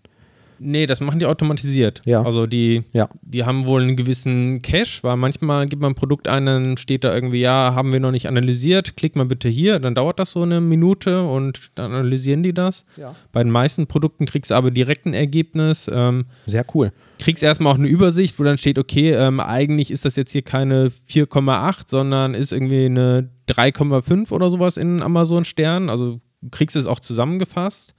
Nee, das machen die automatisiert. Ja. Also die, Ja. die haben wohl einen gewissen Cache, weil manchmal gibt man ein Produkt ein, dann steht da irgendwie, ja, haben wir noch nicht analysiert, klick mal bitte hier, dann dauert das so eine Minute und dann analysieren die das. Ja. Bei den meisten Produkten kriegst du aber direkt ein Ergebnis. Ähm, Sehr cool. kriegst erstmal auch eine Übersicht, wo dann steht, okay, ähm, eigentlich ist das jetzt hier keine 4,8, sondern ist irgendwie eine 3,5 oder sowas in Amazon Sternen. Also du kriegst es auch zusammengefasst.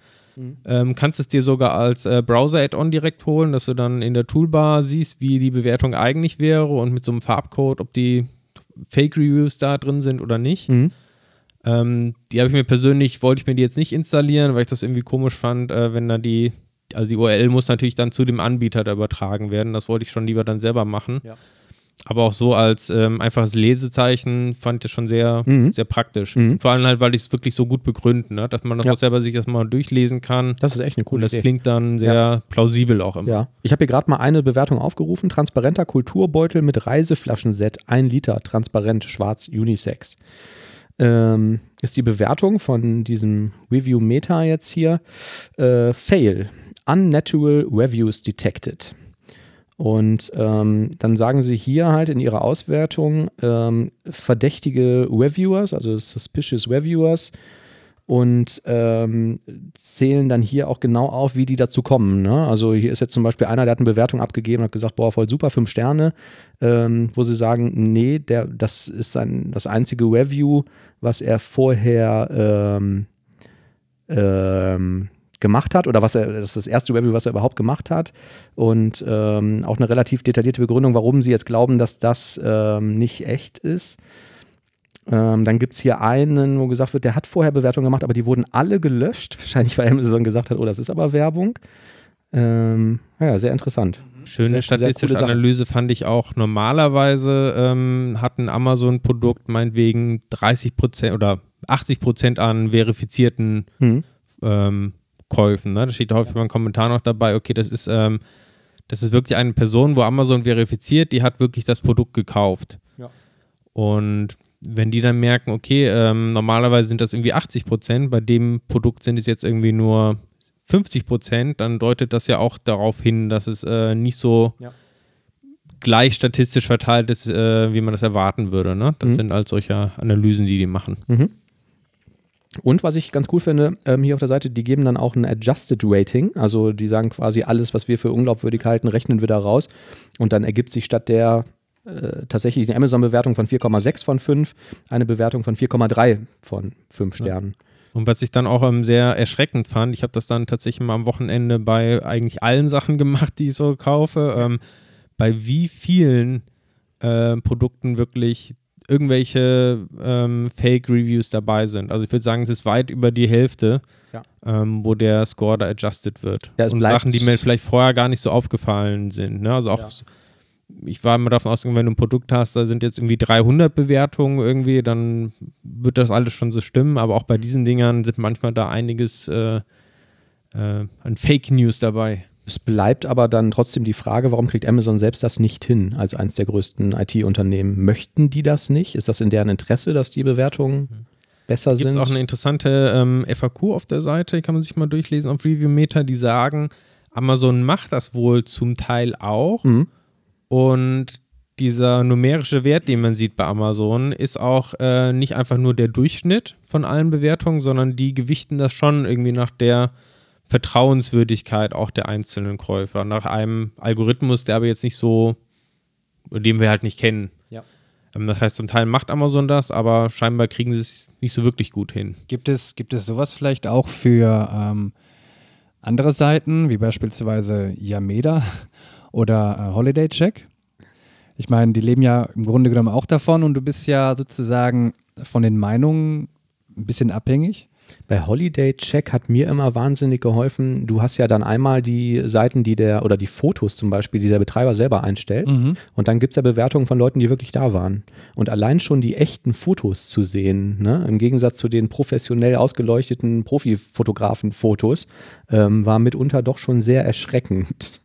Ähm, kannst es dir sogar als äh, Browser-Add-on direkt holen, dass du dann in der Toolbar siehst, wie die Bewertung eigentlich wäre und mit so einem Farbcode, ob die Fake-Reviews da drin sind oder nicht. Mhm. Ähm, die habe ich mir persönlich, wollte ich mir die jetzt nicht installieren, weil ich das irgendwie komisch fand, äh, wenn da die, also die URL muss natürlich dann zu dem Anbieter da übertragen werden. Das wollte ich schon lieber dann selber machen. Ja. Aber auch so als ähm, einfaches Lesezeichen fand ich das schon sehr, Mhm. sehr praktisch. Mhm. Vor allem halt, weil ich es wirklich so gut begründen, ne? dass man das Ja. auch selber sich das mal durchlesen kann. Das ist echt eine Und coole das Idee. klingt dann sehr plausibel auch immer. Ja, ich habe hier gerade mal eine Bewertung aufgerufen. Transparenter Kulturbeutel mit Reiseflaschenset, 1 Liter, transparent, schwarz, Unisex. Ähm, ist die Bewertung von diesem Review Meta jetzt hier. Äh, fail. Unnatural Reviews detected. Und ähm, dann sagen sie hier halt in ihrer Auswertung ähm, verdächtige Reviewers, also suspicious Reviewers, und ähm, zählen dann hier auch genau auf, wie die dazu kommen. Ne? Also hier ist jetzt zum Beispiel einer, der hat eine Bewertung abgegeben und hat gesagt, boah, voll super, fünf Sterne, ähm, wo sie sagen, nee, der, das ist sein, das einzige Review, was er vorher ähm, ähm, gemacht hat oder was er, das ist das erste Review, was er überhaupt gemacht hat und ähm, auch eine relativ detaillierte Begründung, warum sie jetzt glauben, dass das ähm, nicht echt ist. Ähm, dann gibt es hier einen, wo gesagt wird, der hat vorher Bewertungen gemacht, aber die wurden alle gelöscht. Wahrscheinlich, weil Amazon gesagt hat, oh, das ist aber Werbung. Ähm, ja, sehr interessant. Schöne Sehr- sehr statistische Sache. Analyse fand ich auch. Normalerweise ähm, hat ein Amazon-Produkt meinetwegen 30 Prozent oder 80 Prozent an verifizierten Mhm. ähm, Käufen. Ne? Da steht häufig beim Kommentar noch dabei, okay, das ist, ähm, das ist wirklich eine Person, wo Amazon verifiziert, die hat wirklich das Produkt gekauft. Ja. Und wenn die dann merken, okay, ähm, normalerweise sind das irgendwie 80 Prozent, bei dem Produkt sind es jetzt irgendwie nur 50 Prozent, dann deutet das ja auch darauf hin, dass es äh, nicht so Ja. gleich statistisch verteilt ist, äh, wie man das erwarten würde. Ne? Das Mhm. sind halt solche Analysen, die die machen. Und was ich ganz cool finde, ähm, hier auf der Seite, die geben dann auch ein Adjusted Rating. Also die sagen quasi, alles, was wir für unglaubwürdig halten, rechnen wir da raus. Und dann ergibt sich statt der äh, tatsächlich eine Amazon-Bewertung von 4,6 von 5 eine Bewertung von 4,3 von 5 Sternen. Und was ich dann auch ähm, sehr erschreckend fand, ich habe das dann tatsächlich mal am Wochenende bei eigentlich allen Sachen gemacht, die ich so kaufe, ähm, bei wie vielen äh, Produkten wirklich irgendwelche ähm, Fake-Reviews dabei sind. Also ich würde sagen, es ist weit über die Hälfte, Ja. ähm, wo der Score da adjusted wird. Ja, Und Sachen, die mir vielleicht vorher gar nicht so aufgefallen sind. Ne? Also auch, Ja. ich war immer davon ausgegangen, wenn du ein Produkt hast, da sind jetzt irgendwie 300 Bewertungen irgendwie, dann wird das alles schon so stimmen. Aber auch bei diesen Dingern sind manchmal da einiges äh, äh, an Fake News dabei. Es bleibt aber dann trotzdem die Frage, warum kriegt Amazon selbst das nicht hin als eines der größten IT-Unternehmen? Möchten die das nicht? Ist das in deren Interesse, dass die Bewertungen besser Gibt es sind? auch eine interessante ähm, FAQ auf der Seite, die kann man sich mal durchlesen auf Reviewmeter, die sagen, Amazon macht das wohl zum Teil auch Mhm. und dieser numerische Wert, den man sieht bei Amazon, ist auch äh, nicht einfach nur der Durchschnitt von allen Bewertungen, sondern die gewichten das schon irgendwie nach der Vertrauenswürdigkeit auch der einzelnen Käufer, nach einem Algorithmus, der aber jetzt nicht so, den wir halt nicht kennen. Ja. Ähm, Das heißt, zum Teil macht Amazon das, aber scheinbar kriegen sie es nicht so wirklich gut hin. Gibt es, gibt es sowas vielleicht auch für ähm, andere Seiten, wie beispielsweise Yameda oder äh, Holiday Check? Ich meine, die leben ja im Grunde genommen auch davon und du bist ja sozusagen von den Meinungen ein bisschen abhängig. Bei Holiday Check hat mir immer wahnsinnig geholfen. Du hast ja dann einmal die Seiten, die der, oder die Fotos zum Beispiel, die der Betreiber selber einstellt. Und dann gibt es ja Bewertungen von Leuten, die wirklich da waren. Und allein schon die echten Fotos zu sehen, ne, im Gegensatz zu den professionell ausgeleuchteten Profifotografen-Fotos, ähm, war mitunter doch schon sehr erschreckend.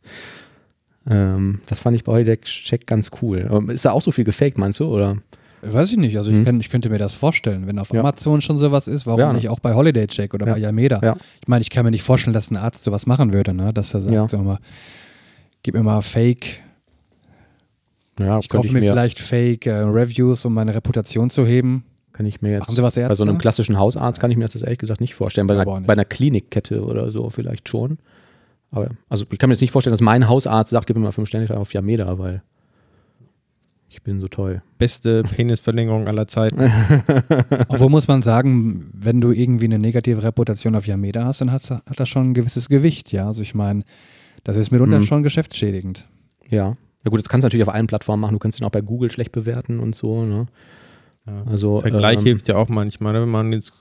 Ähm, das fand ich bei Holiday Check ganz cool. Ist da auch so viel gefaked, meinst du? Oder? Weiß ich nicht. Also ich, Hm. kann, ich könnte mir das vorstellen. Wenn auf Ja. Amazon schon sowas ist, warum Ja. nicht auch bei Holiday Check oder Ja. bei Yameda? Ich meine, ich kann mir nicht vorstellen, dass ein Arzt sowas machen würde, ne? Dass er sagt, sag mal, gib mir mal Fake, ich kaufe mir, vielleicht Fake äh, Reviews, um meine Reputation zu heben. Kann ich mir jetzt bei so einem klassischen Hausarzt kann ich mir das ehrlich gesagt nicht vorstellen. Bei, einer, nicht. bei einer Klinikkette oder so vielleicht schon. Aber also ich kann mir jetzt nicht vorstellen, dass mein Hausarzt sagt, gib mir mal fünf Sterne auf Yameda, weil ich bin so toll. Beste Penisverlängerung aller Zeiten. Obwohl muss man sagen, wenn du irgendwie eine negative Reputation auf Yameda hast, dann hat's- hat das schon ein gewisses Gewicht, ja. Also ich meine, das ist mitunter Mhm. schon geschäftsschädigend. Ja. Ja gut, das kannst du natürlich auf allen Plattformen machen. Du kannst ihn auch bei Google schlecht bewerten und so. Ne? Ja. Also Vergleich ähm, hilft ja auch manchmal, ne? wenn man jetzt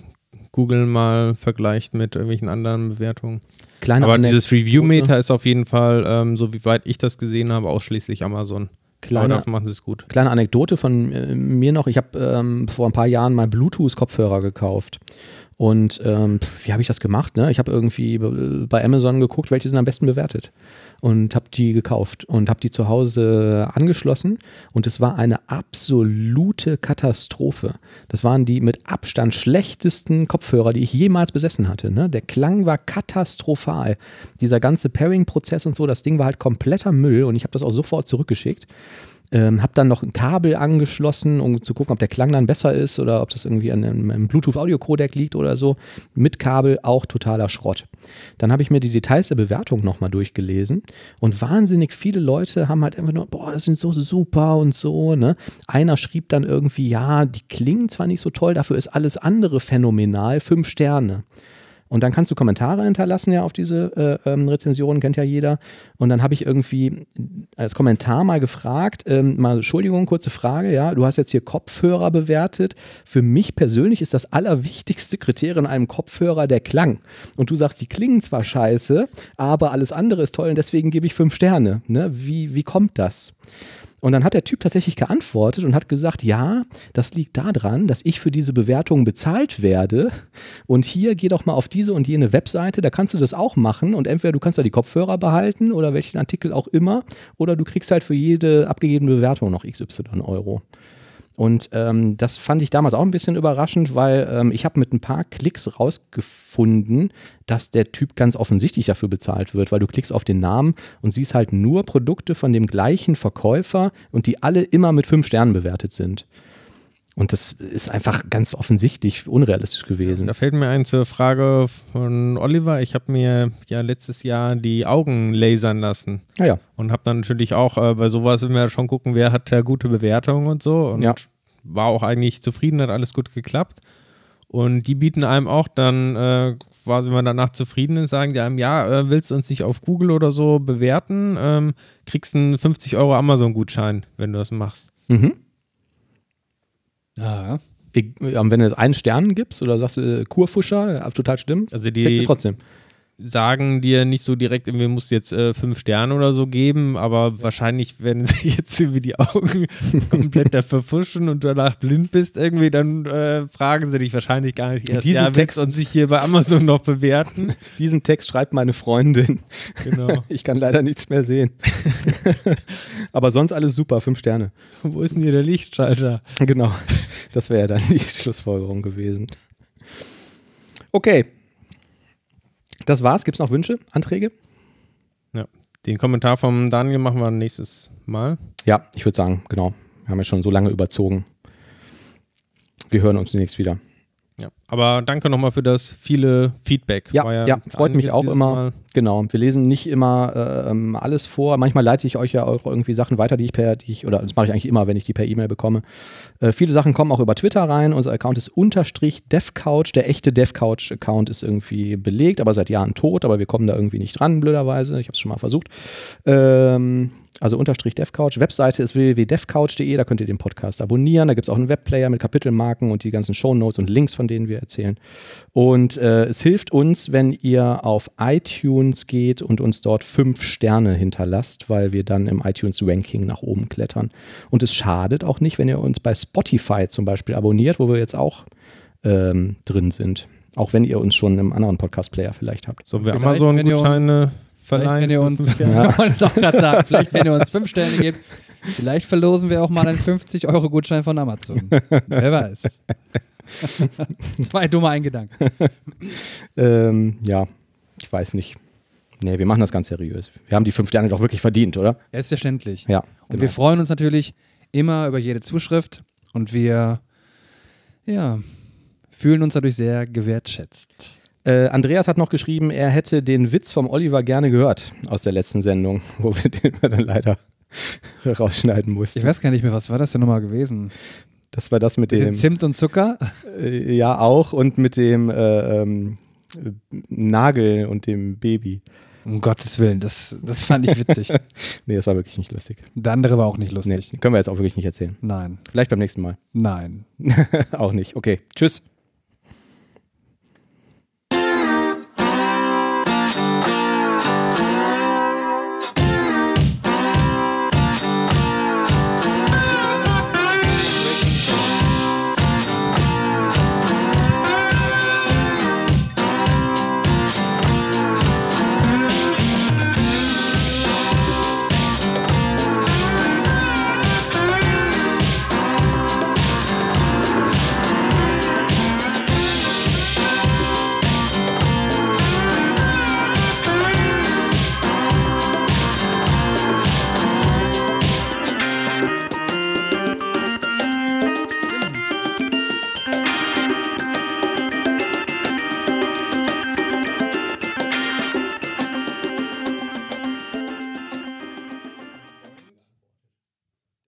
Google mal vergleicht mit irgendwelchen anderen Bewertungen. kleine Aber dieses Review-Meter ist auf jeden Fall, ähm, so wie weit ich das gesehen habe, ausschließlich Amazon. Kleine, machen sie es gut. Kleine Anekdote von äh, mir noch. Ich habe ähm, vor ein paar Jahren mal Bluetooth-Kopfhörer gekauft. Und ähm, wie habe ich das gemacht? Ne? Ich habe irgendwie bei Amazon geguckt, welche sind am besten bewertet. Und habe die gekauft und habe die zu Hause angeschlossen. Und es war eine absolute Katastrophe. Das waren die mit Abstand schlechtesten Kopfhörer, die ich jemals besessen hatte. Ne? Der Klang war katastrophal. Dieser ganze Pairing-Prozess und so, das Ding war halt kompletter Müll. Und ich habe das auch sofort zurückgeschickt. Ähm, habe dann noch ein Kabel angeschlossen, um zu gucken, ob der Klang dann besser ist oder ob das irgendwie an einem, Bluetooth-Audio-Codec liegt oder so. Mit Kabel auch totaler Schrott. Dann habe ich mir die Details der Bewertung nochmal durchgelesen und wahnsinnig viele Leute haben halt einfach nur, boah, das sind so super und so. Ne? Einer schrieb dann irgendwie, ja, die klingen zwar nicht so toll, dafür ist alles andere phänomenal, fünf Sterne. Und dann kannst du Kommentare hinterlassen ja auf diese äh, ähm, Rezensionen, kennt ja jeder. Und dann habe ich irgendwie als Kommentar mal gefragt, ähm, mal Entschuldigung, kurze Frage, ja, du hast jetzt hier Kopfhörer bewertet. Für mich persönlich ist das allerwichtigste Kriterium einem Kopfhörer der Klang. Und du sagst, die klingen zwar scheiße, aber alles andere ist toll und deswegen gebe ich fünf Sterne. Ne? Wie, wie kommt das? Und dann hat der Typ tatsächlich geantwortet und hat gesagt, ja, das liegt daran, dass ich für diese Bewertung bezahlt werde. Und hier geh doch mal auf diese und jene Webseite, da kannst du das auch machen. Und entweder du kannst da die Kopfhörer behalten oder welchen Artikel auch immer, oder du kriegst halt für jede abgegebene Bewertung noch XY Euro. Und ähm, das fand ich damals auch ein bisschen überraschend, weil ähm, ich habe mit ein paar Klicks rausgefunden, dass der Typ ganz offensichtlich dafür bezahlt wird, weil du klickst auf den Namen und siehst halt nur Produkte von dem gleichen Verkäufer und die alle immer mit fünf Sternen bewertet sind. Und das ist einfach ganz offensichtlich unrealistisch gewesen. Da fällt mir ein zur Frage von Oliver. Ich habe mir ja letztes Jahr die Augen lasern lassen Naja, und habe dann natürlich auch äh, bei sowas immer schon gucken, wer hat da gute Bewertungen und so. Und Ja. war auch eigentlich zufrieden, hat alles gut geklappt. Und die bieten einem auch dann, äh, quasi, wenn man danach zufrieden ist, sagen die einem, ja, äh, willst du uns nicht auf Google oder so bewerten, ähm, kriegst einen 50 Euro Amazon-Gutschein, wenn du das machst. mhm. Ja. Und wenn du jetzt einen Stern gibst oder sagst du äh, Kurfuscher, ja, total stimmt, Also die trotzdem. Sagen dir nicht so direkt, irgendwie musst du jetzt äh, fünf Sterne oder so geben, aber wahrscheinlich, wenn sie jetzt irgendwie die Augen komplett da verfuschen und danach blind bist irgendwie, dann äh, fragen sie dich wahrscheinlich gar nicht erst, Diesen ja, Text- uns sich hier bei Amazon noch bewerten? Diesen Text schreibt meine Freundin. Genau. Ich kann leider nichts mehr sehen. Aber sonst alles super, fünf Sterne. Wo ist denn hier der Lichtschalter? Genau. Das wäre ja dann die Schlussfolgerung gewesen. Okay. Das war's. Gibt es noch Wünsche, Anträge? Ja. Den Kommentar vom Daniel machen wir nächstes Mal. Ja, ich würde sagen, genau. Wir haben ja schon so lange überzogen. Wir hören uns demnächst wieder. Ja. Aber danke nochmal für das viele Feedback. Ja, War ja, freut mich auch immer. Mal. Genau. Wir lesen nicht immer äh, alles vor. Manchmal leite ich euch ja auch irgendwie Sachen weiter, die ich per, die ich, oder das mache ich eigentlich immer, wenn ich die per E-Mail bekomme. Äh, viele Sachen kommen auch über Twitter rein. Unser Account ist unterstrich DevCouch. Der echte DevCouch-Account ist irgendwie belegt, aber seit Jahren tot, aber wir kommen da irgendwie nicht dran, blöderweise. Ich habe es schon mal versucht. Ähm, also unterstrich DevCouch. Webseite ist www.devcouch.de, da könnt ihr den Podcast abonnieren. Da gibt es auch einen Webplayer mit Kapitelmarken und die ganzen Shownotes und Links, von denen wir erzählen. Und äh, es hilft uns, wenn ihr auf iTunes geht und uns dort fünf Sterne hinterlasst, weil wir dann im iTunes-Ranking nach oben klettern. Und es schadet auch nicht, wenn ihr uns bei Spotify zum Beispiel abonniert, wo wir jetzt auch ähm, drin sind. Auch wenn ihr uns schon im anderen Podcast-Player vielleicht habt. Sollen wir Vielleicht, Amazon-Gutscheine Vielleicht, verleihen? wenn ihr uns, Ja. sagen, vielleicht, wenn ihr uns fünf Sterne gebt, Vielleicht verlosen wir auch mal einen 50-Euro-Gutschein von Amazon. Wer weiß. Zwei dumme Eingedanken. Ähm, ja, ich weiß nicht. Nee, wir machen das ganz seriös. Wir haben die fünf Sterne doch wirklich verdient, oder? Selbstverständlich. Ja. Und genau. wir freuen uns natürlich immer über jede Zuschrift und wir ja, fühlen uns dadurch sehr gewertschätzt. Äh, Andreas hat noch geschrieben, er hätte den Witz vom Oliver gerne gehört aus der letzten Sendung, wo wir den dann leider rausschneiden mussten. Ich weiß gar nicht mehr, was war das denn nochmal gewesen? Das war das mit Mit dem dem Zimt und Zucker? Äh, ja, auch und mit dem äh, ähm, äh, Nagel und dem Baby. Um Gottes Willen, das, das fand ich witzig. Nee, das war wirklich nicht lustig. Der andere war auch nicht Nee, lustig. können wir jetzt auch wirklich nicht erzählen. Nein, Vielleicht beim nächsten Mal. nein. auch nicht. Okay, tschüss.